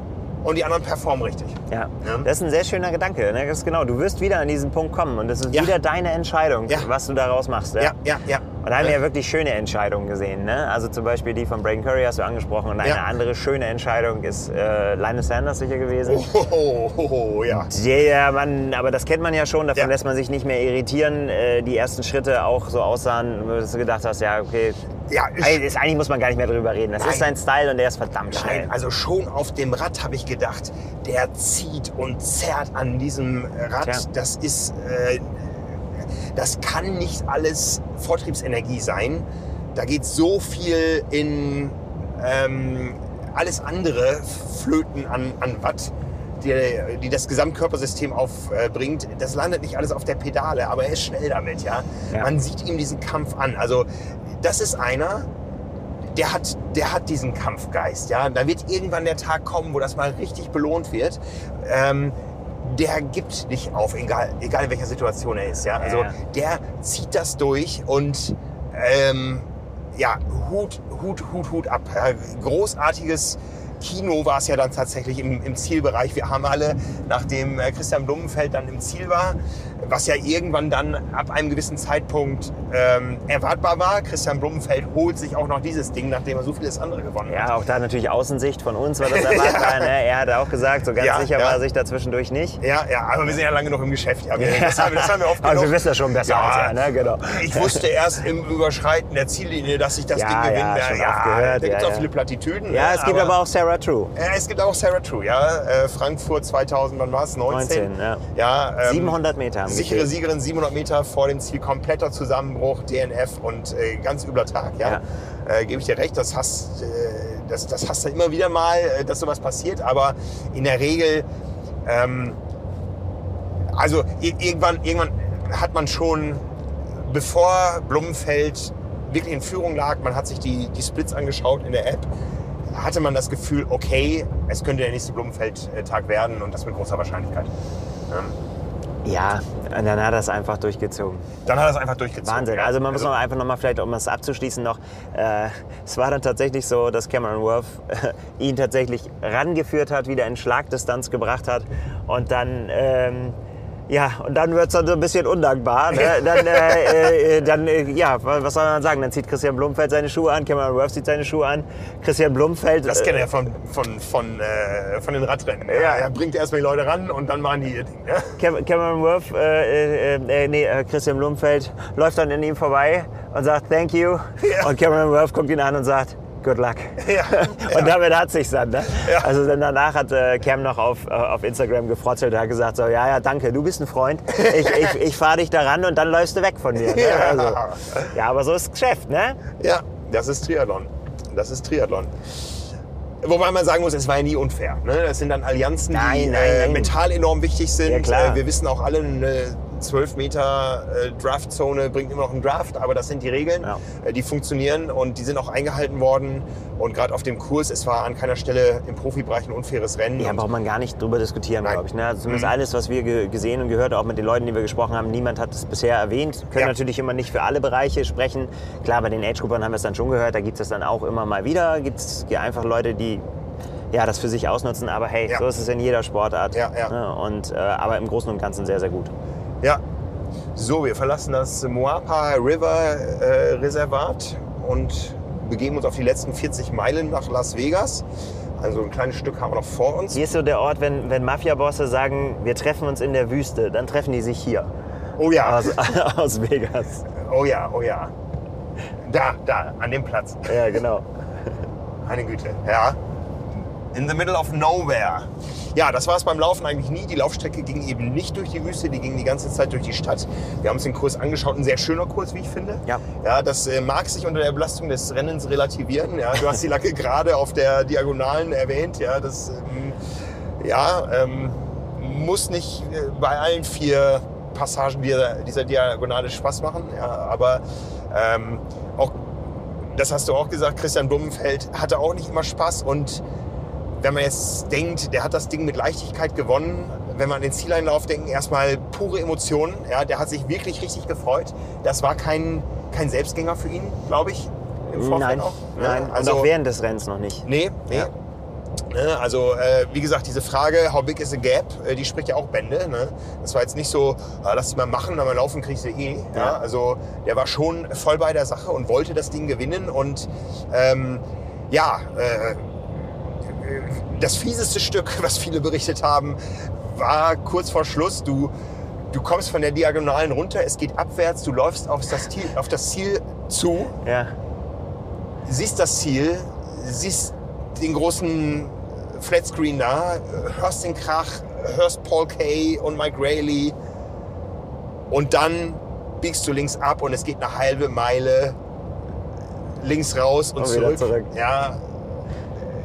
und die anderen performen richtig. Ja. Ja. das ist ein sehr schöner Gedanke. Ne? Das genau, du wirst wieder an diesen Punkt kommen und es ist Ja. wieder deine Entscheidung, Ja. was du daraus machst. Ja, ja, ja. Und da haben wir ja wirklich schöne Entscheidungen gesehen. Ne? Also zum Beispiel die von Braden Curry hast du angesprochen. Und eine Ja. andere schöne Entscheidung ist äh, Linus Sanders sicher gewesen. Oh, oh, oh, oh, ja. Ja, man, aber das kennt man ja schon, davon Ja. lässt man sich nicht mehr irritieren. Äh, die ersten Schritte auch so aussahen, dass du gedacht hast, ja, okay, Ja, ich- ist, eigentlich muss man gar nicht mehr drüber reden. Das Nein. ist sein Style und der ist verdammt schnell. Nein, also schon auf dem Rad habe ich gedacht, der zieht und zerrt an diesem Rad. Tja. Das ist, äh, das kann nicht alles Vortriebsenergie sein. Da geht so viel in ähm, alles andere Flöten an, an Watt, die, die das Gesamtkörpersystem aufbringt. Das landet nicht alles auf der Pedale, aber er ist schnell damit, ja. Ja. Man sieht ihm diesen Kampf an. Also das ist einer, der hat, der hat diesen Kampfgeist. Ja? Da wird irgendwann der Tag kommen, wo das mal richtig belohnt wird. Ähm, der gibt nicht auf, egal, egal in welcher Situation er ist. Ja? Also der zieht das durch und ähm, ja, Hut, Hut, Hut, Hut ab. Ja, großartiges Kino war es ja dann tatsächlich im, im Zielbereich. Wir haben alle, nachdem äh, Christian Blumenfeld dann im Ziel war, was ja irgendwann dann ab einem gewissen Zeitpunkt ähm, erwartbar war. Christian Blumenfeld holt sich auch noch dieses Ding, nachdem er so vieles andere gewonnen hat. Ja, auch da natürlich Außensicht von uns war das erwartbar. ne? Er hat auch gesagt, so ganz Ja, sicher ja. war er sich da zwischendurch nicht. Ja, ja, aber wir sind ja lange noch im Geschäft. Ja. Wir- Das, haben, wir- das haben wir oft Also wir wissen das schon besser als er, ne? Genau. Ich wusste erst im Überschreiten der Ziellinie, dass ich das Ja, Ding gewinnen ja, werde. oft gehört, da gibt es ja, auch ja. viele Plattitüden. Ja, ne, es gibt aber auch Sarah True. Ja, es gibt auch Sarah True, ja. Äh, Frankfurt 2000, wann war es? 19? 19, ja. ja ähm, 700 Meter Sichere. Siegerin, 700 Meter vor dem Ziel, kompletter Zusammenbruch, DNF und äh, ganz übler Tag, ja. Äh, Gebe ich dir recht, das hast, äh, das, das hast du immer wieder mal, äh, dass sowas passiert, aber in der Regel, ähm, also irgendwann, irgendwann hat man schon, bevor Blumenfeld wirklich in Führung lag, man hat sich die, die Splits angeschaut in der App, hatte man das Gefühl, okay, es könnte der nächste Blumenfeld-Tag werden und das mit großer Wahrscheinlichkeit. Ähm, Ja, und dann hat er es einfach durchgezogen. Dann hat er es einfach durchgezogen. Wahnsinn. ja. Also man muss noch einfach noch mal vielleicht, um es abzuschließen noch, äh, es war dann tatsächlich so, dass Cameron Worth äh, ihn tatsächlich rangeführt hat, wieder in Schlagdistanz gebracht hat und dann ähm, ja, und dann wird es dann so ein bisschen undankbar. Ne? Dann, äh, äh, dann äh, ja, was soll man sagen? Dann zieht Christian Blumfeld seine Schuhe an, Cameron Worth zieht seine Schuhe an. Christian Blumfeld. Das äh, kennt er von, von, von, äh, von den Radrennen. Ja. Er bringt erstmal die Leute ran und dann machen die ihr Ding. Ne? Cam- Cameron Worth, äh, äh, äh, nee, äh, Christian Blumfeld läuft dann an ihm vorbei und sagt Thank you. Ja. Und Cameron Worth guckt ihn an und sagt good luck. Ja, Und damit hat sich's dann. Ne? Ja. Also dann danach hat äh, Cam noch auf, äh, auf Instagram gefrotzelt und hat gesagt so, ja, ja, danke, du bist ein Freund. Ich, ich, ich fahre dich daran und dann läufst du weg von mir. Ne? Ja. Also, ja, aber so ist Geschäft, ne? Ja, das ist Triathlon. Das ist Triathlon. Wobei man sagen muss, es war ja nie unfair. Ne? Das sind dann Allianzen, Nein, die nein, äh, nein. mental enorm wichtig sind. Ja. Äh, wir wissen auch alle, eine 12 Meter äh, Draftzone bringt immer noch einen Draft, aber das sind die Regeln, Ja. äh, die funktionieren und die sind auch eingehalten worden. Und gerade auf dem Kurs, es war an keiner Stelle im Profibereich ein unfaires Rennen. Ja, braucht man gar nicht drüber diskutieren, glaube ich. Ne? Also zumindest Mhm. alles, was wir ge gesehen und gehört, auch mit den Leuten, die wir gesprochen haben, niemand hat es bisher erwähnt. Können Ja. natürlich immer nicht für alle Bereiche sprechen. Klar, bei den Age-Groupern haben wir es dann schon gehört, da gibt es dann auch immer mal wieder. Gibt es einfach Leute, die ja, das für sich ausnutzen, aber hey, Ja. so ist es in jeder Sportart. Ja, ja. Ne? Und, äh, aber im Großen und Ganzen sehr, sehr gut. Ja. So, wir verlassen das Moapa River äh, Reservat und begeben uns auf die letzten 40 Meilen nach Las Vegas. Also ein kleines Stück haben wir noch vor uns. Hier ist so der Ort, wenn, wenn Mafia-Bosse sagen, wir treffen uns in der Wüste, dann treffen die sich hier Oh ja, aus, aus Vegas. oh ja, oh ja. Da, da, an dem Platz. Ja, genau. Meine Güte, ja. In the middle of nowhere. Ja, das war es beim Laufen eigentlich nie. Die Laufstrecke ging eben nicht durch die Wüste, die ging die ganze Zeit durch die Stadt. Wir haben uns den Kurs angeschaut, ein sehr schöner Kurs, wie ich finde. Ja. Ja, das äh, mag sich unter der Belastung des Rennens relativieren. Ja, du hast die Lacke gerade auf der Diagonalen erwähnt. Ja, das ähm, ja, ähm, muss nicht äh, bei allen vier Passagen dieser, dieser Diagonale Spaß machen. Ja, aber ähm, auch das hast du auch gesagt, Christian Blumenfeld hatte auch nicht immer Spaß und wenn man jetzt denkt, der hat das Ding mit Leichtigkeit gewonnen, wenn man an den Zieleinlauf denken, erstmal pure Emotionen. Ja, der hat sich wirklich richtig gefreut. Das war kein, kein Selbstgänger für ihn, glaube ich, im Vorfeld Nein, auch. Ja, nein. und auch während des Rennens noch nicht. Nee, nee. Ja. Ne, Also, äh, wie gesagt, diese Frage, how big is the gap, äh, die spricht ja auch Bände. Ne? Das war jetzt nicht so, ah, lass die mal machen, aber laufen kriegst du eh. Ja. Ja. Also, der war schon voll bei der Sache und wollte das Ding gewinnen. Und ähm, ja, äh, das fieseste Stück, was viele berichtet haben, war kurz vor Schluss. Du, du kommst von der Diagonalen runter, es geht abwärts, du läufst auf das Ziel, auf das Ziel zu Ja. siehst das Ziel, siehst den großen Flatscreen da, hörst den Krach, hörst Paul Kay und Mike Rayleigh und dann biegst du links ab und es geht eine halbe Meile links raus und, Und zurück. zurück. Ja,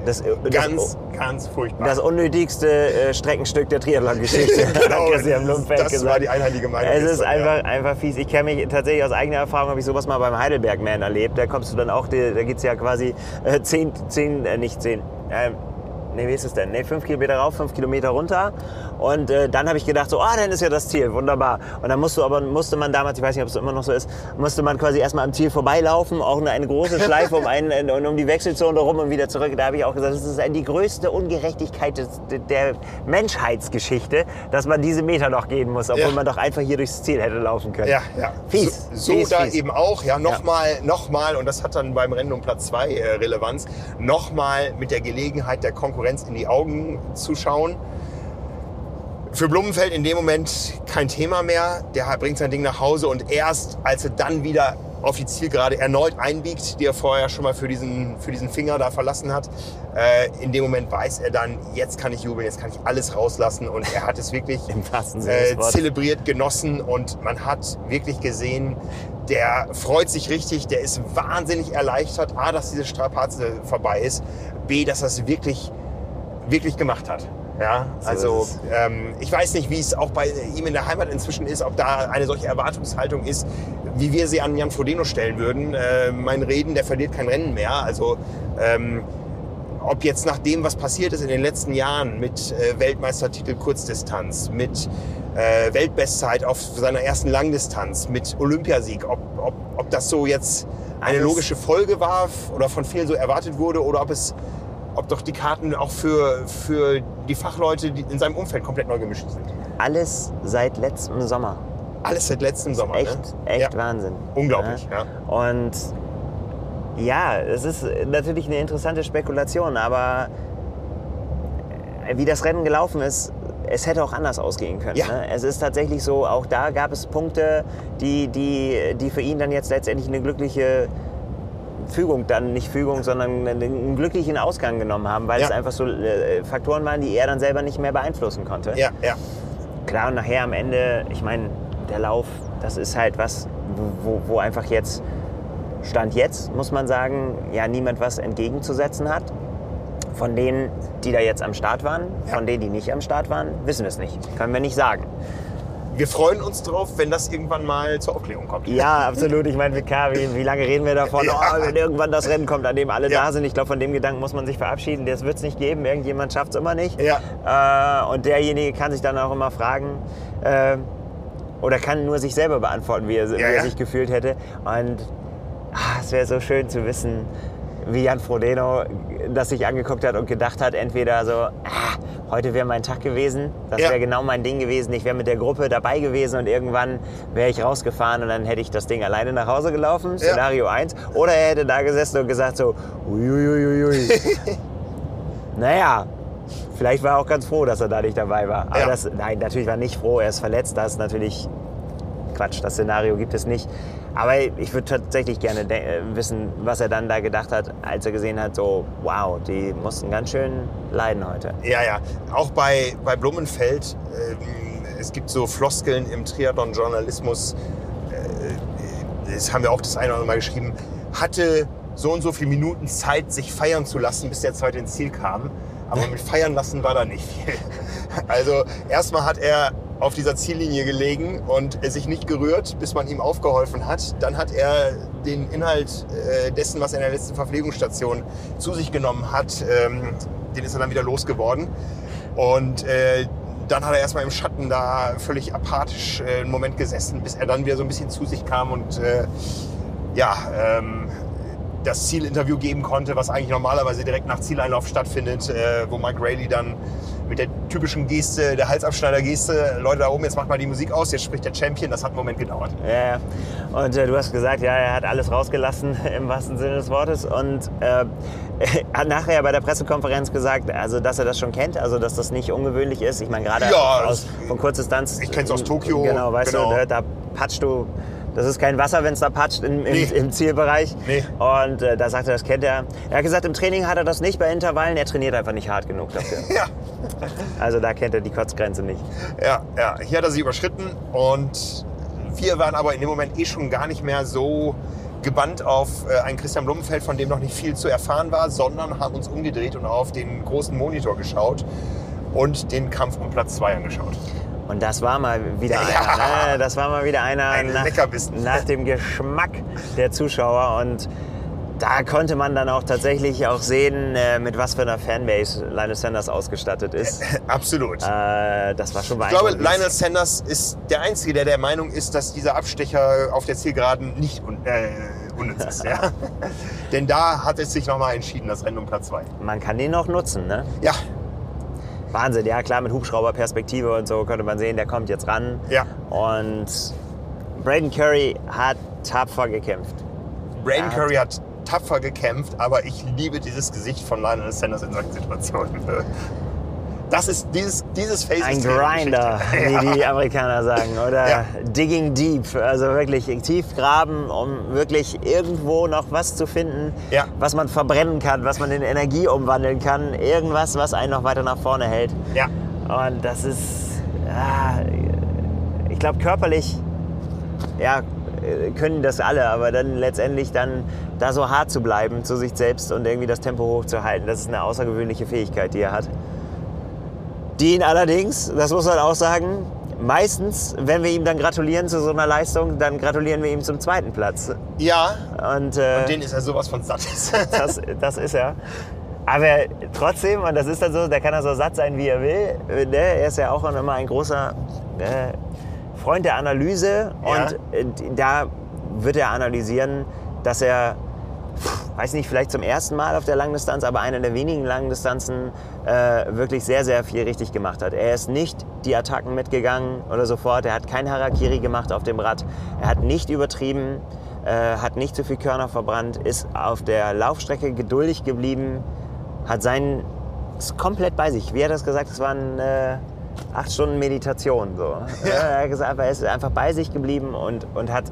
Das, ganz, das, ganz furchtbar. das unnötigste äh, Streckenstück der Triathlon-Geschichte, Genau, hat Christian Blumfeld das gesagt. war die einheilige Meinung. Es ist einfach, einfach fies. Ich kenne mich tatsächlich aus eigener Erfahrung, habe ich sowas mal beim Heidelberg-Man erlebt. Da kommst du dann auch, da geht es ja quasi äh, 10, 10 äh, nicht 10, äh, nee, wie ist es denn? Nee, 5 Kilometer rauf, 5 Kilometer runter. Und äh, dann habe ich gedacht, so, ah, dann ist ja das Ziel, wunderbar. Und dann musst du aber, musste man damals, ich weiß nicht, ob es immer noch so ist, musste man quasi erstmal am Ziel vorbeilaufen, auch eine, eine große Schleife um, einen, und um die Wechselzone rum und wieder zurück. Da habe ich auch gesagt, das ist die größte Ungerechtigkeit des, der Menschheitsgeschichte, dass man diese Meter noch gehen muss, obwohl Ja. man doch einfach hier durchs Ziel hätte laufen können. Ja, ja. Fies. So, so Fies, da fies. eben auch, ja, nochmal, nochmal, und das hat dann beim Rennen um Platz zwei äh, Relevanz, nochmal mit der Gelegenheit der Konkurrenz in die Augen zu schauen. Für Blumenfeld in dem Moment kein Thema mehr. Der bringt sein Ding nach Hause und erst als er dann wieder auf die Zielgerade erneut einbiegt, die er vorher schon mal für diesen, für diesen Finger da verlassen hat, äh, in dem Moment weiß er dann, jetzt kann ich jubeln, jetzt kann ich alles rauslassen und er hat es wirklich äh, zelebriert, genossen und man hat wirklich gesehen, der freut sich richtig, der ist wahnsinnig erleichtert, A, dass diese Strapaze vorbei ist, B, dass er es wirklich, wirklich gemacht hat. Ja, So also ähm, ich weiß nicht, wie es auch bei ihm in der Heimat inzwischen ist, ob da eine solche Erwartungshaltung ist, wie wir sie an Jan Frodeno stellen würden. Äh, mein Reden, der verliert kein Rennen mehr. Also ähm, ob jetzt nach dem, was passiert ist in den letzten Jahren mit äh, Weltmeistertitel Kurzdistanz, mit äh, Weltbestzeit auf seiner ersten Langdistanz, mit Olympiasieg, ob, ob, ob das so jetzt eine Alles- logische Folge war oder von vielen so erwartet wurde oder ob es ob doch die Karten auch für, für die Fachleute die in seinem Umfeld komplett neu gemischt sind. Alles seit letztem Sommer. Alles seit letztem Sommer. Echt, ne? echt Ja. Wahnsinn. Unglaublich, ja. Und ja, es ist natürlich eine interessante Spekulation, aber wie das Rennen gelaufen ist, es hätte auch anders ausgehen können. Ja. Ne? Es ist tatsächlich so, auch da gab es Punkte, die, die, die für ihn dann jetzt letztendlich eine glückliche Fügung, dann nicht Fügung, sondern einen glücklichen Ausgang genommen haben, weil Ja. es einfach so äh, Faktoren waren, die er dann selber nicht mehr beeinflussen konnte. Ja, ja. Klar, und nachher am Ende, ich meine, der Lauf, das ist halt was, wo, wo einfach jetzt, Stand jetzt, muss man sagen, ja niemand was entgegenzusetzen hat. Von denen, die da jetzt am Start waren, Ja. von denen, die nicht am Start waren, wissen wir es nicht. Können wir nicht sagen. Wir freuen uns drauf, wenn das irgendwann mal zur Aufklärung kommt. Ja, absolut. Ich meine, wie, wie lange reden wir davon, Ja. oh, wenn irgendwann das Rennen kommt, an dem alle Ja. da sind. Ich glaube, von dem Gedanken muss man sich verabschieden. Das wird es nicht geben. Irgendjemand schafft es immer nicht. Ja. Äh, und derjenige kann sich dann auch immer fragen, äh, oder kann nur sich selber beantworten, wie er, wie er sich gefühlt hätte. Und ah, es wäre so schön zu wissen, wie Jan Frodeno das sich angeguckt hat und gedacht hat, entweder so, ah, heute wäre mein Tag gewesen, das Ja. wäre genau mein Ding gewesen, ich wäre mit der Gruppe dabei gewesen und irgendwann wäre ich rausgefahren und dann hätte ich das Ding alleine nach Hause gelaufen, Szenario 1. Oder er hätte da gesessen und gesagt so, uiuiuiui. naja, vielleicht war er auch ganz froh, dass er da nicht dabei war. Aber Ja. das, nein, natürlich war er nicht froh, er ist verletzt, das ist natürlich Quatsch, das Szenario gibt es nicht. Aber ich würde tatsächlich gerne äh, wissen, was er dann da gedacht hat, als er gesehen hat, so, wow, die mussten ganz schön leiden heute. Ja, ja. Auch bei, bei Blumenfeld, ähm, es gibt so Floskeln im Triathlon-Journalismus, äh, das haben wir auch das eine oder andere Mal geschrieben, hatte so und so viele Minuten Zeit, sich feiern zu lassen, bis der zweite ins Ziel kam. Aber mit feiern lassen war da nicht viel. Also erstmal hat er auf dieser Ziellinie gelegen und sich nicht gerührt, bis man ihm aufgeholfen hat. Dann hat er den Inhalt äh, dessen, was er in der letzten Verpflegungsstation zu sich genommen hat, ähm, den ist er dann wieder losgeworden. Und äh, dann hat er erstmal im Schatten da völlig apathisch äh, einen Moment gesessen, bis er dann wieder so ein bisschen zu sich kam und ja, ähm, das Zielinterview geben konnte, was eigentlich normalerweise direkt nach Zieleinlauf stattfindet, äh, wo Mike Rayleigh dann mit der typischen Geste, der Halsabschneider-Geste, Leute da oben, jetzt macht mal die Musik aus, jetzt spricht der Champion, das hat einen Moment gedauert. Ja, ja. Und äh, du hast gesagt, ja, er hat alles rausgelassen im wahrsten Sinne des Wortes und äh, hat nachher bei der Pressekonferenz gesagt, also dass er das schon kennt, also dass das nicht ungewöhnlich ist. Ich meine gerade Ja, aus, von Kurzdistanz. ich kenn's aus Tokio, Genau, weißt genau. du, ne, da patschst du. Das ist kein Wasser, wenn es da patscht im, im, Nee. im Zielbereich. Nee. Und äh, da sagt er, das kennt er. Er hat gesagt, im Training hat er das nicht bei Intervallen. Er trainiert einfach nicht hart genug dafür. Ja, Also da kennt er die Kotzgrenze nicht. ja, ja. Hier hat er sie überschritten und wir waren aber in dem Moment eh schon gar nicht mehr so gebannt auf äh, einen Christian Blumenfeld, von dem noch nicht viel zu erfahren war, sondern haben uns umgedreht und auf den großen Monitor geschaut und den Kampf um Platz 2 angeschaut. Und das war mal wieder Ja. einer. Ne? Das war mal wieder einer Ein nach, nach dem Geschmack der Zuschauer. Und da konnte man dann auch tatsächlich auch sehen, äh, mit was für einer Fanbase Lionel Sanders ausgestattet ist. Absolut. Äh, das war schon Ich glaube. Lionel Sanders ist der Einzige, der der Meinung ist, dass dieser Abstecher auf der Zielgeraden nicht äh, unnütz ist. Ja? Denn da hat es sich nochmal entschieden, das Rennen um Platz 2. Man kann den noch nutzen, ne? Ja, Wahnsinn, ja klar, mit Hubschrauberperspektive und so konnte man sehen, der kommt jetzt ran. ja. Und Braden Curry hat tapfer gekämpft. Braden Ja. Curry hat tapfer gekämpft, aber ich liebe dieses Gesicht von Lionel Sanders in solchen Situationen. Das ist dieses, dieses Face Ein. Grinder, wie die Amerikaner sagen. Oder Ja. digging deep. Also wirklich tief graben, um wirklich irgendwo noch was zu finden, Ja. was man verbrennen kann, was man in Energie umwandeln kann. Irgendwas, was einen noch weiter nach vorne hält. Ja, Und das ist, ah, ich glaube, körperlich, ja, können das alle, aber dann letztendlich dann da so hart zu bleiben zu sich selbst und irgendwie das Tempo hochzuhalten, das ist eine außergewöhnliche Fähigkeit, die er hat. Die ihn allerdings, das muss man auch sagen, meistens, wenn wir ihm dann gratulieren zu so einer Leistung, dann gratulieren wir ihm zum zweiten Platz. ja. Und, äh, Und den ist er sowas von satt. das, das ist er. Aber trotzdem, und das ist dann so, da kann er so satt sein, wie er will. Ne? Er ist ja auch immer ein großer äh, Freund der Analyse. Ja. Und äh, da wird er analysieren, dass er, weiß nicht, vielleicht zum ersten Mal auf der Langdistanz, aber einer der wenigen Langdistanzen äh, wirklich sehr, sehr viel richtig gemacht hat. Er ist nicht die Attacken mitgegangen oder sofort. Er hat kein Harakiri gemacht auf dem Rad. Er hat nicht übertrieben, äh, hat nicht zu viel Körner verbrannt, ist auf der Laufstrecke geduldig geblieben, hat seinen ist komplett bei sich. Wie hat er das gesagt? Es waren äh, acht Stunden Meditation. So. Äh, Er hat gesagt, er ist einfach bei sich geblieben und, und hat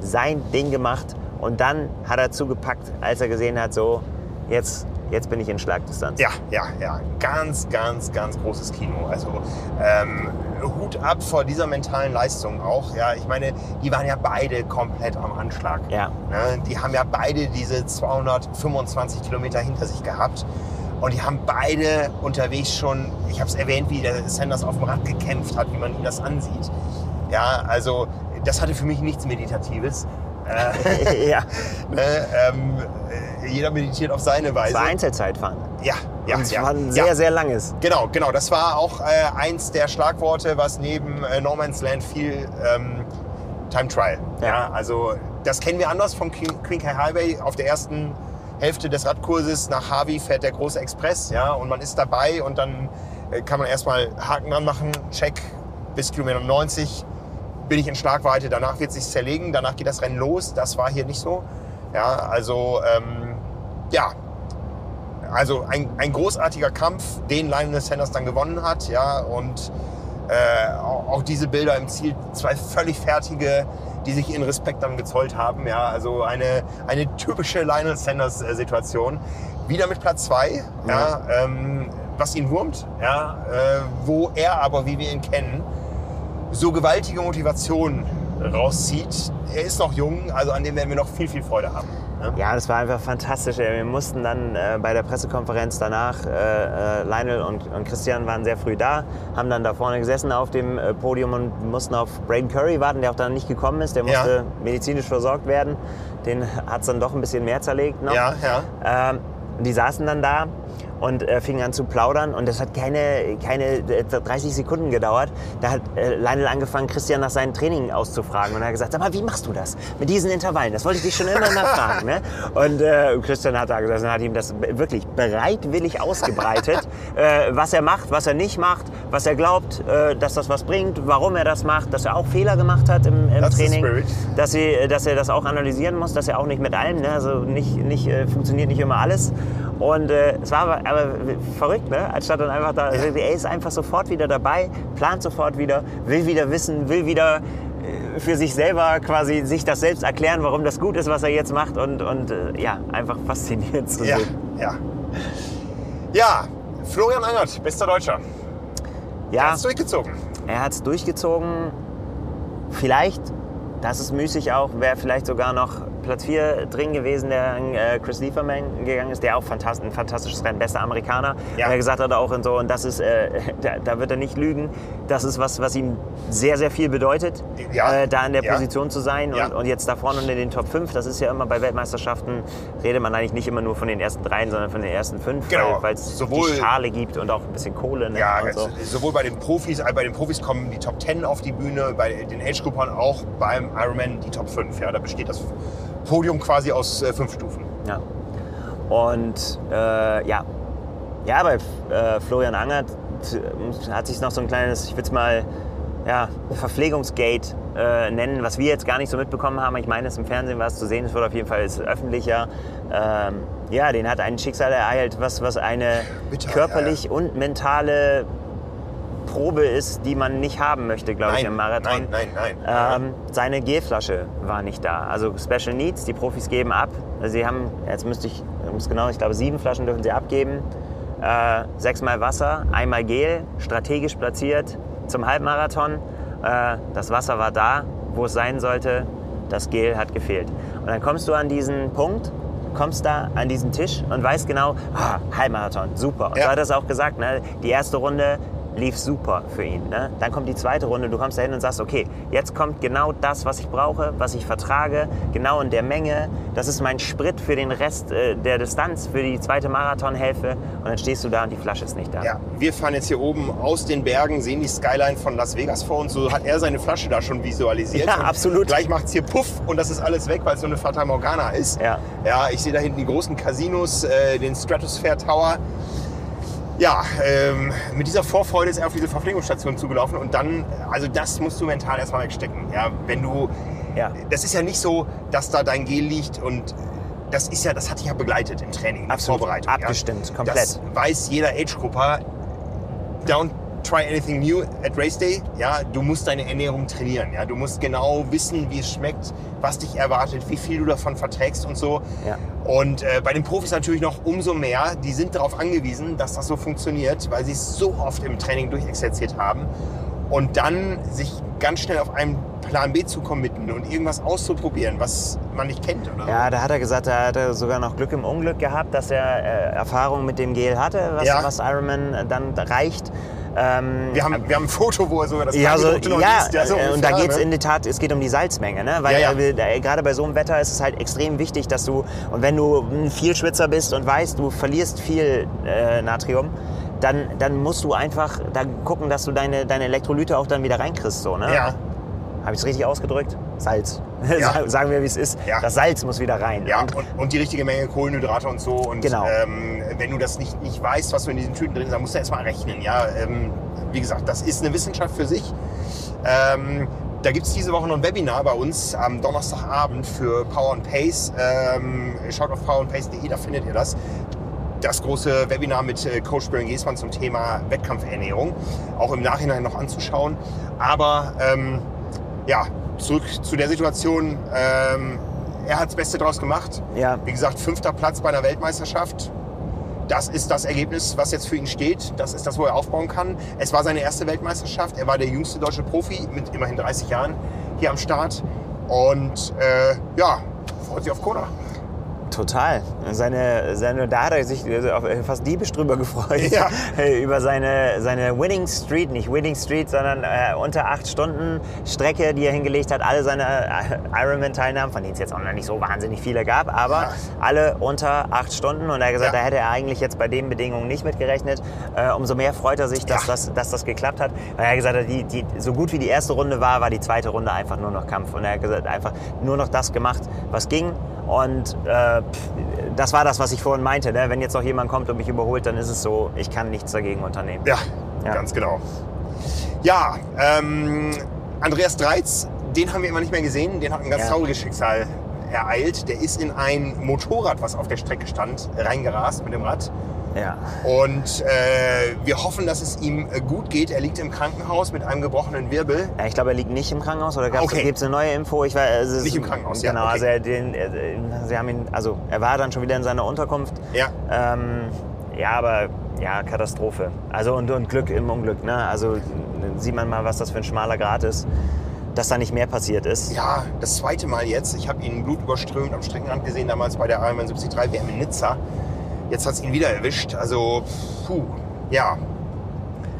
sein Ding gemacht Und dann hat er zugepackt, als er gesehen hat, so, jetzt, jetzt bin ich in Schlagdistanz. Ja, ja, ja. Ganz, ganz, ganz großes Kino. Also ähm, Hut ab vor dieser mentalen Leistung auch. Ja, ich meine, die waren ja beide komplett am Anschlag. Ja. Ne? Die haben ja beide diese 225 Kilometer hinter sich gehabt. Und die haben beide unterwegs schon, ich habe es erwähnt, wie der Sanders auf dem Rad gekämpft hat, wie man ihm das ansieht. Ja, also das hatte für mich nichts Meditatives. Äh, ja. ne, ähm, äh, jeder meditiert auf seine Weise. Das war Einzelzeitfahren. Ja, ja, Und es ja. war ein sehr, ja. sehr langes. Genau, genau. Das war auch äh, eins der Schlagworte, was neben äh, No Man's Land viel ähm, Time Trial. Ja. Ja. also das kennen wir anders vom Queen Queen Kai Highway. Auf der ersten Hälfte des Radkurses nach Harvey fährt der große Express, ja, und man ist dabei und dann äh, kann man erstmal Haken dran machen, Check bis Kilometer 90 bin ich in Schlagweite, danach wird es sich zerlegen, danach geht das Rennen los. Das war hier nicht so. Ja, also ähm, ja, also ein, ein großartiger Kampf, den Lionel Sanders dann gewonnen hat, ja, und äh, auch, auch diese Bilder im Ziel, zwei völlig fertige, die sich in Respekt dann gezollt haben, ja, also eine, eine typische Lionel Sanders äh, Situation. Wieder mit Platz zwei, ja, ähm, was ihn wurmt, ja, äh, wo er aber, wie wir ihn kennen, so gewaltige Motivation rauszieht. Er ist noch jung, also an dem werden wir noch viel, viel Freude haben. ne? Ja, das war einfach fantastisch. Wir mussten dann äh, bei der Pressekonferenz danach, äh, äh, Lionel und, und Christian waren sehr früh da, haben dann da vorne gesessen auf dem äh, Podium und mussten auf Braden Curry warten, der auch dann nicht gekommen ist. Der Ja. musste medizinisch versorgt werden. Den hat es dann doch ein bisschen mehr zerlegt noch. Ja, ja. Ähm, die saßen dann da und äh, fingen an zu plaudern und das hat keine, keine äh, 30 Sekunden gedauert. Da hat äh, Lionel angefangen, Christian nach seinem Training auszufragen und er hat gesagt, sag mal, wie machst du das mit diesen Intervallen? Das wollte ich dich schon immer mal fragen. Ne? Und äh, Christian hat da gesessen und hat ihm das wirklich bereitwillig ausgebreitet, äh, was er macht, was er nicht macht, was er glaubt, äh, dass das was bringt, warum er das macht, dass er auch Fehler gemacht hat im, im Training, dass, sie, dass er das auch analysieren muss, dass er auch nicht mit allem, ne? also nicht, nicht, äh, funktioniert nicht immer alles. Und äh, es war aber, verrückt, ne? anstatt dann einfach da, also er ist einfach sofort wieder dabei, plant sofort wieder, will wieder wissen, will wieder äh, für sich selber quasi sich das selbst erklären, warum das gut ist, was er jetzt macht und, und äh, ja, einfach faszinierend zu Ja, sehen. ja. Ja, Florian Angert, bester Deutscher. Ja, Hat's durchgezogen. er hat es durchgezogen. Vielleicht, das ist müßig auch, wäre vielleicht sogar noch Platz 4 drin gewesen, der an äh, Chris Lieferman gegangen ist, der auch fantast ein fantastisches Rennen, bester Amerikaner. Ja. Der gesagt hat auch und so, und das ist, äh, da, da wird er nicht lügen, das ist was, was ihm sehr, sehr viel bedeutet, Ja. äh, da in der Ja. Position zu sein und, und jetzt da vorne in den Top 5, das ist ja immer bei Weltmeisterschaften, redet man eigentlich nicht immer nur von den ersten dreien, sondern von den ersten fünf, Genau. weil es Sowohl- die Schale gibt und auch ein bisschen Kohle. Ne? Ja, so. sowohl bei den Profis, äh, bei den Profis kommen die Top 10 auf die Bühne, bei den Age-Groupern auch beim Ironman die Top 5. Ja, da besteht das Podium quasi aus äh, fünf Stufen. Ja. Und äh, ja. Ja, bei äh, Florian Angert äh, hat sich noch so ein kleines, ich würde es mal ja, Verpflegungsgate äh, nennen, was wir jetzt gar nicht so mitbekommen haben. Ich meine, es im Fernsehen war es zu sehen, es wurde auf jeden Fall ist öffentlicher. Ähm, ja, den hat ein Schicksal ereilt, was, was eine Bitter, körperlich und mentale Probe ist, die man nicht haben möchte, glaube ich, im Marathon. nein, nein, nein. Ähm, seine Gelflasche war nicht da. Also Special Needs, die Profis geben ab. Sie haben, jetzt müsste ich, muss genau, ich glaube sieben Flaschen dürfen sie abgeben. Äh, sechsmal Wasser, einmal Gel, strategisch platziert zum Halbmarathon. Äh, das Wasser war da, wo es sein sollte. Das Gel hat gefehlt. Und dann kommst du an diesen Punkt, kommst da an diesen Tisch und weißt genau, ah, Halbmarathon, super. Und Ja. so hat er es auch gesagt, ne? die erste Runde lief super für ihn. Ne? Dann kommt die zweite Runde, du kommst da hin und sagst, okay, jetzt kommt genau das, was ich brauche, was ich vertrage, genau in der Menge. Das ist mein Sprit für den Rest äh, der Distanz, für die zweite Marathonhälfte. Und dann stehst du da und die Flasche ist nicht da. Ja, wir fahren jetzt hier oben aus den Bergen, sehen die Skyline von Las Vegas vor uns. So hat er seine Flasche da schon visualisiert. Ja, absolut. Gleich macht es hier Puff und das ist alles weg, weil es so eine Fata Morgana ist. Ja. Ja, ich sehe da hinten die großen Casinos, äh, den Stratosphere Tower. Ja, ähm, mit dieser Vorfreude ist er auf diese Verpflegungsstation zugelaufen und dann, also das musst du mental erstmal wegstecken. Ja, wenn du, Ja. das ist ja nicht so, dass da dein Gel liegt und das ist ja, das hat dich ja begleitet im Training, in der Absolut. Vorbereitung. Abgestimmt, ja. komplett. Das weiß jeder Age-Grupper down try anything new at Race Day. Ja, du musst deine Ernährung trainieren. Ja, du musst genau wissen, wie es schmeckt, was dich erwartet, wie viel du davon verträgst und so. Ja. Und äh, bei den Profis natürlich noch umso mehr. Die sind darauf angewiesen, dass das so funktioniert, weil sie es so oft im Training durchexerziert haben. Und dann sich ganz schnell auf einen Plan B zu committen und irgendwas auszuprobieren, was man nicht kennt. Oder? Ja, da hat er gesagt, er hatte sogar noch Glück im Unglück gehabt, dass er äh, Erfahrung mit dem Gel hatte, was, Ja. was Ironman dann reicht. Ähm, Wir haben, wir haben ein Foto, wo er sogar das Ja, so, ja, liest. Ja, so äh, und da geht es ne? in die Tat, es geht um die Salzmenge, ne? weil Ja, ja. äh, gerade bei so einem Wetter ist es halt extrem wichtig, dass du, und wenn du ein Vielschwitzer bist und weißt, du verlierst viel äh, Natrium, dann, dann musst du einfach dann gucken, dass du deine, deine Elektrolyte auch dann wieder reinkriegst. So, ne? Ja, Habe ich es richtig ausgedrückt? Salz. Ja. Sagen wir, wie es ist. Ja. Das Salz muss wieder rein. ja Und- und, die richtige Menge Kohlenhydrate und so. Und Genau. ähm, wenn du das nicht, nicht weißt, was du in diesen Tüten drin hast, dann musst du erst mal rechnen. Ja, ähm, wie gesagt, das ist eine Wissenschaft für sich. Ähm, da gibt es diese Woche noch ein Webinar bei uns am Donnerstagabend für Power and Pace. Ähm, schaut auf powerandpace.de, da findet ihr das. Das große Webinar mit äh, Coach Björn Giesmann zum Thema Wettkampfernährung. Auch im Nachhinein noch anzuschauen. Aber ähm, ja, zurück zu der Situation. Ähm, er hat das Beste draus gemacht. Ja. Wie gesagt, fünfter Platz bei einer Weltmeisterschaft. Das ist das Ergebnis, was jetzt für ihn steht. Das ist das, wo er aufbauen kann. Es war seine erste Weltmeisterschaft. Er war der jüngste deutsche Profi mit immerhin 30 Jahren hier am Start. Und äh, ja, freut sich auf Kona. Total. Seine, seine, da hat er sich äh, auf- fast diebisch drüber gefreut. Ja. Äh, Über seine, seine Winning Street, nicht Winning Street, sondern äh, unter acht Stunden Strecke, die er hingelegt hat. Alle seine äh, Ironman-Teilnahmen, von denen es jetzt auch noch nicht so wahnsinnig viele gab, aber Ja. alle unter acht Stunden. Und er hat gesagt, Ja. da hätte er eigentlich jetzt bei den Bedingungen nicht mitgerechnet. Äh, umso mehr freut er sich, dass, das, dass das geklappt hat. Weil er hat gesagt, die, die, so gut wie die erste Runde war, war die zweite Runde einfach nur noch Kampf. Und er hat gesagt, einfach nur noch das gemacht, was ging. Und äh, das war das, was ich vorhin meinte. Ne? Wenn jetzt noch jemand kommt und mich überholt, dann ist es so, ich kann nichts dagegen unternehmen. Ja, Ja. ganz genau. Ja, ähm, Andreas Dreiz, den haben wir immer nicht mehr gesehen. Den hat ein ganz Ja. trauriges Schicksal ereilt. Der ist in ein Motorrad, was auf der Strecke stand, reingerast mit dem Rad. Ja. Und äh, wir hoffen, dass es ihm äh, gut geht. Er liegt im Krankenhaus mit einem gebrochenen Wirbel. Ja, ich glaube, er liegt nicht im Krankenhaus oder Okay. gibt es eine neue Info? Ich weiß, es ist, Nicht im Krankenhaus, ja, Genau, okay. also er, den, er, sie haben ihn, also er war dann schon wieder in seiner Unterkunft. Ja, Ähm, ja, aber ja, Katastrophe. Also und, und Glück im Unglück. Ne? Also sieht man mal, was das für ein schmaler Grat ist, dass da nicht mehr passiert ist. ja, das zweite Mal jetzt. Ich habe ihn blutüberströmt am Streckenrand gesehen, damals bei der Ironman 73 WM in Nizza. Jetzt hat es ihn wieder erwischt. Also, puh, ja,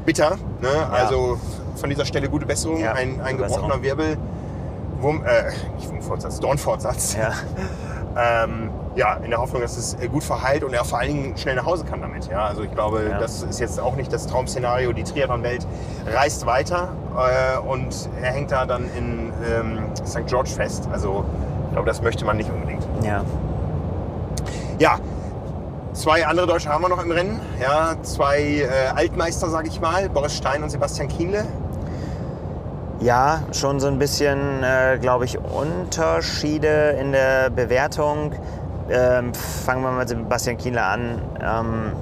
bitter. Ne? Also von dieser Stelle gute Besserung. Ja, ein, ein gebrochener Wirbel. Wurm, äh, nicht Wurmfortsatz, Dornfortsatz. Ja. Ähm, ja, in der Hoffnung, dass es äh, gut verheilt und er vor allen Dingen schnell nach Hause kann damit. Ja, also ich glaube, Ja. das ist jetzt auch nicht das Traum-Szenario. Die Triathlon-Welt reist weiter äh, und er hängt da dann in ähm, St. George fest. Also ich glaube, das möchte man nicht unbedingt. ja. Ja, zwei andere Deutsche haben wir noch im Rennen. Ja, zwei äh, Altmeister, sage ich mal, Boris Stein und Sebastian Kienle. Ja, schon so ein bisschen, äh, glaube ich, Unterschiede in der Bewertung. Ähm, fangen wir mal mit Sebastian Kienle an. Ähm,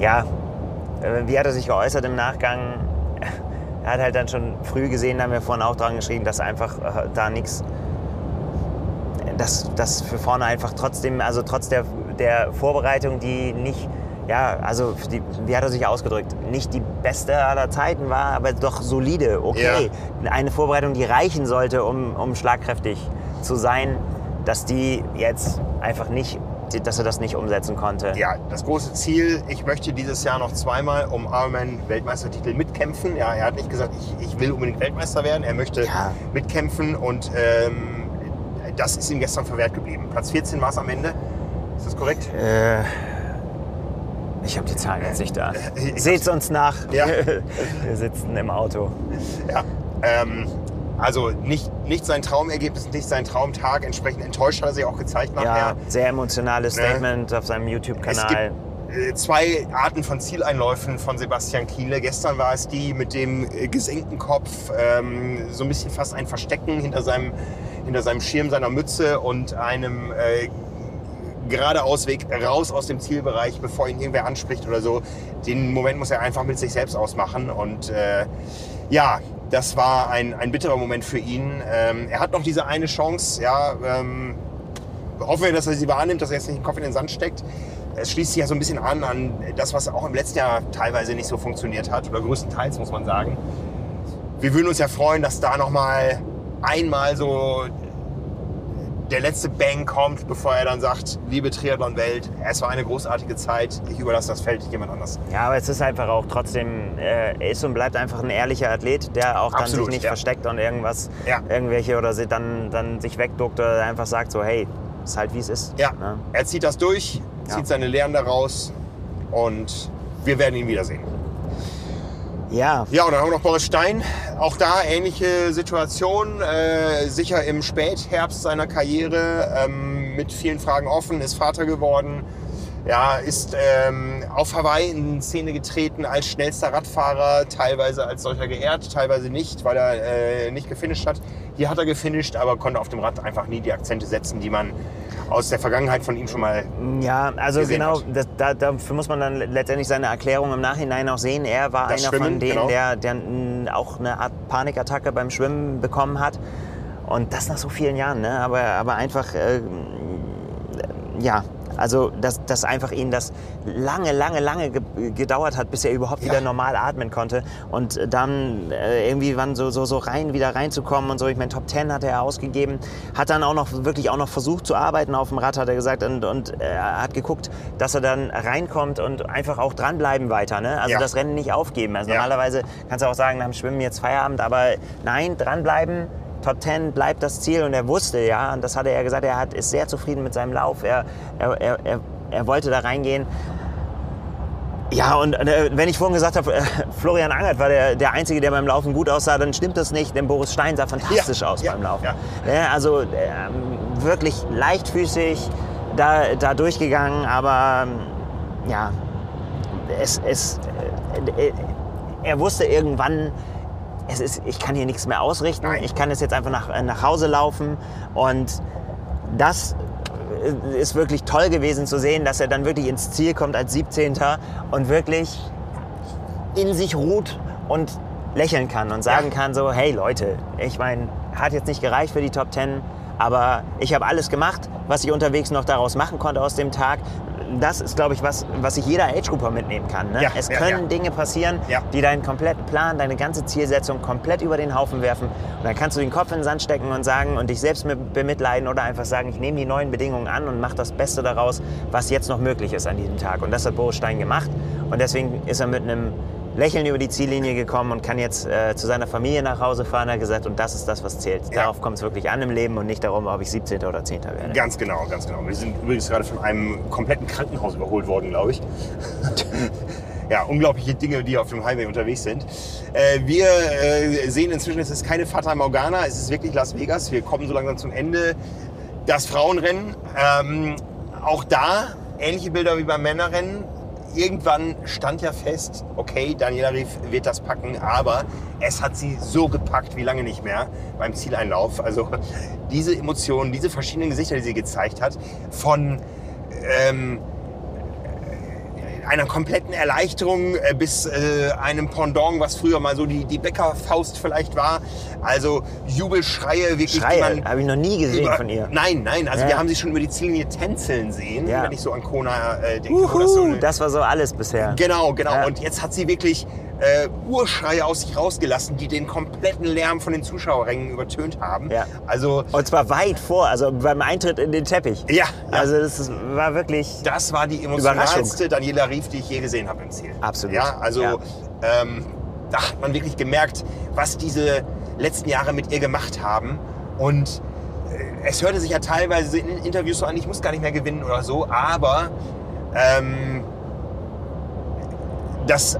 ja, äh, wie hat er sich geäußert im Nachgang? Er hat halt dann schon früh gesehen, da haben wir vorhin auch dran geschrieben, dass einfach äh, da nichts, dass das für vorne einfach trotzdem, also trotz der, der Vorbereitung, die nicht, ja, also die, wie hat er sich ausgedrückt, nicht die beste aller Zeiten war, aber doch solide, okay. Eine Vorbereitung, die reichen sollte, um, um schlagkräftig zu sein, dass die jetzt einfach nicht, dass er das nicht umsetzen konnte. Ja, das große Ziel, ich möchte dieses Jahr noch zweimal um Ironman Weltmeistertitel mitkämpfen. Ja, er hat nicht gesagt, ich, ich will unbedingt Weltmeister werden, er möchte Ja. mitkämpfen und ähm, das ist ihm gestern verwehrt geblieben. Platz 14 war es am Ende. Ist das korrekt? Äh, ich habe die Zahlen jetzt nicht da. ich Seht's uns nach. Ja. Wir sitzen im Auto. Ja. Ähm, also nicht, nicht sein Traumergebnis, nicht sein Traumtag. Entsprechend enttäuscht hat er sich auch gezeigt Ja, nachher. sehr emotionales Ne? Statement auf seinem YouTube-Kanal. äh, zwei Arten von Zieleinläufen von Sebastian Kienle. Gestern war es die mit dem äh, gesenkten Kopf, ähm, so ein bisschen fast ein Verstecken hinter seinem, hinter seinem Schirm seiner Mütze und einem äh, gerade Ausweg raus aus dem Zielbereich, bevor ihn irgendwer anspricht oder so. Den Moment muss er einfach mit sich selbst ausmachen. Und äh, ja, das war ein, ein bitterer Moment für ihn. Ähm, er hat noch diese eine Chance. Ja, ähm, hoffen wir, dass er sie wahrnimmt, dass er jetzt nicht den Kopf in den Sand steckt. Es schließt sich ja so ein bisschen an an das, was auch im letzten Jahr teilweise nicht so funktioniert hat oder größtenteils muss man sagen. Wir würden uns ja freuen, dass da noch mal einmal so der letzte Bang kommt, bevor er dann sagt, liebe Triathlon-Welt, es war eine großartige Zeit, ich überlasse das Feld jemand anders. Ja, aber es ist einfach auch trotzdem, äh, er ist und bleibt einfach ein ehrlicher Athlet, der auch dann Absolut, sich nicht ja. versteckt und irgendwas, Ja. irgendwelche oder sie dann, dann sich wegduckt oder einfach sagt so, hey, ist halt wie es ist. Ja, Ne? er zieht das durch, Ja. zieht seine Lehren daraus und wir werden ihn wiedersehen. Ja, Ja, und dann haben wir noch Boris Stein. Auch da ähnliche Situation. Äh, sicher im Spätherbst seiner Karriere. Ähm, mit vielen Fragen offen. Ist Vater geworden. Ja, ist ähm, auf Hawaii in Szene getreten als schnellster Radfahrer. Teilweise als solcher geehrt, teilweise nicht, weil er äh, nicht gefinisht hat. Hier hat er gefinisht, aber konnte auf dem Rad einfach nie die Akzente setzen, die man aus der Vergangenheit von ihm schon mal Ja, also genau, das, da, dafür muss man dann letztendlich seine Erklärung im Nachhinein auch sehen. Er war Das einer von Schwimmen, denen, genau. der, der mm, auch eine Art Panikattacke beim Schwimmen bekommen hat. Und das nach so vielen Jahren, ne? aber, aber einfach, äh, ja, also dass, dass einfach ihn das lange, lange, lange ge gedauert hat, bis er überhaupt Ja. wieder normal atmen konnte. Und dann äh, irgendwie wann so, so, so rein, wieder reinzukommen und so. Ich meine, Top 10 hat er ausgegeben, hat dann auch noch wirklich auch noch versucht zu arbeiten auf dem Rad, hat er gesagt, und, und er hat geguckt, dass er dann reinkommt und einfach auch dranbleiben weiter. Ne? Also Ja. das Rennen nicht aufgeben. Also Ja. normalerweise kannst du auch sagen, nach dem Schwimmen jetzt Feierabend, aber nein, dranbleiben. Top 10 bleibt das Ziel und er wusste, ja, und das hatte er gesagt, er hat, ist sehr zufrieden mit seinem Lauf. Er, er, er, er, wollte da reingehen. Ja, und äh, wenn ich vorhin gesagt habe, äh, Florian Angert war der, der Einzige, der beim Laufen gut aussah, dann stimmt das nicht, denn Boris Stein sah fantastisch Ja, aus ja, beim Laufen. ja. Also ähm, wirklich leichtfüßig da, da durchgegangen, aber ähm, ja, es, es, äh, äh, er wusste irgendwann, es ist, ich kann hier nichts mehr ausrichten, ich kann jetzt jetzt einfach nach, äh, nach Hause laufen und das äh, ist wirklich toll gewesen zu sehen, dass er dann wirklich ins Ziel kommt als 17. und wirklich in sich ruht und lächeln kann und sagen kann so, hey Leute, ich meine, hat jetzt nicht gereicht für die Top 10, aber ich habe alles gemacht, was ich unterwegs noch daraus machen konnte aus dem Tag. Das ist, glaube ich, was, was sich jeder Age-Grupper mitnehmen kann. Ne? Ja, es ja, können ja. Dinge passieren, die deinen kompletten Plan, deine ganze Zielsetzung komplett über den Haufen werfen. Und dann kannst du den Kopf in den Sand stecken und sagen und dich selbst mit bemitleiden oder einfach sagen, ich nehme die neuen Bedingungen an und mache das Beste daraus, was jetzt noch möglich ist an diesem Tag. Und das hat Boris Stein gemacht. Und deswegen ist er mit einem Lächeln über die Ziellinie gekommen und kann jetzt äh, zu seiner Familie nach Hause fahren. Er hat gesagt, und das ist das, was zählt. Ja. Darauf kommt es wirklich an im Leben und nicht darum, ob ich 17. oder 10. werde. Ganz genau, ganz genau. Wir sind übrigens gerade von einem kompletten Krankenhaus überholt worden, glaube ich. ja, unglaubliche Dinge, die auf dem Highway unterwegs sind. Äh, wir äh, sehen inzwischen, es ist keine Fata Morgana, es ist wirklich Las Vegas. Wir kommen so langsam zum Ende. Das Frauenrennen, ähm, auch da ähnliche Bilder wie beim Männerrennen. Irgendwann stand ja fest, okay, Daniela Rief wird das packen, aber es hat sie so gepackt wie lange nicht mehr beim Zieleinlauf. Also diese Emotionen, diese verschiedenen Gesichter, die sie gezeigt hat, von ähm, einer kompletten Erleichterung äh, bis äh, einem Pendant, was früher mal so die, die Bäckerfaust vielleicht war. Also Jubelschreie, wirklich, Schreie, habe ich noch nie gesehen über, von ihr. Nein, nein, also Ja. wir haben sie schon über die Ziellinie tänzeln sehen, Ja. wenn ich so an Kona äh, denke. das so Uhu, eine- das war so alles bisher. Genau, genau. Ja. Und jetzt hat sie wirklich äh, Urschreie aus sich rausgelassen, die den kompletten Lärm von den Zuschauerrängen übertönt haben. Ja. Also Und zwar weit vor, also beim Eintritt in den Teppich. ja, ja. Also das ist, war wirklich. das war die emotionalste Daniela Rief, die ich je gesehen habe im Ziel. Absolut. Ja, also Ja. Ähm, da hat man wirklich gemerkt, was diese letzten Jahre mit ihr gemacht haben. Und äh, es hörte sich ja teilweise in Interviews so an, ich muss gar nicht mehr gewinnen oder so, aber ähm, das, äh,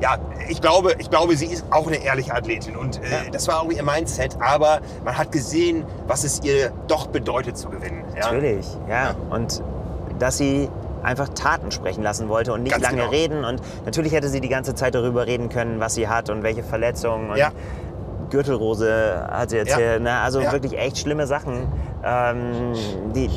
ja, ich glaube, ich glaube, sie ist auch eine ehrliche Athletin und äh, Ja. das war auch ihr Mindset, aber man hat gesehen, was es ihr doch bedeutet zu gewinnen. Ja? Natürlich, ja. Und dass sie einfach Taten sprechen lassen wollte und nicht Ganz lange genau. reden. Und natürlich hätte sie die ganze Zeit darüber reden können, was sie hat und welche Verletzungen. Und Ja. Gürtelrose hat sie Ja. erzählt. Ne? Also wirklich echt schlimme Sachen, ähm, die,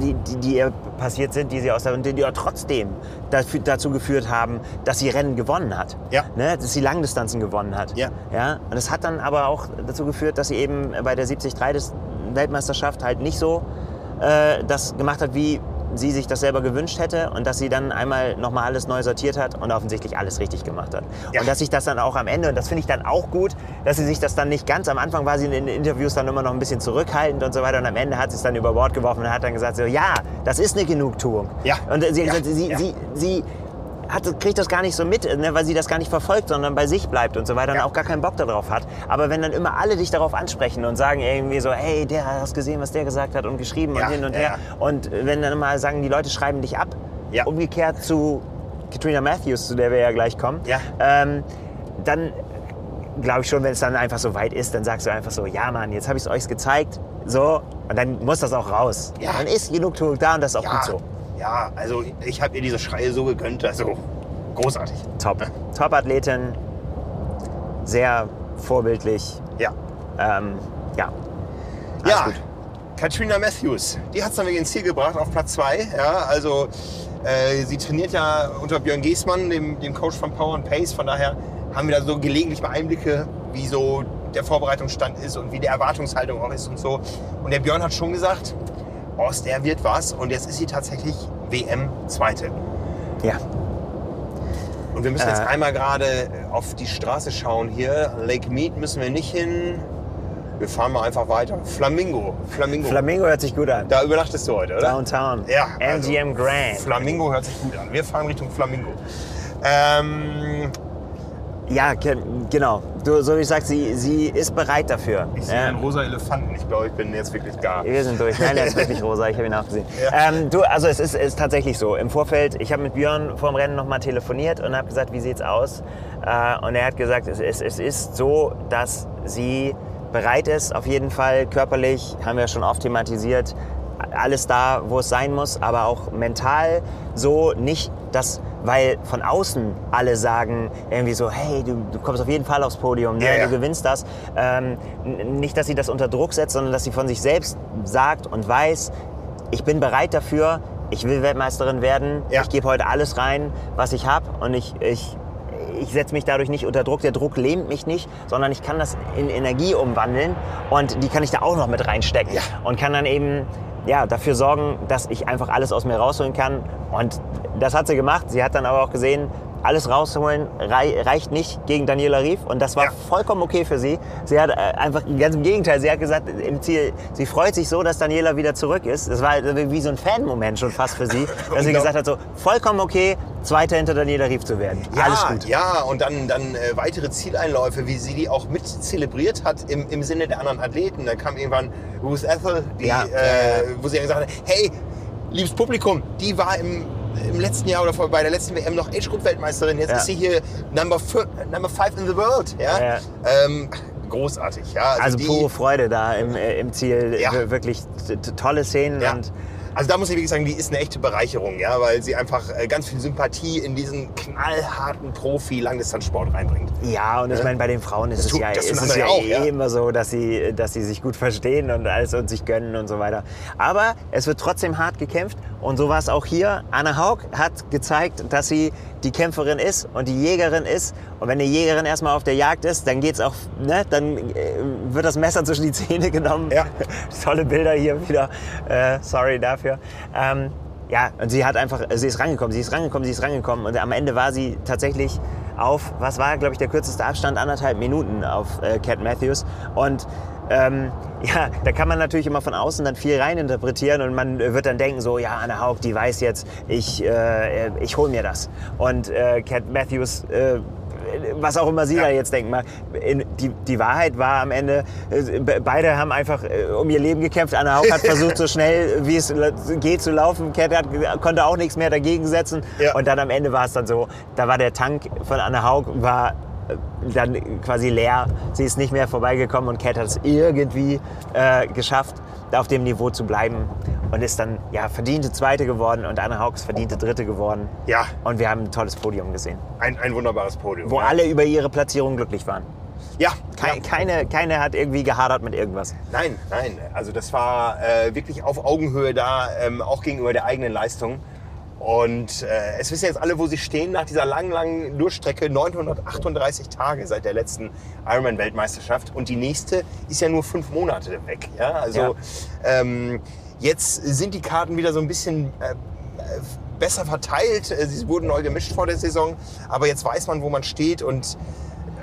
die, die, die ihr passiert sind, die sie aus der, und die, die trotzdem dafür, dazu geführt haben, dass sie Rennen gewonnen hat. Ja. Ne? Dass sie Langdistanzen gewonnen hat. Ja. ja. Und es hat dann aber auch dazu geführt, dass sie eben bei der 73 des Weltmeisterschaft halt nicht so äh, das gemacht hat, wie sie sich das selber gewünscht hätte und dass sie dann einmal nochmal alles neu sortiert hat und offensichtlich alles richtig gemacht hat. Ja. Und dass sich das dann auch am Ende, und das finde ich dann auch gut, dass sie sich das dann nicht ganz, am Anfang war sie in den Interviews dann immer noch ein bisschen zurückhaltend und so weiter und am Ende hat sie es dann über Bord geworfen und hat dann gesagt so, ja, das ist eine Genugtuung. Ja. Und sie, Ja. gesagt, sie, Ja. sie, sie hat, kriegt das gar nicht so mit, ne, weil sie das gar nicht verfolgt, sondern bei sich bleibt und so weiter Ja. und auch gar keinen Bock darauf hat. Aber wenn dann immer alle dich darauf ansprechen und sagen irgendwie so, hey, der hast gesehen, was der gesagt hat und geschrieben Ja, und hin und ja, her. Und wenn dann mal sagen, die Leute schreiben dich ab, umgekehrt zu Katrina Matthews, zu der wir ja gleich kommen, ähm, dann glaube ich schon, wenn es dann einfach so weit ist, dann sagst du einfach so, ja Mann, jetzt habe ich es euch gezeigt, so, und dann muss das auch raus. Ja. Dann ist genug da und das ist auch gut so. Ja, also ich habe ihr diese Schreie so gegönnt, also großartig. Top. Top-Athletin, sehr vorbildlich. Ja. Ähm, ja. Alles Ja, gut. Katrina Matthews, die hat es dann wieder ins Ziel gebracht auf Platz 2. Ja, also äh, sie trainiert ja unter Björn Giesmann, dem, dem Coach von Power and Pace. Von daher haben wir da so gelegentlich mal Einblicke, wie so der Vorbereitungsstand ist und wie die Erwartungshaltung auch ist und so. Und der Björn hat schon gesagt, aus der wird was. Und jetzt ist sie tatsächlich WM-Zweite. Ja. Und wir müssen jetzt Äh. einmal gerade auf die Straße schauen hier. Lake Mead müssen wir nicht hin. Wir fahren mal einfach weiter. Flamingo. Flamingo. Flamingo hört sich gut an. da übernachtest du heute, oder? Downtown. Ja. also MGM Grand. Flamingo hört sich gut an. Wir fahren Richtung Flamingo. Ähm, Ja, ge- genau. Du, so wie ich sag, sie, sie ist bereit dafür. ich sehe Ja. einen rosa Elefanten. Ich glaube, ich bin jetzt wirklich gar. Wir sind durch. Nein, der ist wirklich rosa. Ich habe ihn auch gesehen. Ja. Ähm, du, also es ist, ist tatsächlich so. Im Vorfeld, ich habe mit Björn vor dem Rennen nochmal telefoniert und habe gesagt, wie sieht's aus? Äh, und er hat gesagt, es, es, es ist so, dass sie bereit ist, auf jeden Fall körperlich, haben wir schon oft thematisiert, alles da, wo es sein muss, aber auch mental so nicht, dass, weil von außen alle sagen irgendwie so, hey, du, du kommst auf jeden Fall aufs Podium, ne? Ja, ja. du gewinnst das. Ähm, nicht, dass sie das unter Druck setzt, sondern dass sie von sich selbst sagt und weiß, ich bin bereit dafür, ich will Weltmeisterin werden, Ja. ich gebe heute alles rein, was ich habe und ich, ich, ich setze mich dadurch nicht unter Druck. Der Druck lähmt mich nicht, sondern ich kann das in Energie umwandeln und die kann ich da auch noch mit reinstecken Ja. und kann dann eben ja, dafür sorgen, dass ich einfach alles aus mir rausholen kann. Und das hat sie gemacht. Sie hat dann aber auch gesehen, alles rausholen rei reicht nicht gegen Daniela Rief und das war Ja. vollkommen okay für sie. Sie hat äh, einfach ganz im Gegenteil, sie hat gesagt im Ziel, sie freut sich so, dass Daniela wieder zurück ist. Das war wie so ein Fan-Moment schon fast für sie, dass sie gesagt hat so vollkommen okay, Zweiter hinter Daniela Rief zu werden. Ja, Alles gut. ja, und dann, dann äh, weitere Zieleinläufe, wie sie die auch mit zelebriert hat im, im Sinne der anderen Athleten. Da kam irgendwann Ruth Ethel, die, Ja. äh, wo sie gesagt hat, hey, liebes Publikum, die war im, im letzten Jahr oder bei der letzten WM noch Age-Group-Weltmeisterin. Jetzt Ja. ist sie hier Number, fi- number five in the world. Ja? Ja. Ähm, großartig. Ja? Also die, pure Freude da im, äh, im Ziel. Ja. Wir- Wirklich tolle Szenen und Also da muss ich wirklich sagen, die ist eine echte Bereicherung, ja, weil sie einfach äh, ganz viel Sympathie in diesen knallharten Profi-Langdistanzsport reinbringt. Ja, und ich meine, bei den Frauen ist Das es tut- ja, ist es ja auch, eh ja. immer so, dass sie, dass sie sich gut verstehen und alles und sich gönnen und so weiter. Aber es wird trotzdem hart gekämpft und so war es auch hier. Anna Haug hat gezeigt, dass sie die Kämpferin ist und die Jägerin ist. Und wenn eine Jägerin erstmal auf der Jagd ist, dann geht's auch, ne, dann äh, wird das Messer zwischen die Zähne genommen. Ja. Tolle Bilder hier wieder. Äh, sorry dafür. Ähm, ja, und sie hat einfach, sie ist rangekommen, sie ist rangekommen, sie ist rangekommen. Und am Ende war sie tatsächlich auf, was war, glaube ich, der kürzeste Abstand, anderthalb Minuten auf äh, Cat Matthews. Und ähm, ja, da kann man natürlich immer von außen dann viel reininterpretieren und man wird dann denken, so, ja, Anna Haug, die weiß jetzt, ich, äh, ich hole mir das. Und äh, Cat Matthews, äh, was auch immer sie da jetzt denken. In, die, die Wahrheit war am Ende, äh, be- beide haben einfach äh, um ihr Leben gekämpft. Anna Haug hat versucht, so schnell wie es geht zu laufen. Cat hat, konnte auch nichts mehr dagegen setzen. Ja. Und dann am Ende war es dann so, da war der Tank von Anna Haug war dann quasi leer. Sie ist nicht mehr vorbeigekommen und Cat hat es irgendwie äh, geschafft, da auf dem Niveau zu bleiben und ist dann ja verdiente Zweite geworden und Anna ist verdiente Dritte geworden. Ja, Und wir haben ein tolles Podium gesehen, ein, ein wunderbares Podium. wo ja. alle über ihre Platzierung glücklich waren. Ja, Kei- ja. Keine, keine hat irgendwie gehadert mit irgendwas. Nein, nein. Also das war äh, wirklich auf Augenhöhe da, ähm, auch gegenüber der eigenen Leistung. Und äh, es wissen jetzt alle, wo sie stehen nach dieser langen, langen Durchstrecke. 938 Tage seit der letzten Ironman-Weltmeisterschaft. Und die nächste ist ja nur fünf Monate weg. Ja? Also Ja. Ähm, jetzt sind die Karten wieder so ein bisschen äh, besser verteilt. Äh, Sie wurden neu gemischt vor der Saison. Aber jetzt weiß man, wo man steht. Und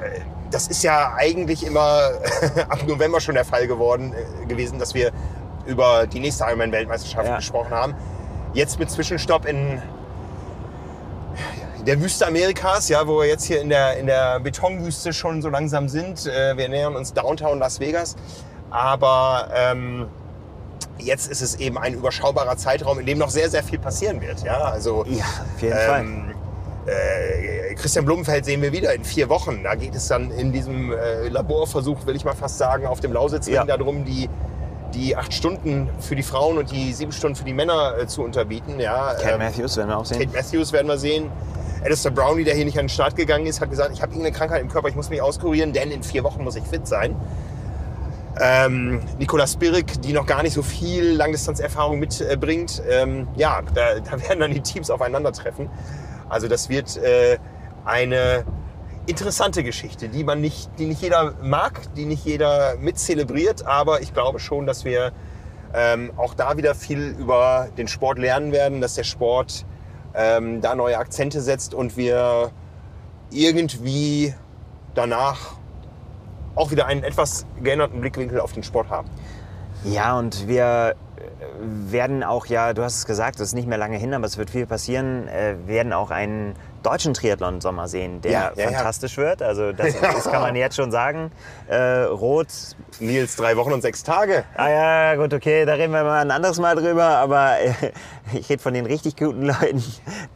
äh, das ist ja eigentlich immer ab November schon der Fall geworden äh, gewesen, dass wir über die nächste Ironman-Weltmeisterschaft Ja. gesprochen haben. Jetzt mit Zwischenstopp in der Wüste Amerikas, ja, wo wir jetzt hier in der, in der Betonwüste schon so langsam sind. Äh, Wir nähern uns Downtown Las Vegas. Aber ähm, jetzt ist es eben ein überschaubarer Zeitraum, in dem noch sehr, sehr viel passieren wird. Ja, also Ja, auf jeden Fall. ähm, äh, Christian Blumenfeld sehen wir wieder in vier Wochen. Da geht es dann in diesem äh, Laborversuch, will ich mal fast sagen, auf dem Lausitzring Ja. darum, die, die acht Stunden für die Frauen und die sieben Stunden für die Männer äh, zu unterbieten. Ja, Ken ähm, Matthews werden wir auch sehen. Kate Matthews werden wir sehen. Alistair Brownlee, der hier nicht an den Start gegangen ist, hat gesagt, ich habe irgendeine Krankheit im Körper, ich muss mich auskurieren, denn in vier Wochen muss ich fit sein. Ähm, Nicola Spirik, die noch gar nicht so viel Langdistanzerfahrung mitbringt. Ähm, ja, da, da werden dann die Teams aufeinandertreffen. Also das wird äh, eine interessante Geschichte, die man nicht, die nicht jeder mag, die nicht jeder mitzelebriert, aber ich glaube schon, dass wir ähm, auch da wieder viel über den Sport lernen werden, dass der Sport ähm, da neue Akzente setzt und wir irgendwie danach auch wieder einen etwas geänderten Blickwinkel auf den Sport haben. Ja, und wir äh, werden auch, ja, du hast es gesagt, es ist nicht mehr lange hin, aber es wird viel passieren, äh, werden auch einen deutschen Triathlon-Sommer sehen, der Ja, ja, ja. fantastisch wird. Also das, das kann man jetzt schon sagen. Äh, Rot, Nils, drei Wochen und sechs Tage. ah ja, gut, okay, da reden wir mal ein anderes Mal drüber, aber äh, ich rede von den richtig guten Leuten,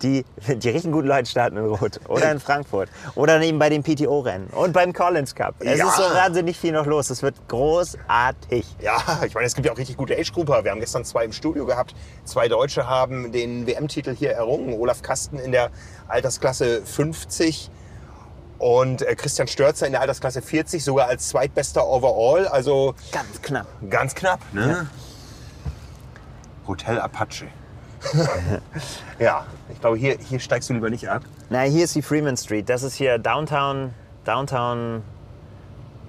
die, die richtig guten Leute starten in Rot oder in Frankfurt oder eben bei den PTO-Rennen und beim Collins Cup. Es Ja. ist so wahnsinnig viel noch los, es wird großartig. Ja, ich meine, es gibt ja auch richtig gute Age-Grupper. Wir haben gestern zwei im Studio gehabt. Zwei Deutsche haben den WM-Titel hier errungen. Olaf Kasten in der Altersklasse 50 und äh, Christian Störzer in der Altersklasse 40, sogar als zweitbester Overall. Also Ganz knapp. ganz knapp. Ne? Hotel Apache. ja, ich glaube, hier, hier steigst du lieber nicht ab. Na, hier ist die Freeman Street. Das ist hier Downtown. Downtown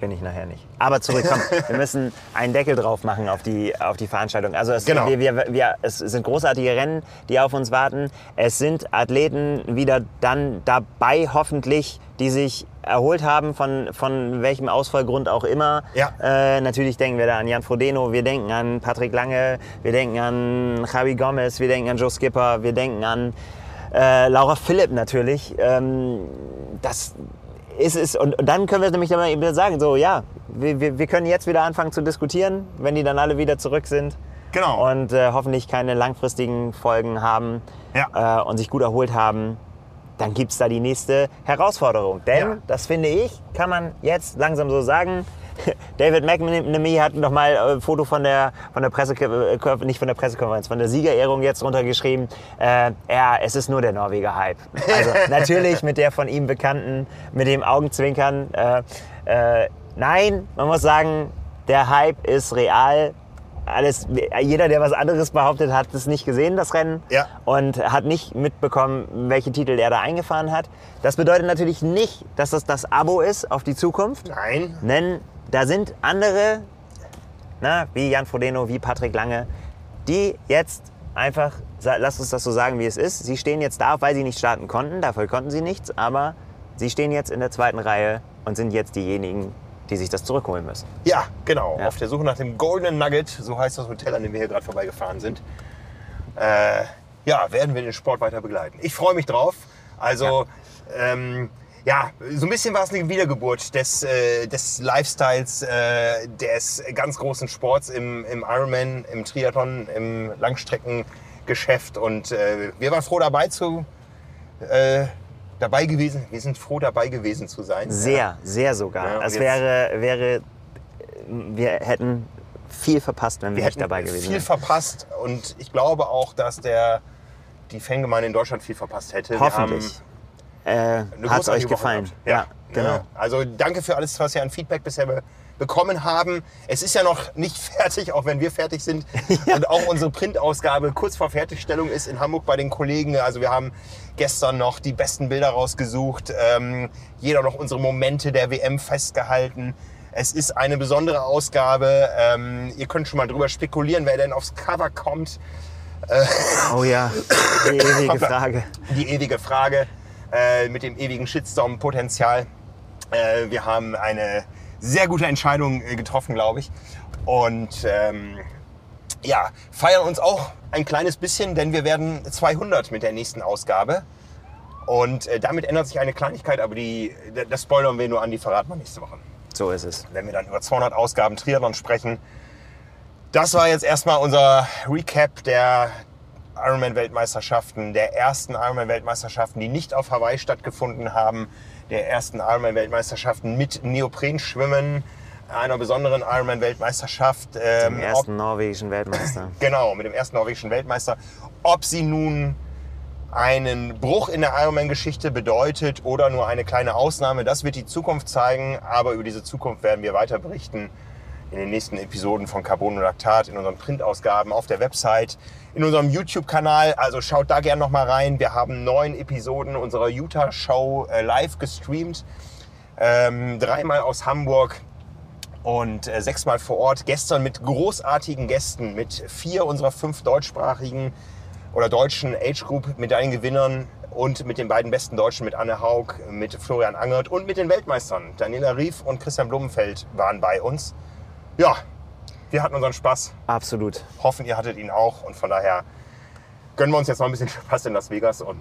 bin ich nachher nicht. Aber zurück, komm. wir müssen einen Deckel drauf machen auf die, auf die Veranstaltung. Also es, Genau. wir, wir, wir, es sind großartige Rennen, die auf uns warten. Es sind Athleten wieder dann dabei, hoffentlich, die sich erholt haben, von, von welchem Ausfallgrund auch immer. Ja. Äh, natürlich denken wir da an Jan Frodeno, wir denken an Patrick Lange, wir denken an Javi Gomez, wir denken an Joe Skipper, wir denken an äh, Laura Philipp natürlich. Ähm, das ist es. Und, und dann können wir nämlich dann wieder sagen, so ja, wir, wir, wir können jetzt wieder anfangen zu diskutieren, wenn die dann alle wieder zurück sind. Genau. Und äh, hoffentlich keine langfristigen Folgen haben Ja. äh, und sich gut erholt haben. Dann gibt es da die nächste Herausforderung. Denn, Ja. das finde ich, kann man jetzt langsam so sagen. David McNamee hat noch mal ein Foto von der, von der Presse, äh, nicht von der Pressekonferenz, von der Siegerehrung jetzt runtergeschrieben. Äh, ja, es ist nur der Norweger-Hype. Also natürlich mit der von ihm bekannten, mit dem Augenzwinkern. Äh, äh, nein, man muss sagen, der Hype ist real. Alles, jeder, der was anderes behauptet, hat es nicht gesehen, das Rennen. Ja. Und hat nicht mitbekommen, welche Titel er da eingefahren hat. Das bedeutet natürlich nicht, dass das das Abo ist auf die Zukunft. Nein. Denn da sind andere, na, wie Jan Frodeno, wie Patrick Lange, die jetzt einfach, lass uns das so sagen, wie es ist. Sie stehen jetzt da, weil sie nicht starten konnten. Dafür konnten sie nichts. Aber sie stehen jetzt in der zweiten Reihe und sind jetzt diejenigen, die sich das zurückholen müssen. Ja, genau. Ja. Auf der Suche nach dem Golden Nugget, so heißt das Hotel, an dem wir hier gerade vorbeigefahren sind. Äh, ja, werden wir den Sport weiter begleiten. Ich freue mich drauf. Also, ja, ähm, ja so ein bisschen war es eine Wiedergeburt des, äh, des Lifestyles, äh, des ganz großen Sports im, im Ironman, im Triathlon, im Langstreckengeschäft. Und äh, wir waren froh dabei zu. Äh, dabei gewesen, wir sind froh dabei gewesen zu sein. Sehr, sehr sogar. Ja, jetzt- wäre, wäre, wir hätten viel verpasst, wenn wir, wir nicht dabei gewesen viel wären. verpasst und ich glaube auch, dass der die Fangemeinde in Deutschland viel verpasst hätte. Wir Hoffentlich. Äh, Hat es euch gefallen? Ja. Genau. Ne? Also danke für alles, was wir an Feedback bisher be bekommen haben. Es ist ja noch nicht fertig, auch wenn wir fertig sind. Und auch unsere Printausgabe kurz vor Fertigstellung ist in Hamburg bei den Kollegen. Also wir haben gestern noch die besten Bilder rausgesucht. Ähm, jeder noch unsere Momente der WM festgehalten. Es ist eine besondere Ausgabe. Ähm, ihr könnt schon mal drüber spekulieren, wer denn aufs Cover kommt. Oh ja, die ewige Frage. Die ewige Frage äh, mit dem ewigen Shitstorm-Potenzial. Äh, wir haben eine sehr gute Entscheidung äh, getroffen, glaube ich. Und ähm, ja, feiern uns auch ein kleines bisschen, denn wir werden 200 mit der nächsten Ausgabe. Und äh, damit ändert sich eine Kleinigkeit, aber die, das spoilern wir nur an, die verraten wir nächste Woche. So ist es. Wenn wir dann über 200 Ausgaben Triathlon sprechen. Das war jetzt erstmal unser Recap der Ironman-Weltmeisterschaften, der ersten Ironman-Weltmeisterschaften, die nicht auf Hawaii stattgefunden haben, der ersten Ironman-Weltmeisterschaften mit Neoprenschwimmen, einer besonderen Ironman-Weltmeisterschaft. Dem ähm, ob- ersten norwegischen Weltmeister. Genau, mit dem ersten norwegischen Weltmeister. Ob sie nun einen Bruch in der Ironman-Geschichte bedeutet oder nur eine kleine Ausnahme, das wird die Zukunft zeigen. Aber über diese Zukunft werden wir weiter berichten in den nächsten Episoden von Carbon und Lactat, in unseren Printausgaben, auf der Website, in unserem YouTube-Kanal. Also schaut da gerne noch mal rein. Wir haben neun Episoden unserer Utah-Show äh, live gestreamt. Ähm, dreimal aus Hamburg und äh, sechsmal vor Ort. Gestern mit großartigen Gästen, mit vier unserer fünf deutschsprachigen oder deutschen Age Group Medaillengewinnern und mit den beiden besten Deutschen, mit Anne Haug, mit Florian Angert und mit den Weltmeistern. Daniela Rief und Christian Blumenfeld waren bei uns. Ja, wir hatten unseren Spaß. Absolut. Hoffen, ihr hattet ihn auch. Und von daher gönnen wir uns jetzt mal ein bisschen Spaß in Las Vegas und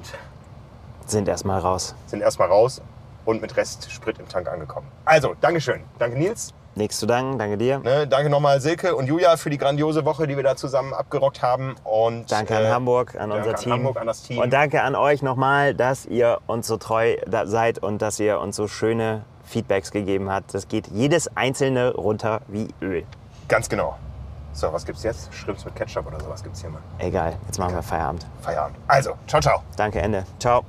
Sind erstmal raus. sind erstmal raus und mit Rest Sprit im Tank angekommen. Also, Dankeschön. Danke Nils. Nichts zu danken, danke dir. Ne, danke nochmal Silke und Julia für die grandiose Woche, die wir da zusammen abgerockt haben. Und, Danke an äh, Hamburg, an unser an Team. Hamburg, an das Team. Und danke an euch nochmal, dass ihr uns so treu seid und dass ihr uns so schöne Feedbacks gegeben habt. Das geht jedes einzelne runter wie Öl. Ganz genau. So, was gibt's jetzt? Schrimps mit Ketchup oder sowas gibt's hier mal. Egal, jetzt machen wir Feierabend. Feierabend. Also, ciao, ciao. Danke, Ende. Ciao.